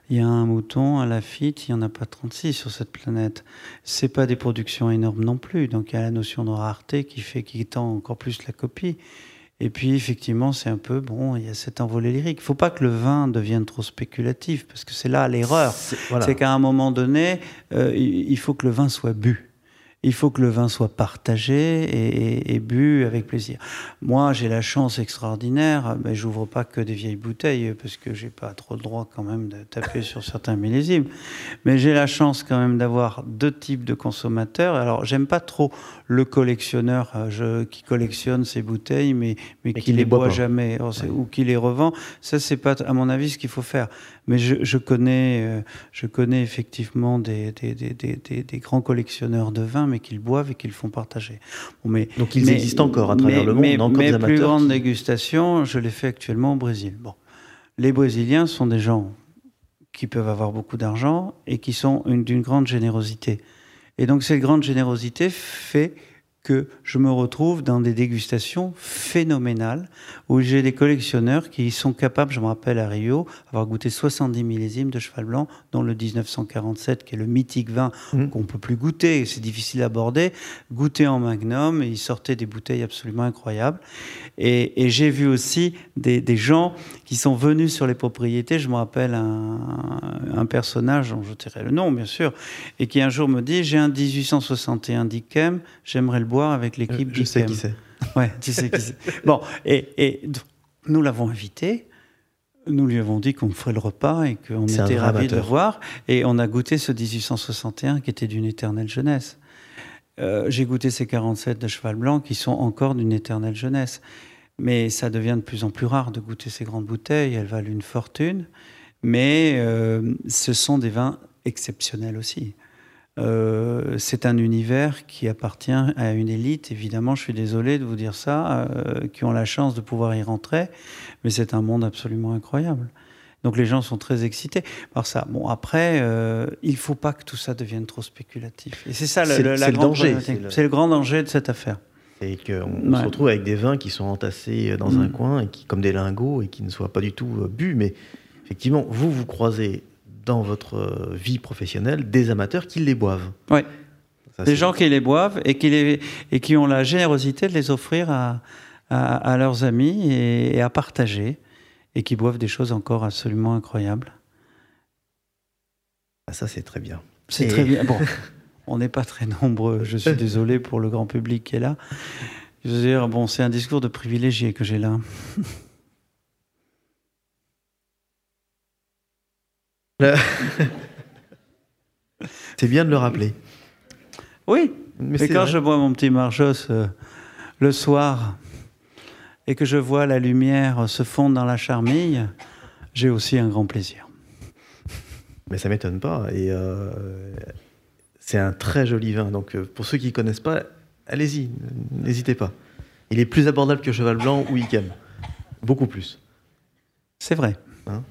il y a un mouton, un lafitte, il n'y en a pas 36 sur cette planète. C'est pas des productions énormes non plus, donc il y a la notion de rareté qui fait qui tend encore plus la copie. Et puis effectivement, c'est un peu bon, il y a cet envolé lyrique. Il faut pas que le vin devienne trop spéculatif, parce que c'est là l'erreur. C'est qu'à un moment donné, euh, il faut que le vin soit bu il faut que le vin soit partagé et, bu avec plaisir. Moi, j'ai la chance extraordinaire, mais j'ouvre pas que des vieilles bouteilles parce que j'ai pas trop le droit quand même de taper sur certains millésimes. Mais j'ai la chance quand même d'avoir deux types de consommateurs. Alors, j'aime pas trop le collectionneur euh, qui collectionne ses bouteilles, mais, mais, qui, les boit, jamais ou qui les revend. Ça, c'est pas, à mon avis, ce qu'il faut faire. Mais je, connais, euh, je connais effectivement des, des, des, des, grands collectionneurs de vins, mais qu'ils boivent et qu'ils font partager. Bon, mais, Donc ils existent encore à travers le monde. Mais, encore mes plus grandes dégustations, je les fais actuellement au Brésil. Bon. Les Brésiliens sont des gens qui peuvent avoir beaucoup d'argent et qui sont d'une grande générosité. Et donc cette grande générosité fait que je me retrouve dans des dégustations phénoménales où j'ai des collectionneurs qui sont capables, je me rappelle à Rio, avoir goûté 70 millésimes de cheval blanc, dont le 1947, qui est le mythique vin mmh. qu'on peut plus goûter, c'est difficile à aborder, goûter en magnum, et ils sortaient des bouteilles absolument incroyables. Et, j'ai vu aussi des, gens qui sont venus sur les propriétés. Je me rappelle un, personnage, dont je tairai le nom bien sûr, et qui un jour me dit J'ai un 1861 Dickem, j'aimerais le boire avec l'équipe Dickem. Je sais qui c'est. Ouais, tu sais qui c'est. Bon, et, nous l'avons invité. Nous lui avons dit qu'on ferait le repas et qu'on était ravis de le voir. Et on a goûté ce 1861 qui était d'une éternelle jeunesse. Euh, j'ai goûté ces 47 de cheval blanc qui sont encore d'une éternelle jeunesse. Mais ça devient de plus en plus rare de goûter ces grandes bouteilles. Elles valent une fortune. Mais euh, ce sont des vins exceptionnels aussi. Euh, c'est un univers qui appartient à une élite, évidemment, je suis désolé de vous dire ça, qui ont la chance de pouvoir y rentrer, mais c'est un monde absolument incroyable. Donc les gens sont très excités par ça. Bon, après, euh, il ne faut pas que tout ça devienne trop spéculatif. Et c'est ça le, le, la danger. C'est le... grand danger de cette affaire. C'est qu'on se retrouve avec des vins qui sont entassés dans un mm. coin, et qui, comme des lingots, et qui ne soient pas du tout euh, bu. Mais effectivement, vous, vous croisez dans votre euh, vie professionnelle des amateurs qui les boivent. Oui. des gens qui les boivent et qui, les, et qui ont la générosité de les offrir à, à, leurs amis et, à partager, et qui boivent des choses encore absolument incroyables. Ah, ça, c'est très bien. C'est très bien. Bon, on n'est pas très nombreux. Je suis désolé pour le grand public qui est là. Je veux dire, bon, c'est un discours de privilégié que j'ai là. c'est bien de le rappeler. Oui, mais, quand je bois mon petit marjos euh, le soir, et que je vois la lumière se fondre dans la charmille, j'ai aussi un grand plaisir. Mais ça m'étonne pas. Et euh, c'est un très joli vin. Donc euh, pour ceux qui ne connaissent pas, allez-y, n'hésitez pas. Il est plus abordable que Cheval Blanc ou Ikem. Beaucoup plus. C'est vrai. Hein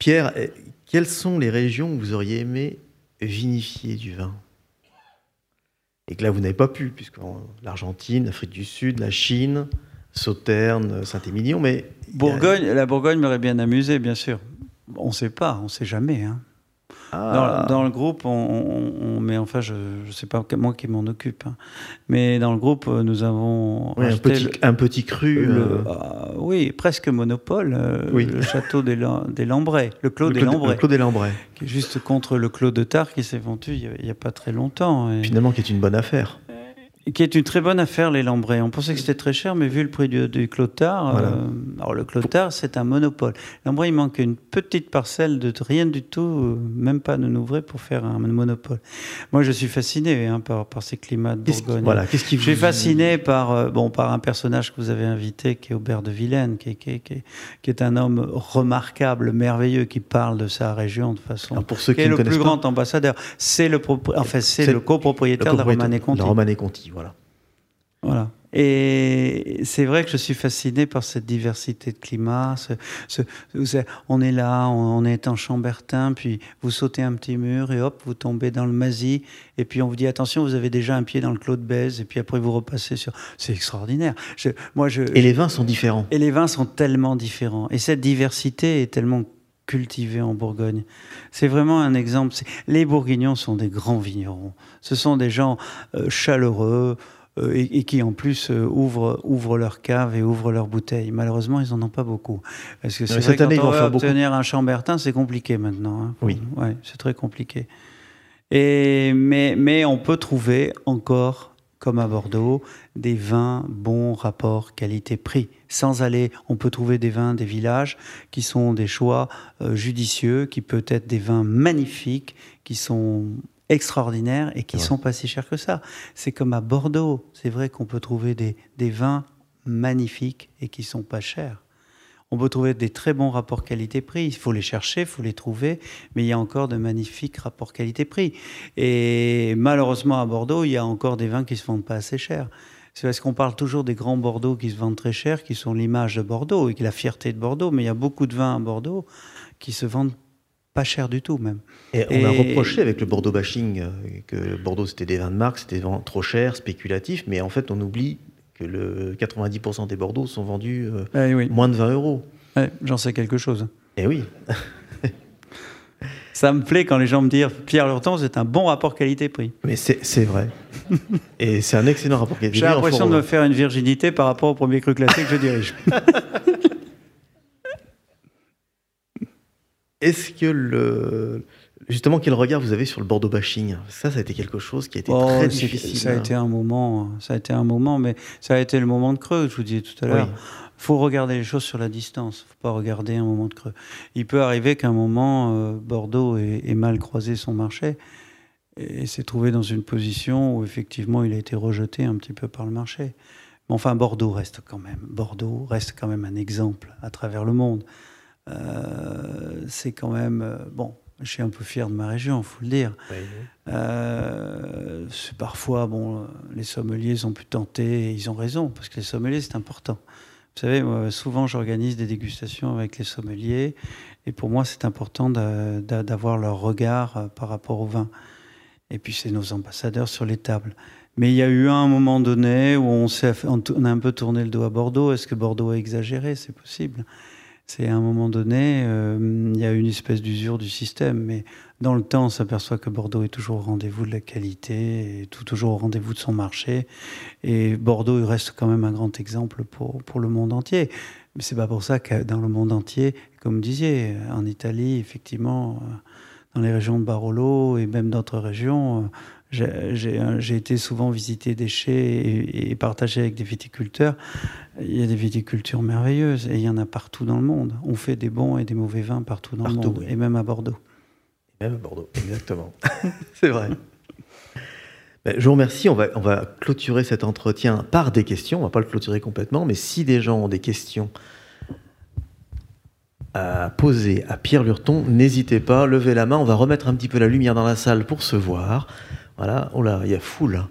Pierre, eh, quelles sont les régions où vous auriez aimé vinifier du vin? Et que là vous n'avez pas pu, puisque l'Argentine, l'Afrique du Sud, la Chine, Sauternes, Saint-Émilion, mais... Bourgogne, La Bourgogne m'aurait bien amusé, bien sûr. On ne sait pas, on ne sait jamais. Hein. Ah. Dans, le groupe, on, mais enfin, je ne sais pas moi qui m'en occupe. Hein. Mais dans le groupe, nous avons un, petit, un petit cru. Euh, ah, oui, presque monopole. Euh, le château des, des Lambrais, le Clos des Lambrais. Le Clos des Lambrais. Qui est juste contre le Clos de Tard qui s'est vendu il n'y a, pas très longtemps. Finalement, qui est une bonne affaire qui est une très bonne affaire, les Lambrais. On pensait que c'était très cher, mais vu le prix du, du Clotard, euh, alors le Clotard, c'est un monopole. Lambray, il manque une petite parcelle de rien du tout, euh, même pas de Nouvray, pour faire un monopole. Moi, je suis fasciné hein, par, par, ces climats de Bourgogne. voilà, qu'est-ce qui Je suis fasciné par, euh, bon, par un personnage que vous avez invité, qui est Aubert de Vilaine, qui, qui, qui, qui, est un homme remarquable, merveilleux, qui parle de sa région de façon. Alors pour ceux qui, est le plus grand ambassadeur. C'est le, enfin, c'est le copropriétaire de la Romanée-Conti. La Romanée-Conti, voilà. Voilà. Et c'est vrai que je suis fasciné par cette diversité de climat. on est là, on, est en Chambertin, puis vous sautez un petit mur et hop, vous tombez dans le Mazie. Et puis on vous dit attention, vous avez déjà un pied dans le Clos de Bèze. Et puis après vous repassez sur. C'est extraordinaire. moi, je, et les vins sont différents. Et les vins sont tellement différents. Et cette diversité est tellement cultivée en Bourgogne. C'est vraiment un exemple. Les Bourguignons sont des grands vignerons. Ce sont des gens euh, chaleureux. Euh, et, qui en plus euh, ouvrent, ouvrent leur cave et ouvrent leurs bouteilles. Malheureusement, ils n'en ont pas beaucoup. Parce que c'est vrai quand on veut obtenir un chambertin, c'est compliqué maintenant. Hein. Oui. Ouais, c'est très compliqué. Et, mais, mais on peut trouver encore, comme à Bordeaux, des vins bons rapport qualité-prix. Sans aller, on peut trouver des vins des villages qui sont des choix euh, judicieux, qui peuvent être des vins magnifiques, qui sont extraordinaires et qui ne sont pas si chers que ça. C'est comme à Bordeaux. C'est vrai qu'on peut trouver des, des, vins magnifiques et qui sont pas chers. On peut trouver des très bons rapports qualité-prix. Il faut les chercher, il faut les trouver, mais il y a encore de magnifiques rapports qualité-prix. Et malheureusement, à Bordeaux, il y a encore des vins qui se vendent pas assez cher. C'est parce qu'on parle toujours des grands Bordeaux qui se vendent très cher, qui sont l'image de Bordeaux et qui la fierté de Bordeaux, mais il y a beaucoup de vins à Bordeaux qui se vendent pas cher du tout même. Et on a reproché avec le Bordeaux bashing euh, que Bordeaux c'était des vins de marque, c'était trop cher, spéculatif, mais en fait on oublie que le 90% des Bordeaux sont vendus euh, eh moins de 20 euros. J'en sais quelque chose. Eh oui. Ça me plaît quand les gens me disent Pierre Lurton, c'est un bon rapport qualité-prix. Mais c'est vrai. Et c'est un excellent rapport qualité-prix. J'ai l'impression de me faire une virginité par rapport au premier cru classé que je dirige. Est-ce que le justement quel regard vous avez sur le Bordeaux bashing? Ça, ça a été quelque chose qui a été oh, très difficile. Ça a été un moment, ça a été un moment, mais ça a été le moment de creux. Je vous disais tout à l'heure. Il faut regarder les choses sur la distance. Il ne faut pas regarder un moment de creux. Il peut arriver qu'à un moment, euh, Bordeaux ait, mal croisé son marché et s'est trouvé dans une position où effectivement il a été rejeté un petit peu par le marché. Mais enfin, Bordeaux reste quand même. Bordeaux reste quand même un exemple à travers le monde. Euh, c'est quand même euh, bon. Je suis un peu fier de ma région, il faut le dire. Euh, parfois, bon, les sommeliers sont plus tentés et ils ont raison parce que les sommeliers c'est important. Vous savez, souvent j'organise des dégustations avec les sommeliers, et pour moi c'est important d'avoir leur regard euh, par rapport au vin. Et puis c'est nos ambassadeurs sur les tables. Mais il y a eu un moment donné où on, on a un peu tourné le dos à Bordeaux. Est-ce que Bordeaux a exagéré? C'est possible. C'est à un moment donné, euh, il y a une espèce d'usure du système. Mais dans le temps, on s'aperçoit que Bordeaux est toujours au rendez-vous de la qualité, tout, toujours au rendez-vous de son marché. Et Bordeaux il reste quand même un grand exemple pour, pour le monde entier. Mais c'est pas pour ça que dans le monde entier, comme vous disiez, en Italie, effectivement, euh, dans les régions de Barolo et même d'autres régions, euh, j'ai été souvent visiter des chais et, et partager avec des viticulteurs. Il y a des viticultures merveilleuses et il y en a partout dans le monde. On fait des bons et des mauvais vins partout dans le monde, et même à Bordeaux. Et même à Bordeaux, exactement. C'est vrai. Ben, je vous remercie. On va, on va clôturer cet entretien par des questions. On ne va pas le clôturer complètement, mais si des gens ont des questions à poser à Pierre Lurton, n'hésitez pas, levez la main. On va remettre un petit peu la lumière dans la salle pour se voir. Voilà. Oh là, il y a foule.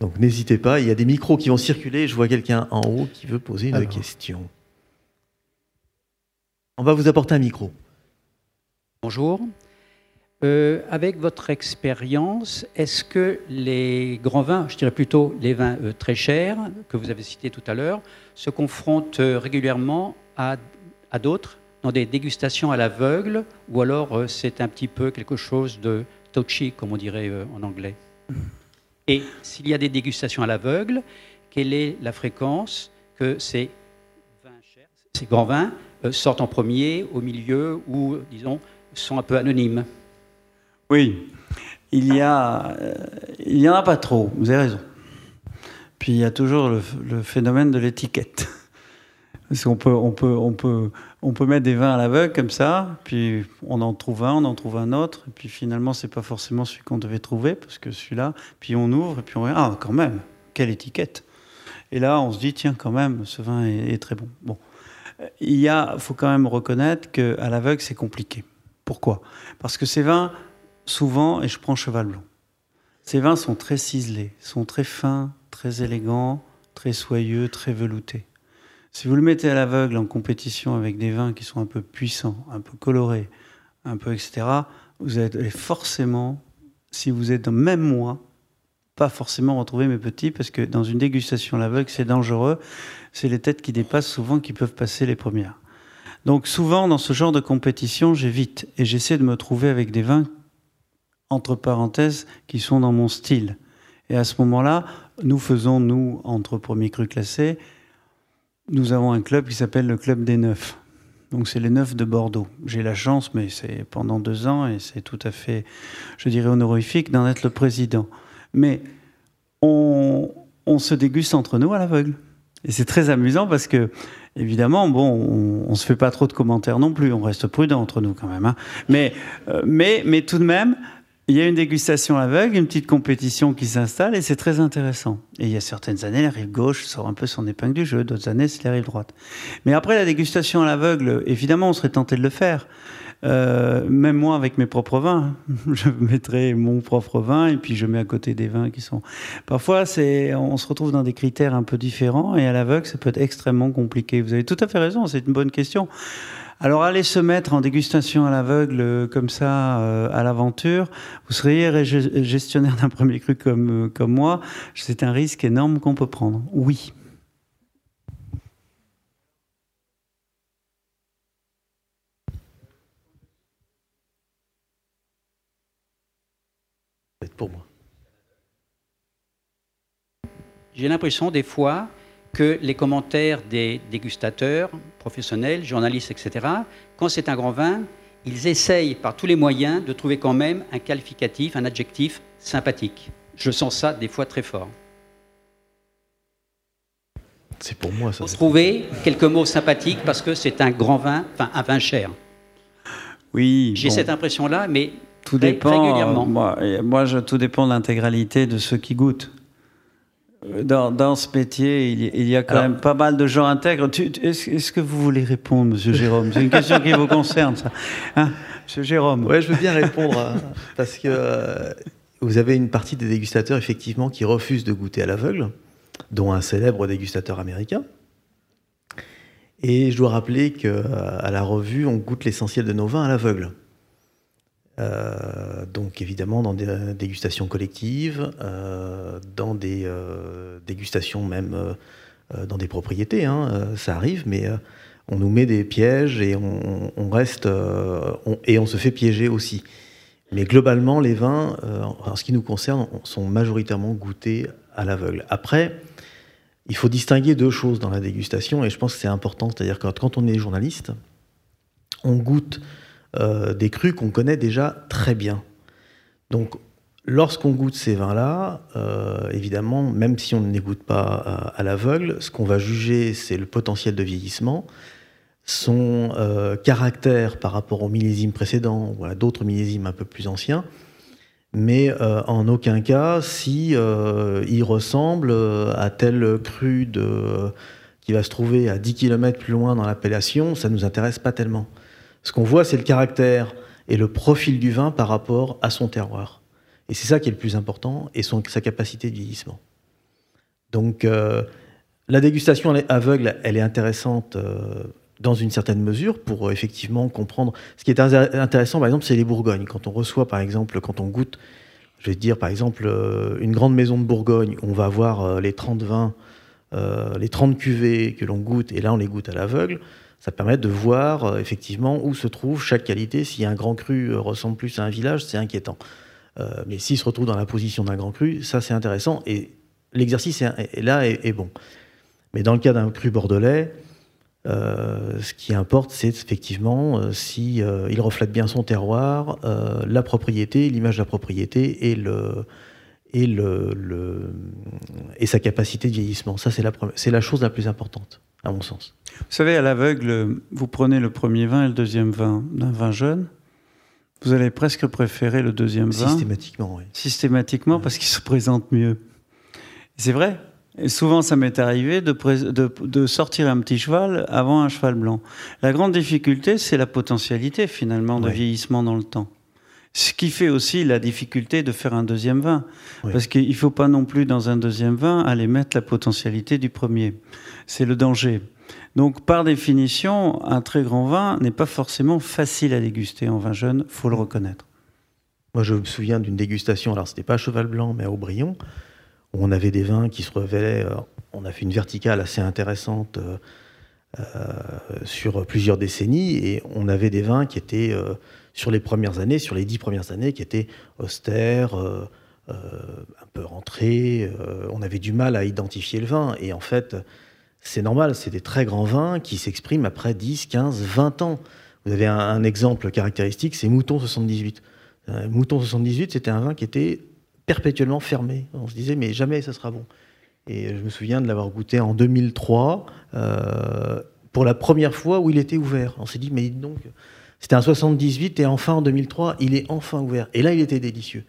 Donc n'hésitez pas, il y a des micros qui vont circuler. Je vois quelqu'un en haut qui veut poser une question. On va vous apporter un micro. Bonjour. Euh, avec votre expérience, est-ce que les grands vins, je dirais plutôt les vins euh, très chers, que vous avez cités tout à l'heure, se confrontent euh, régulièrement à, d'autres dans des dégustations à l'aveugle, ou alors c'est un petit peu quelque chose de touchy, comme on dirait en anglais? Et s'il y a des dégustations à l'aveugle, quelle est la fréquence que ces, vins chers, ces grands vins sortent en premier, au milieu, ou disons, sont un peu anonymes? Oui, il y a, euh, il y en a pas trop. Vous avez raison. Puis il y a toujours le, phénomène de l'étiquette. Parce qu'on peut, on peut, mettre des vins à l'aveugle comme ça, puis on en trouve un, on en trouve un autre, et puis finalement c'est pas forcément celui qu'on devait trouver parce que celui-là, puis on ouvre et puis on regarde, ah quand même, quelle étiquette. Et là on se dit tiens quand même, ce vin est, très bon. Il y a, faut quand même reconnaître que à l'aveugle c'est compliqué. Pourquoi? Parce que ces vins souvent, et je prends Cheval Blanc, ces vins sont très ciselés, sont très fins, très élégants, très soyeux, très veloutés. Si vous le mettez à l'aveugle en compétition avec des vins qui sont un peu puissants, un peu colorés, un peu etc., vous allez forcément, si vous êtes dans même moi, pas forcément retrouver mes petits, parce que dans une dégustation à l'aveugle, c'est dangereux. C'est les têtes qui dépassent souvent qui peuvent passer les premières. Donc souvent, dans ce genre de compétition, j'évite et j'essaie de me trouver avec des vins entre parenthèses, qui sont dans mon style. Et à ce moment-là, nous faisons, nous, entre premiers crus classés, nous avons un club qui s'appelle le Club des Neufs. Donc c'est les Neufs de Bordeaux. J'ai la chance, mais c'est pendant deux ans, et c'est tout à fait, je dirais, honorifique d'en être le président. Mais on, se déguste entre nous à l'aveugle. Et c'est très amusant parce que, évidemment, bon, on, ne se fait pas trop de commentaires non plus, on reste prudent entre nous quand même. Hein. Mais, euh, mais, mais tout de même, il y a une dégustation aveugle, une petite compétition qui s'installe et c'est très intéressant. Et il y a certaines années, la rive gauche sort un peu son épingle du jeu, d'autres années, c'est la rive droite. Mais après la dégustation à l'aveugle, évidemment, on serait tenté de le faire. Euh, même moi, avec mes propres vins, je mettrai mon propre vin et puis je mets à côté des vins qui sont. Parfois, c'est, on se retrouve dans des critères un peu différents et à l'aveugle, ça peut être extrêmement compliqué. Vous avez tout à fait raison, c'est une bonne question. Alors aller se mettre en dégustation à l'aveugle euh, comme ça euh, à l'aventure, vous seriez gestionnaire d'un premier cru comme, euh, comme moi, c'est un risque énorme qu'on peut prendre. Oui. pour moi. J'ai l'impression des fois que les commentaires des dégustateurs, professionnels, journalistes, etc., quand c'est un grand vin, ils essayent par tous les moyens de trouver quand même un qualificatif, un adjectif sympathique. Je sens ça des fois très fort. C'est pour moi ça. Faut trouver quelques mots sympathiques parce que c'est un grand vin, enfin un vin cher. Oui. J'ai cette impression-là, mais tout dépend. Régulièrement. moi, moi je, tout dépend de l'intégralité de ceux qui goûtent. Dans, ce métier, il y, a quand même pas mal de gens intègres. Est-ce que vous voulez répondre, Monsieur Jérôme? C'est une question qui vous concerne, ça. Hein Monsieur Jérôme? Oui, je veux bien répondre, hein, parce que euh, vous avez une partie des dégustateurs, effectivement, qui refusent de goûter à l'aveugle. dont un célèbre dégustateur américain. Et je dois rappeler qu'à la revue, on goûte l'essentiel de nos vins à l'aveugle. Euh, donc évidemment dans des dégustations collectives, euh, dans des euh, dégustations même dans des propriétés, hein, ça arrive, mais on nous met des pièges et on, reste et on se fait piéger aussi. Mais globalement, les vins, en ce qui nous concerne, sont majoritairement goûtés à l'aveugle. Après, il faut distinguer deux choses dans la dégustation et je pense que c'est important, c'est-à-dire que quand on est journaliste, on goûte euh, des crus qu'on connaît déjà très bien. Donc, lorsqu'on goûte ces vins-là, euh, évidemment, même si on ne les goûte pas euh, à, l'aveugle, ce qu'on va juger, c'est le potentiel de vieillissement, son caractère par rapport au millésime précédent ou à d'autres millésimes un peu plus anciens, mais en aucun cas si il ressemble à tel cru qui va se trouver à 10 km plus loin dans l'appellation, ça ne nous intéresse pas tellement. Ce qu'on voit, c'est le caractère et le profil du vin par rapport à son terroir. Et c'est ça qui est le plus important, et sa capacité de vieillissement. Donc, euh, la dégustation aveugle, elle est intéressante euh, dans une certaine mesure pour euh, effectivement comprendre. Ce qui est intéressant, par exemple, c'est les Bourgognes. Quand on reçoit, par exemple, quand on goûte, je vais dire, par exemple, une grande maison de Bourgogne, on va voir les 30 vins, les 30 cuvées que l'on goûte, et là, on les goûte à l'aveugle ça permet de voir euh, effectivement où se trouve chaque qualité. Si un grand cru euh, ressemble plus à un village, c'est inquiétant. Euh, mais s'il se retrouve dans la position d'un grand cru, ça c'est intéressant et l'exercice est, là est, bon. Mais dans le cas d'un cru bordelais, ce qui importe, c'est effectivement si il reflète bien son terroir, la propriété, l'image de la propriété et sa capacité de vieillissement. Ça c'est la c'est la chose la plus importante à mon sens. Vous savez, à l'aveugle, vous prenez le premier vin et le deuxième vin d'un vin jeune, vous allez presque préférer le deuxième vin. Systématiquement, oui. Systématiquement, parce qu'il se présente mieux. C'est vrai. Et souvent, ça m'est arrivé de, de, sortir un petit cheval avant un cheval blanc. La grande difficulté, c'est la potentialité, finalement, de vieillissement dans le temps. Ce qui fait aussi la difficulté de faire un deuxième vin. Parce qu'il ne faut pas non plus, dans un deuxième vin, aller mettre la potentialité du premier. C'est le danger. Donc, par définition, un très grand vin n'est pas forcément facile à déguster en vin jeune, faut le reconnaître. Moi, je me souviens d'une dégustation, alors c'était pas à Cheval Blanc, mais à Aubryon, où on avait des vins qui se révélaient. Euh, on a fait une verticale assez intéressante euh, euh, sur plusieurs décennies, et on avait des vins qui étaient, sur les premières années, sur les dix premières années, qui étaient austères, un peu rentrés. on avait du mal à identifier le vin, et en fait c'est normal, c'est des très grands vins qui s'expriment après 10, 15, 20 ans. Vous avez un, exemple caractéristique, c'est Mouton 78. Euh, Mouton 78, c'était un vin qui était perpétuellement fermé. On se disait, mais jamais ça sera bon. Et je me souviens de l'avoir goûté en 2003, euh, pour la première fois où il était ouvert. On s'est dit, mais donc, c'était un 78 et enfin en 2003, il est enfin ouvert. Et là, il était délicieux.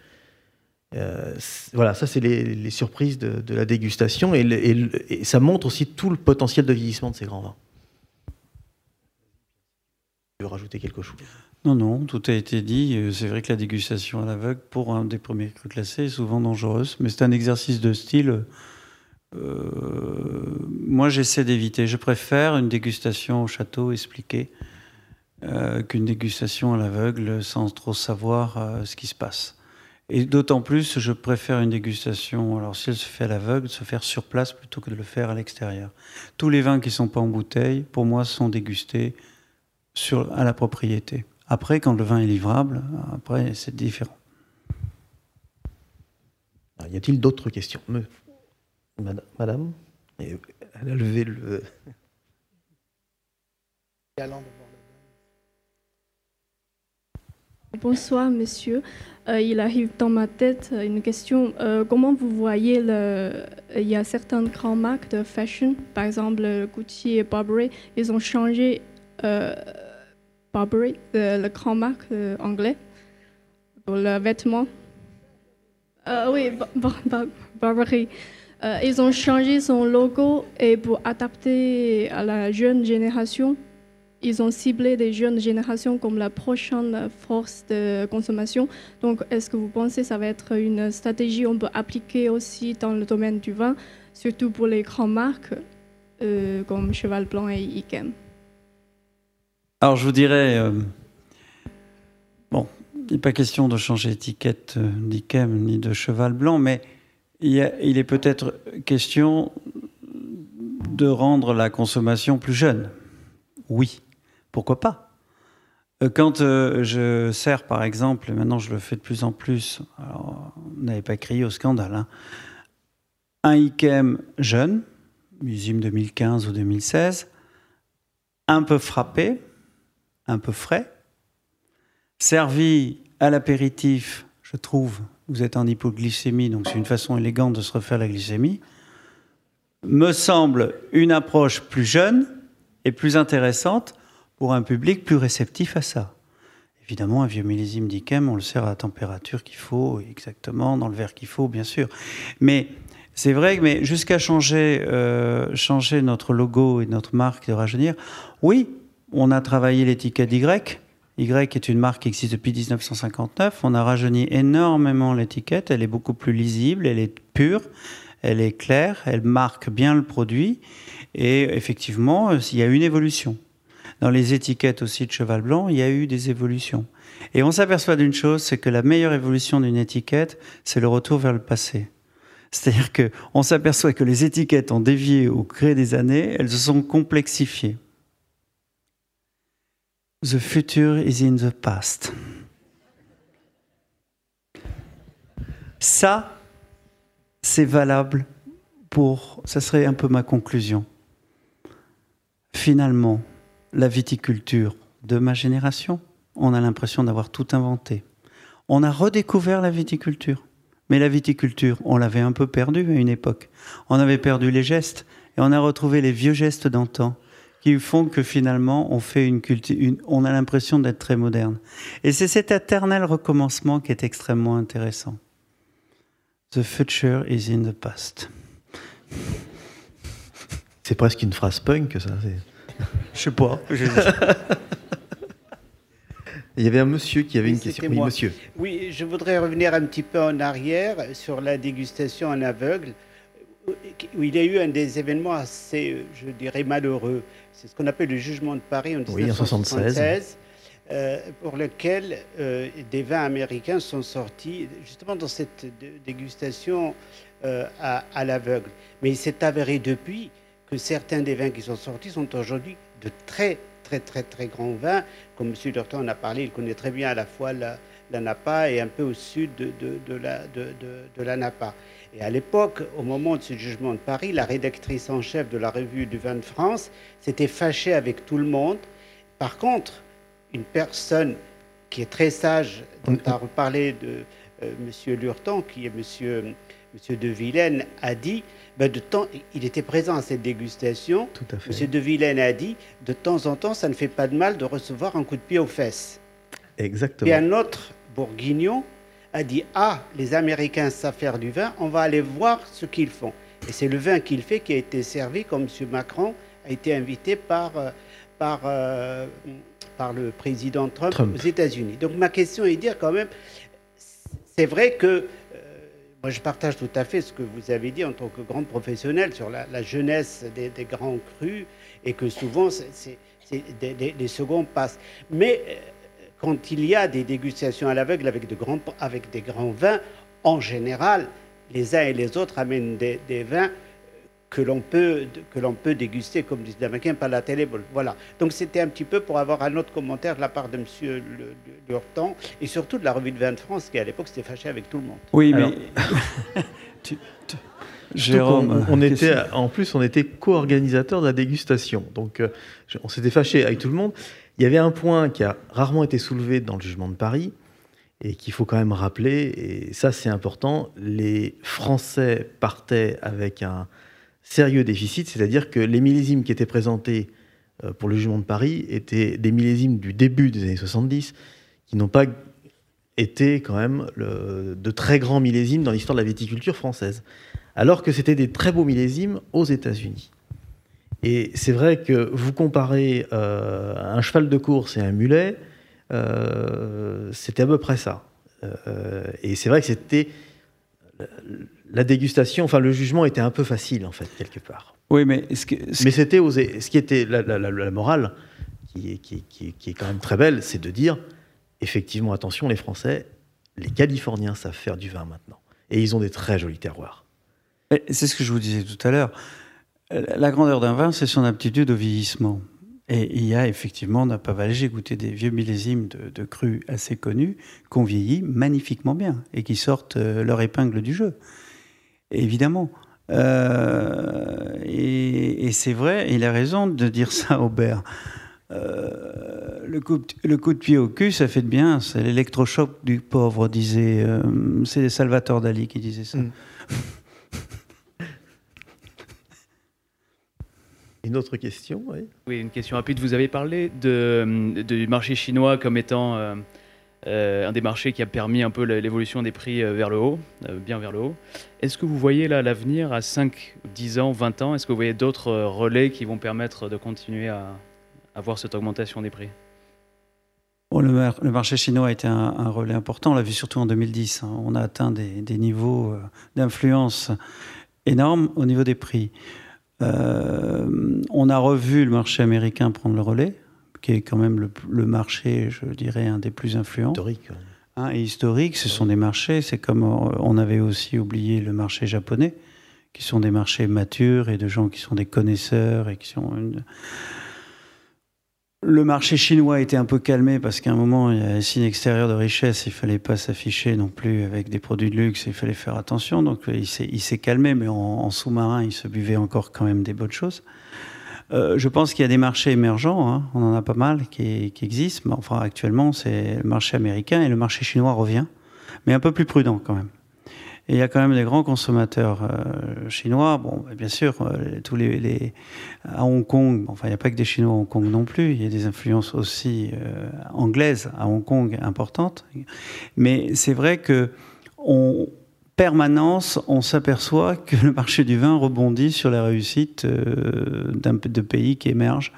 Euh, voilà, ça c'est les, surprises de, la dégustation et, ça montre aussi tout le potentiel de vieillissement de ces grands vins. Tu veux rajouter quelque chose Non, non, tout a été dit. Euh, c'est vrai que la dégustation à l'aveugle pour un des premiers crus classés est souvent dangereuse, mais c'est un exercice de style. Euh, moi, j'essaie d'éviter. Je préfère une dégustation au château expliquée qu'une dégustation à l'aveugle sans trop savoir ce qui se passe. Et d'autant plus, je préfère une dégustation, alors si elle se fait à l'aveugle, se faire sur place plutôt que de le faire à l'extérieur. Tous les vins qui ne sont pas en bouteille, pour moi, sont dégustés sur, à la propriété. Après, quand le vin est livrable, après, c'est différent. y a-t-il d'autres questions? Madame? Elle a levé le... Bonsoir, monsieur. Euh, il arrive dans ma tête une question. Euh, comment vous voyez le... Il y a certaines grandes marques de fashion, par exemple Gucci et Burberry, ils ont changé euh, Burberry, le grand marque anglais, pour le vêtement. oui, Burberry. ils ont changé son logo et pour adapter à la jeune génération ils ont ciblé des jeunes générations comme la prochaine force de consommation. Donc, est-ce que vous pensez que ça va être une stratégie qu'on peut appliquer aussi dans le domaine du vin surtout pour les grandes marques comme Cheval Blanc et Ikem? Alors je vous dirais, bon, il n'est pas question de changer l'étiquette d'Ikem ni de Cheval Blanc, mais il est peut-être question de rendre la consommation plus jeune. Oui, pourquoi pas? Euh, Quand euh, je sers, par exemple, et maintenant je le fais de plus en plus, alors, on n'avait pas crié au scandale, hein, un IKEM jeune, usine 2015 ou 2016, un peu frappé, un peu frais, servi à l'apéritif, je trouve, vous êtes en hypoglycémie, donc c'est une façon élégante de se refaire la glycémie, me semble une approche plus jeune et plus intéressante pour un public plus réceptif à ça. Évidemment, un vieux millésime d'Ikem, on le sert à la température qu'il faut, exactement, dans le verre qu'il faut, bien sûr. Mais c'est vrai, mais jusqu'à changer, euh, changer notre logo et notre marque de rajeunir, oui, on a travaillé l'étiquette Y. Y est une marque qui existe depuis 1959. On a rajeuni énormément l'étiquette. Elle est beaucoup plus lisible, elle est pure, elle est claire, elle marque bien le produit. Et effectivement, il y a une évolution. Dans les étiquettes aussi de cheval blanc, il y a eu des évolutions. Et on s'aperçoit d'une chose, c'est que la meilleure évolution d'une étiquette, c'est le retour vers le passé. C'est-à-dire qu'on s'aperçoit que les étiquettes ont dévié au gré des années, elles se sont complexifiées. The future is in the past. Ça, c'est valable pour, ça serait un peu ma conclusion. Finalement, la viticulture de ma génération, on a l'impression d'avoir tout inventé. On a redécouvert la viticulture. Mais la viticulture, on l'avait un peu perdue à une époque. On avait perdu les gestes et on a retrouvé les vieux gestes d'antan qui font que finalement on fait une, une on a l'impression d'être très moderne. Et c'est cet éternel recommencement qui est extrêmement intéressant. The future is in the past. C'est presque une phrase punk, ça. Je sais pas. Il y avait un monsieur qui avait une question. Oui, monsieur. Oui, je voudrais revenir un petit peu en arrière sur la dégustation en aveugle, où il y a eu un des événements assez, je dirais, malheureux. C'est ce qu'on appelle le jugement de Paris en 1976. Euh, pour lequel euh, des vins américains sont sortis justement dans cette dégustation euh, à, l'aveugle. Mais il s'est avéré depuis que certains des vins qui sont sortis sont aujourd'hui de très très très très grands vins. Comme M. Lurton en a parlé, il connaît très bien à la fois la, Napa et un peu au sud de, de, la, de, la Napa. Et à l'époque, au moment de ce jugement de Paris, la rédactrice en chef de la revue du vin de France s'était fâchée avec tout le monde. Par contre, une personne qui est très sage, dont a reparlé de euh, M. Lurton, qui est M. Monsieur, de Vilaine, a dit, ben de temps, il était présent à cette dégustation. Tout à fait. Monsieur de Vilaine a dit, de temps en temps, ça ne fait pas de mal de recevoir un coup de pied aux fesses. Exactement. Et un autre bourguignon a dit, ah, les Américains savent faire du vin, on va aller voir ce qu'ils font. Et c'est le vin qu'il fait qui a été servi, comme M. Macron a été invité par, euh, par euh, par le président Trump, aux États-Unis. Donc ma question est de dire quand même, c'est vrai que moi je partage tout à fait ce que vous avez dit en tant que grand professionnel sur la, jeunesse des, grands crus et que souvent c'est, les seconds passent. Mais euh, quand il y a des dégustations à l'aveugle avec, de grands, des grands vins, en général, les uns et les autres amènent des, des vins que l'on peut, que l'on peut déguster, comme disent les Américains, par la télé. Voilà. Donc c'était un petit peu pour avoir un autre commentaire de la part de M. Lurton et surtout de la revue de vin de France qui à l'époque s'était fâché avec tout le monde. Oui, mais. Jérôme, on, était, en plus, on était co-organisateur de la dégustation. Donc, euh, on s'était fâché avec tout le monde. Il y avait un point qui a rarement été soulevé dans le jugement de Paris et qu'il faut quand même rappeler, et ça c'est important, les Français partaient avec un, sérieux déficit, c'est-à-dire que les millésimes qui étaient présentés euh, pour le jugement de Paris étaient des millésimes du début des années 70 qui n'ont pas été quand même de très grands millésimes dans l'histoire de la viticulture française, alors que c'était des très beaux millésimes aux États-Unis. Et c'est vrai que vous comparez euh, un cheval de course et un mulet, euh, c'était à peu près ça. et c'est vrai que c'était la dégustation, enfin le jugement était un peu facile en fait quelque part. Oui, mais mais c'était osé. Ce qui était la, morale, qui est, qui, qui est quand même très belle, c'est de dire effectivement attention les Français, les Californiens savent faire du vin maintenant et ils ont des très jolis terroirs. C'est ce que je vous disais tout à l'heure. La grandeur d'un vin, c'est son aptitude au vieillissement. Et il y a effectivement, n'a pas j'ai goûté des vieux millésimes de, de crus assez connus, qu'on vieillit magnifiquement bien et qui sortent euh, leur épingle du jeu. Évidemment. Euh, et, c'est vrai, il a raison de dire ça, Aubert. Euh, le, coup, le, coup, de pied au cul, ça fait de bien. C'est l'électrochoc du pauvre, disait. c'est Salvatore Dali qui disait ça. Mm. Une autre question, oui. Oui, une question rapide. Vous avez parlé de, du marché chinois comme étant euh, euh, un des marchés qui a permis un peu l'évolution des prix euh, vers le haut, bien vers le haut. Est-ce que vous voyez là l'avenir à 5, 10 ans, 20 ans? Est-ce que vous voyez d'autres relais qui vont permettre de continuer à avoir cette augmentation des prix? Le, le, marché chinois a été un, relais important, on l'a vu surtout en 2010. Hein. On a atteint des, niveaux d'influence énormes au niveau des prix. Euh, on a revu le marché américain prendre le relais, qui est quand même le, marché, je dirais, un des plus influents. Historique. Hein, et historique, ce sont des marchés, c'est comme euh, on avait aussi oublié le marché japonais, qui sont des marchés matures et de gens qui sont des connaisseurs et qui sont une, le marché chinois été un peu calmé parce qu'à un moment, il y a un signe extérieur de richesse, il fallait pas s'afficher non plus avec des produits de luxe, il fallait faire attention. Donc il s'est calmé, mais en, sous-marin, il se buvait encore quand même des bonnes choses. Euh, je pense qu'il y a des marchés émergents, hein. on en a pas mal qui, existent, mais enfin actuellement c'est le marché américain et le marché chinois revient, mais un peu plus prudent quand même. Et il y a quand même des grands consommateurs euh, chinois. Bon, bien sûr, euh, tous les, à Hong Kong, enfin, il n'y a pas que des Chinois à Hong Kong non plus. Il y a des influences aussi anglaises à Hong Kong importantes. Mais c'est vrai que en permanence, on s'aperçoit que le marché du vin rebondit sur la réussite d'un de pays qui émergent.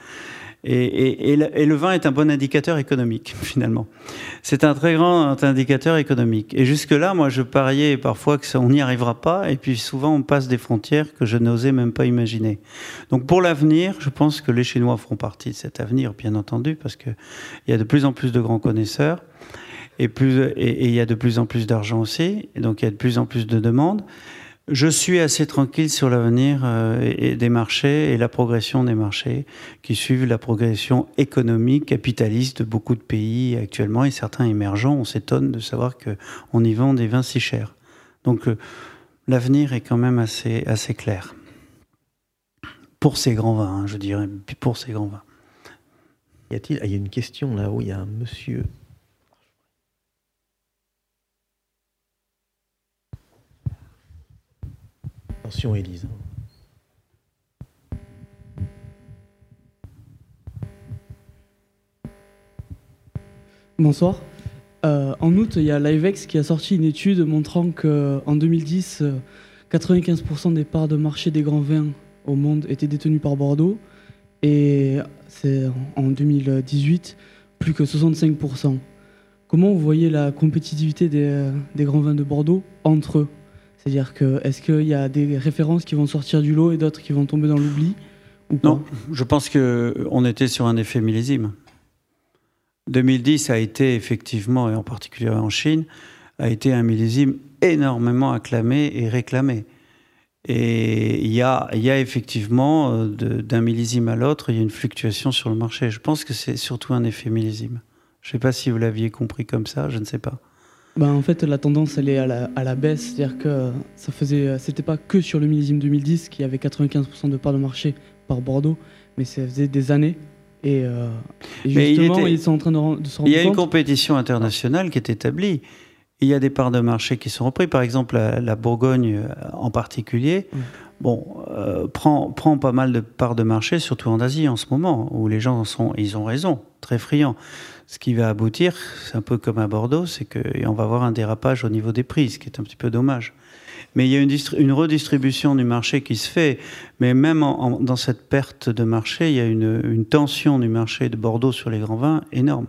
Et, le, vin est un bon indicateur économique, finalement. C'est un très grand indicateur économique. Et jusque-là, moi, je pariais parfois que ça, on n'y arrivera pas. Et puis souvent, on passe des frontières que je n'osais même pas imaginer. Donc pour l'avenir, je pense que les Chinois feront partie de cet avenir, bien entendu, parce qu'il y a de plus en plus de grands connaisseurs. Et, plus, et il y a de plus en plus d'argent aussi. Et donc il y a de plus en plus de demandes. Je suis assez tranquille sur l'avenir euh, des marchés et la progression des marchés qui suivent la progression économique capitaliste de beaucoup de pays actuellement et certains émergents. On s'étonne de savoir qu'on y vend des vins si chers. Donc euh, l'avenir est quand même assez, assez clair. Pour ces grands vins, hein, je dirais, pour ces grands vins. Y a-t-il Il y a une question là-haut, il y a un monsieur Attention, Élise. Bonsoir. Euh, en août, il y a l'IVEX qui a sorti une étude montrant qu'en 2010, 95% des parts de marché des grands vins au monde étaient détenues par Bordeaux. Et c'est en 2018, plus que 65%. Comment vous voyez la compétitivité des, des grands vins de Bordeaux entre eux? C'est-à-dire que est-ce qu'il y a des références qui vont sortir du lot et d'autres qui vont tomber dans l'oubli Non, je pense qu'on était sur un effet millésime. 2010 a été effectivement, et en particulier en Chine, a été un millésime énormément acclamé et réclamé. Et il y a, y a effectivement, euh, d'un millésime à l'autre, il y a une fluctuation sur le marché. Je pense que c'est surtout un effet millésime. Je ne sais pas si vous l'aviez compris comme ça, je ne sais pas. Bah, en fait, la tendance, elle est à la, à la baisse. C'est-à-dire que ça faisait, c'était pas que sur le millésime 2010 qui avait 95% de part de marché par Bordeaux, mais ça faisait des années. Et, euh, justement, ils sont en train de, se rendre compte. Il y a une compétition internationale qui est établie. Il y a des parts de marché qui sont reprises. Par exemple, la, Bourgogne euh, en particulier. Bon, euh, prend, prend pas mal de parts de marché, surtout en Asie en ce moment, où les gens sont, ils ont raison, très friands. Ce qui va aboutir, c'est un peu comme à Bordeaux, c'est qu'on va avoir un dérapage au niveau des prix, ce qui est un petit peu dommage. Mais il y a une, redistribution du marché qui se fait. Mais même dans cette perte de marché, il y a une, tension du marché de Bordeaux sur les grands vins énorme.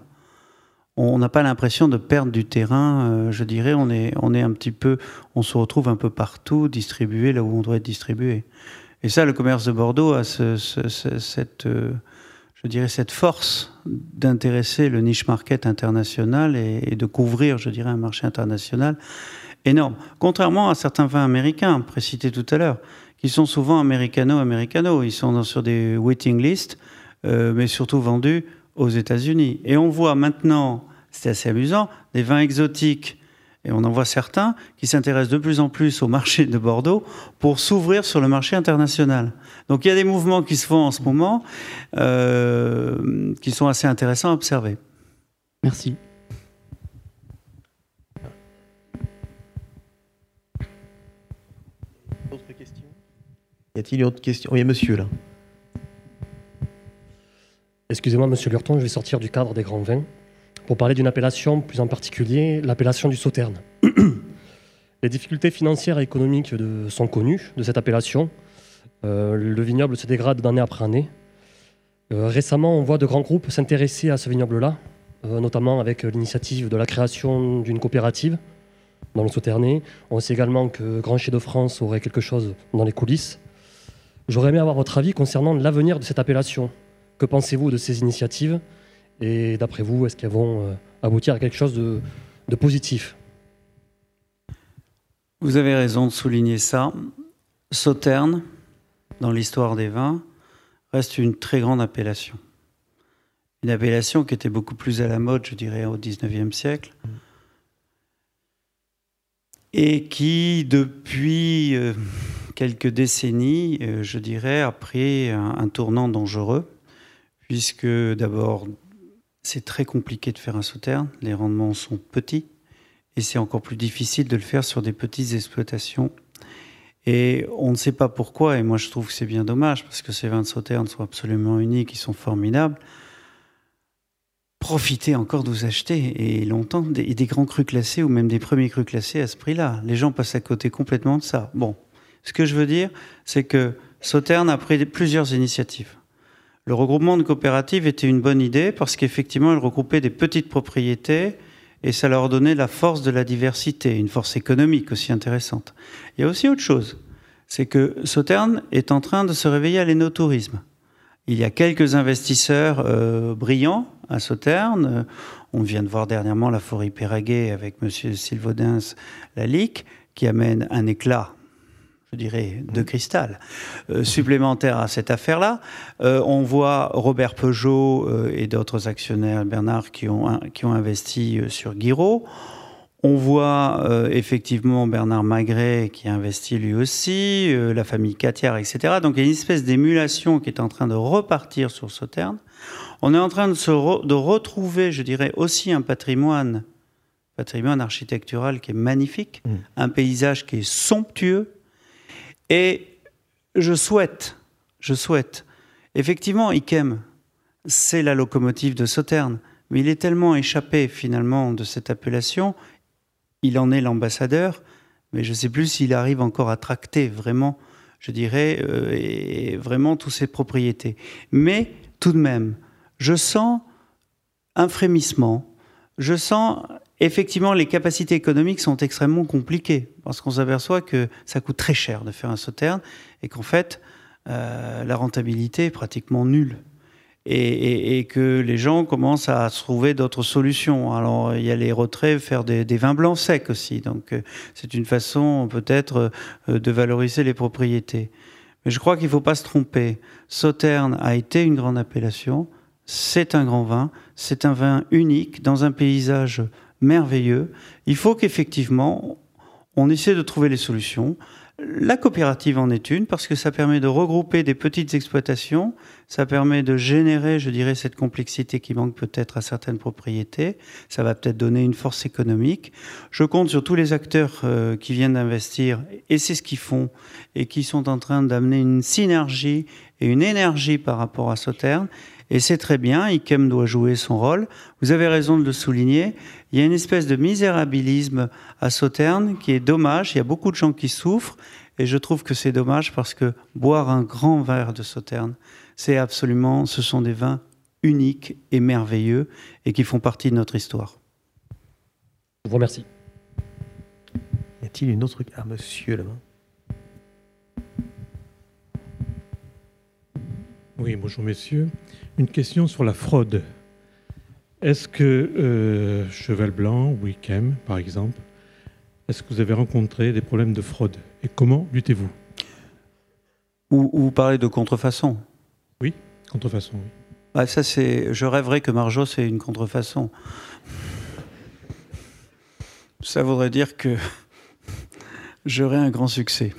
on n'a pas l'impression de perdre du terrain. euh, je dirais, on est, un petit peu, on se retrouve un peu partout, distribué là où on doit être distribué. Et ça, le commerce de Bordeaux a ce- ce- ce- cette, euh, je dirais, cette force d'intéresser le niche market international et, de couvrir, je dirais, un marché international énorme. Contrairement à certains vins américains, précités tout à l'heure, qui sont souvent américano-américano. Ils sont sur des waiting lists, euh, mais surtout vendus aux États-Unis. Et on voit maintenant, c'est assez amusant, des vins exotiques, et on en voit certains qui s'intéressent de plus en plus au marché de Bordeaux pour s'ouvrir sur le marché international. Donc il y a des mouvements qui se font en ce moment euh, qui sont assez intéressants à observer. Merci. D'autres questions? Y a-t-il une autre question? Oui, monsieur là. Excusez-moi, monsieur Lurton, je vais sortir du cadre des grands vins pour parler d'une appellation, plus en particulier l'appellation du Sauterne. Les difficultés financières et économiques sont connues de cette appellation. Euh, le vignoble se dégrade d'année après année. Euh, récemment, on voit de grands groupes s'intéresser à ce vignoble-là, euh, notamment avec l'initiative de la création d'une coopérative dans le Sauternais. On sait également que Grand Chez de France aurait quelque chose dans les coulisses. J'aurais aimé avoir votre avis concernant l'avenir de cette appellation. Que pensez-vous de ces initiatives Et d'après vous, est-ce qu'elles vont euh, aboutir à quelque chose de, positif? Vous avez raison de souligner ça. Sauterne, dans l'histoire des vins, reste une très grande appellation. Une appellation qui était beaucoup plus à la mode, je dirais, au XIXe siècle. Et qui, depuis euh, quelques décennies, euh, je dirais, a pris un tournant dangereux, puisque d'abord, c'est très compliqué de faire un sauterne, les rendements sont petits, et c'est encore plus difficile de le faire sur des petites exploitations. Et on ne sait pas pourquoi, et moi je trouve que c'est bien dommage, parce que ces vins de sauterne sont absolument uniques, ils sont formidables. Profitez encore de vous acheter, et longtemps, des, des grands crus classés, ou même des premiers crus classés à ce prix-là. Les gens passent à côté complètement de ça. Bon, ce que je veux dire, c'est que Sauterne a pris plusieurs initiatives. Le regroupement de coopératives était une bonne idée, parce qu'effectivement, il regroupait des petites propriétés, et ça leur donnait la force de la diversité, une force économique aussi intéressante. Il y a aussi autre chose, c'est que Sauterne est en train de se réveiller à l'énotourisme. Il y a quelques investisseurs euh, brillants à Sauterne. Euh, On vient de voir dernièrement la forêt Péraguet avec M. Sylvaudens Lalique, qui amène un éclat, je dirais, de cristal euh, supplémentaire à cette affaire-là. Euh, on voit Robert Peugeot euh, et d'autres actionnaires, Bernard, qui ont, qui ont investi sur Guiraud. On voit effectivement Bernard Magret qui a investi lui aussi, la famille Catiard, etc. Donc il y a une espèce d'émulation qui est en train de repartir sur Sauterne. On est en train de, se re- de retrouver, je dirais, aussi un patrimoine, patrimoine architectural qui est magnifique, Mm. un paysage qui est somptueux. Et je souhaite, je souhaite, effectivement, Ikem, c'est la locomotive de Sauterne, mais il est tellement échappé finalement de cette appellation, il en est l'ambassadeur, mais je ne sais plus s'il arrive encore à tracter vraiment, je dirais, euh, et vraiment toutes ses propriétés. Mais tout de même, je sens un frémissement, je sens effectivement les capacités économiques sont extrêmement compliquées, parce qu'on s'aperçoit que ça coûte très cher de faire un sauterne, et qu'en fait, euh, la rentabilité est pratiquement nulle et, que les gens commencent à trouver d'autres solutions. Alors, il y a les retraits, faire des, des vins blancs secs aussi. Donc, euh, c'est une façon peut-être euh, de valoriser les propriétés. Mais je crois qu'il ne faut pas se tromper. Sauterne a été une grande appellation. C'est un grand vin. C'est un vin unique dans un paysage merveilleux. Il faut qu'effectivement, on essaie de trouver les solutions. La coopérative en est une parce que ça permet de regrouper des petites exploitations, ça permet de générer, je dirais, cette complexité qui manque peut-être à certaines propriétés, ça va peut-être donner une force économique. Je compte sur tous les acteurs euh, qui viennent d'investir, et c'est ce qu'ils font, et qui sont en train d'amener une synergie et une énergie par rapport à Sauterne. Et c'est très bien, Ikem doit jouer son rôle. Vous avez raison de le souligner. Il y a une espèce de misérabilisme à Sauterne qui est dommage. Il y a beaucoup de gens qui souffrent. Et je trouve que c'est dommage parce que boire un grand verre de Sauterne, c'est absolument, ce sont des vins uniques et merveilleux et qui font partie de notre histoire. Je vous remercie. Y a-t-il une autre... Ah, monsieur, là-bas. Oui, bonjour messieurs. Une question sur la fraude. Est-ce que euh, Cheval Blanc, Wickham par exemple, est-ce que vous avez rencontré des problèmes de fraude Et comment luttez-vous? Ou, vous parlez de contrefaçon? Oui, contrefaçon, oui. Ah, ça, c'est. Je rêverais que Marjo, c'est une contrefaçon. Ça voudrait dire que j'aurais un grand succès.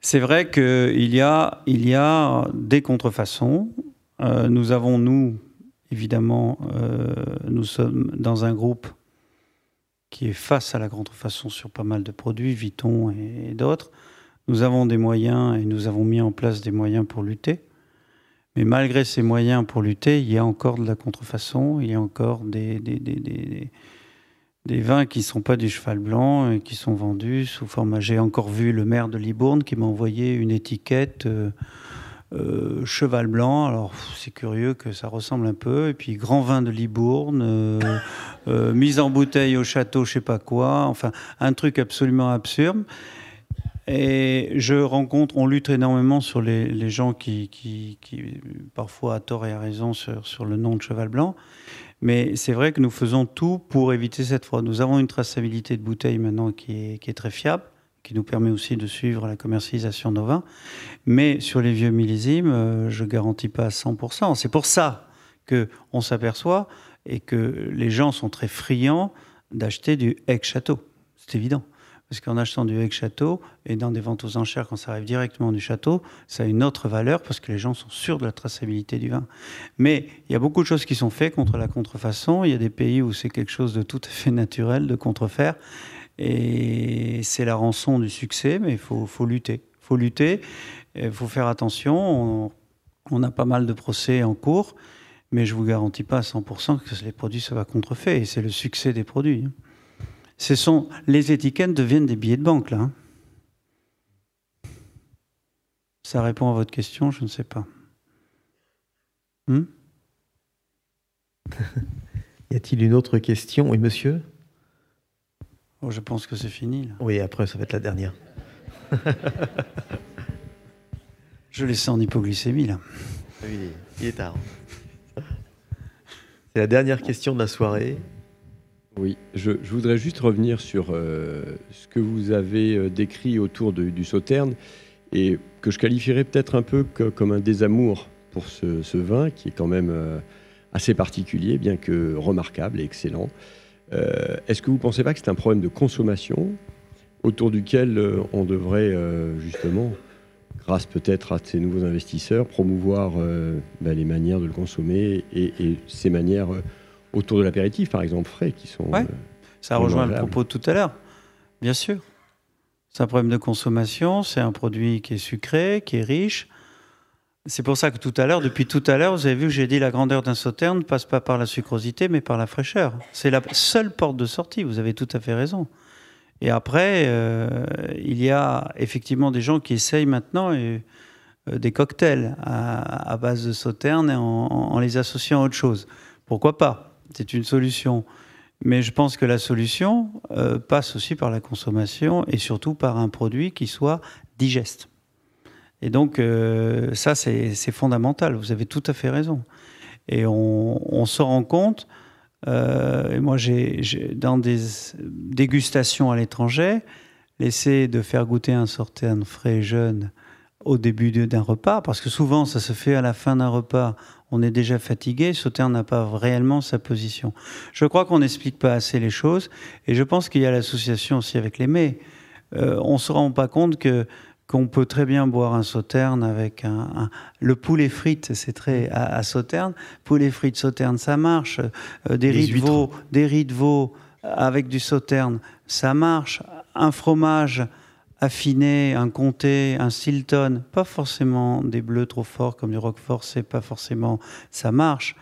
C'est vrai qu'il y a, y a des contrefaçons. Euh, nous avons, nous, évidemment, euh, nous sommes dans un groupe qui est face à la contrefaçon sur pas mal de produits, Vuitton et, d'autres. Nous avons des moyens et nous avons mis en place des moyens pour lutter. Mais malgré ces moyens pour lutter, il y a encore de la contrefaçon, il y a encore des vins qui ne sont pas du cheval blanc et qui sont vendus sous forme. J'ai encore vu le maire de Libourne qui m'a envoyé une étiquette euh, euh, cheval blanc. Alors c'est curieux que ça ressemble un peu. Et puis grand vin de Libourne, euh, mise en bouteille au château, je sais pas quoi. Enfin un truc absolument absurde. Et je rencontre, on lutte énormément sur les, gens qui, parfois à tort et à raison, sur le nom de cheval blanc. Mais c'est vrai que nous faisons tout pour éviter cette fraude. Nous avons une traçabilité de bouteilles maintenant qui est, très fiable, qui nous permet aussi de suivre la commercialisation de nos vins. Mais sur les vieux millésimes, euh, je ne garantis pas à 100%. C'est pour ça qu'on s'aperçoit et que les gens sont très friands d'acheter du ex-château. C'est évident. Parce qu'en achetant du ex château et dans des ventes aux enchères, quand ça arrive directement du château, ça a une autre valeur parce que les gens sont sûrs de la traçabilité du vin. Mais il y a beaucoup de choses qui sont faites contre la contrefaçon. Il y a des pays où c'est quelque chose de tout à fait naturel de contrefaire. Et c'est la rançon du succès, mais il faut, lutter. Il faut lutter, il faut faire attention. On, a pas mal de procès en cours, mais je ne vous garantis pas à 100% que les produits soient contrefaits. Et c'est le succès des produits. Ce sont, les étiquettes deviennent des billets de banque, là. Hein. Ça répond à votre question, je ne sais pas. Hmm y a-t-il une autre question? Oui, monsieur? Oh, Je pense que c'est fini. Là. Oui, après, ça va être la dernière. je laisse en hypoglycémie, là. Oui, il est tard. C'est la dernière question de la soirée. Oui, je, voudrais juste revenir sur euh, ce que vous avez euh, décrit autour du sauterne et que je qualifierais peut-être un peu comme un désamour pour ce, vin qui est quand même euh, assez particulier, bien que remarquable et excellent. Est-ce que vous ne pensez pas que c'est un problème de consommation autour duquel on devrait justement, grâce peut-être à ces nouveaux investisseurs, promouvoir ben, les manières de le consommer et ces manières autour de l'apéritif, par exemple, frais, qui sont. Ouais. Ça rejoint le propos de tout à l'heure, bien sûr. C'est un problème de consommation, c'est un produit qui est sucré, qui est riche. C'est pour ça que tout à l'heure, depuis tout à l'heure, vous avez vu que j'ai dit la grandeur d'un sauterne ne passe pas par la sucrosité, mais par la fraîcheur. C'est la seule porte de sortie, vous avez tout à fait raison. Et après, euh, il y a effectivement des gens qui essayent maintenant euh, des cocktails à, base de sauterne en, en les associant à autre chose. Pourquoi pas? C'est une solution. Mais je pense que la solution euh, passe aussi par la consommation et surtout par un produit qui soit digeste. Et donc, euh, ça, c'est fondamental. Vous avez tout à fait raison. Et on, se rend compte, euh, et moi, j'ai dans des dégustations à l'étranger, l'essai de faire goûter un sorterne frais jeune au début d'un repas, parce que souvent, ça se fait à la fin d'un repas on est déjà fatigué, Sauter n'a pas réellement sa position. Je crois qu'on n'explique pas assez les choses, et je pense qu'il y a l'association aussi avec les mets. Euh, on ne se rend pas compte que qu'on peut très bien boire un sauterne avec un, le poulet frites, c'est très à, sauterne. Poulet frites sauterne, ça marche. Euh, des riz de veau, des riz de veau avec du sauterne, ça marche. Un fromage affiné, un comté, un Stilton, pas forcément des bleus trop forts comme du Roquefort, c'est pas forcément ça marche.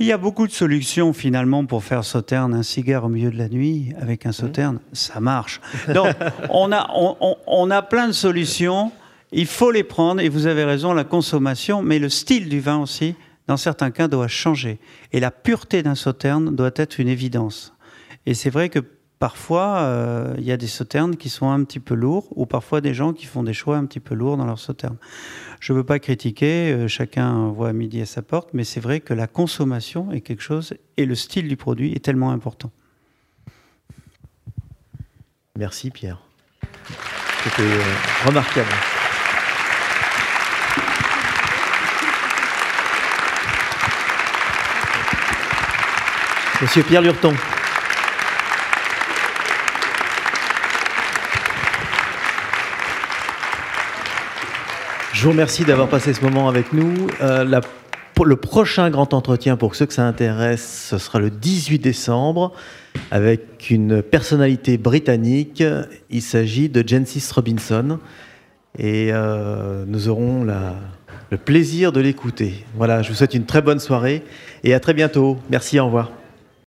Il y a beaucoup de solutions finalement pour faire sauterne un cigare au milieu de la nuit avec un sauterne, ça marche. Donc on a, on, a plein de solutions Il faut les prendre, et vous avez raison, la consommation, mais le style du vin aussi, dans certains cas, doit changer. Et la pureté d'un sauterne doit être une évidence. Et c'est vrai que parfois, euh, il y a des sauternes qui sont un petit peu lourds, ou parfois des gens qui font des choix un petit peu lourds dans leurs sauternes. Je ne veux pas critiquer, euh, chacun voit midi à sa porte, mais c'est vrai que la consommation est quelque chose, et le style du produit est tellement important. Merci Pierre. C'était euh, remarquable. Monsieur Pierre Lurton. Je vous remercie d'avoir passé ce moment avec nous. Euh, le prochain grand entretien, pour ceux que ça intéresse, ce sera le 18 décembre avec une personnalité britannique. Il s'agit de Jensis Robinson et euh, nous aurons le plaisir de l'écouter. Voilà, je vous souhaite une très bonne soirée et à très bientôt. Merci, au revoir.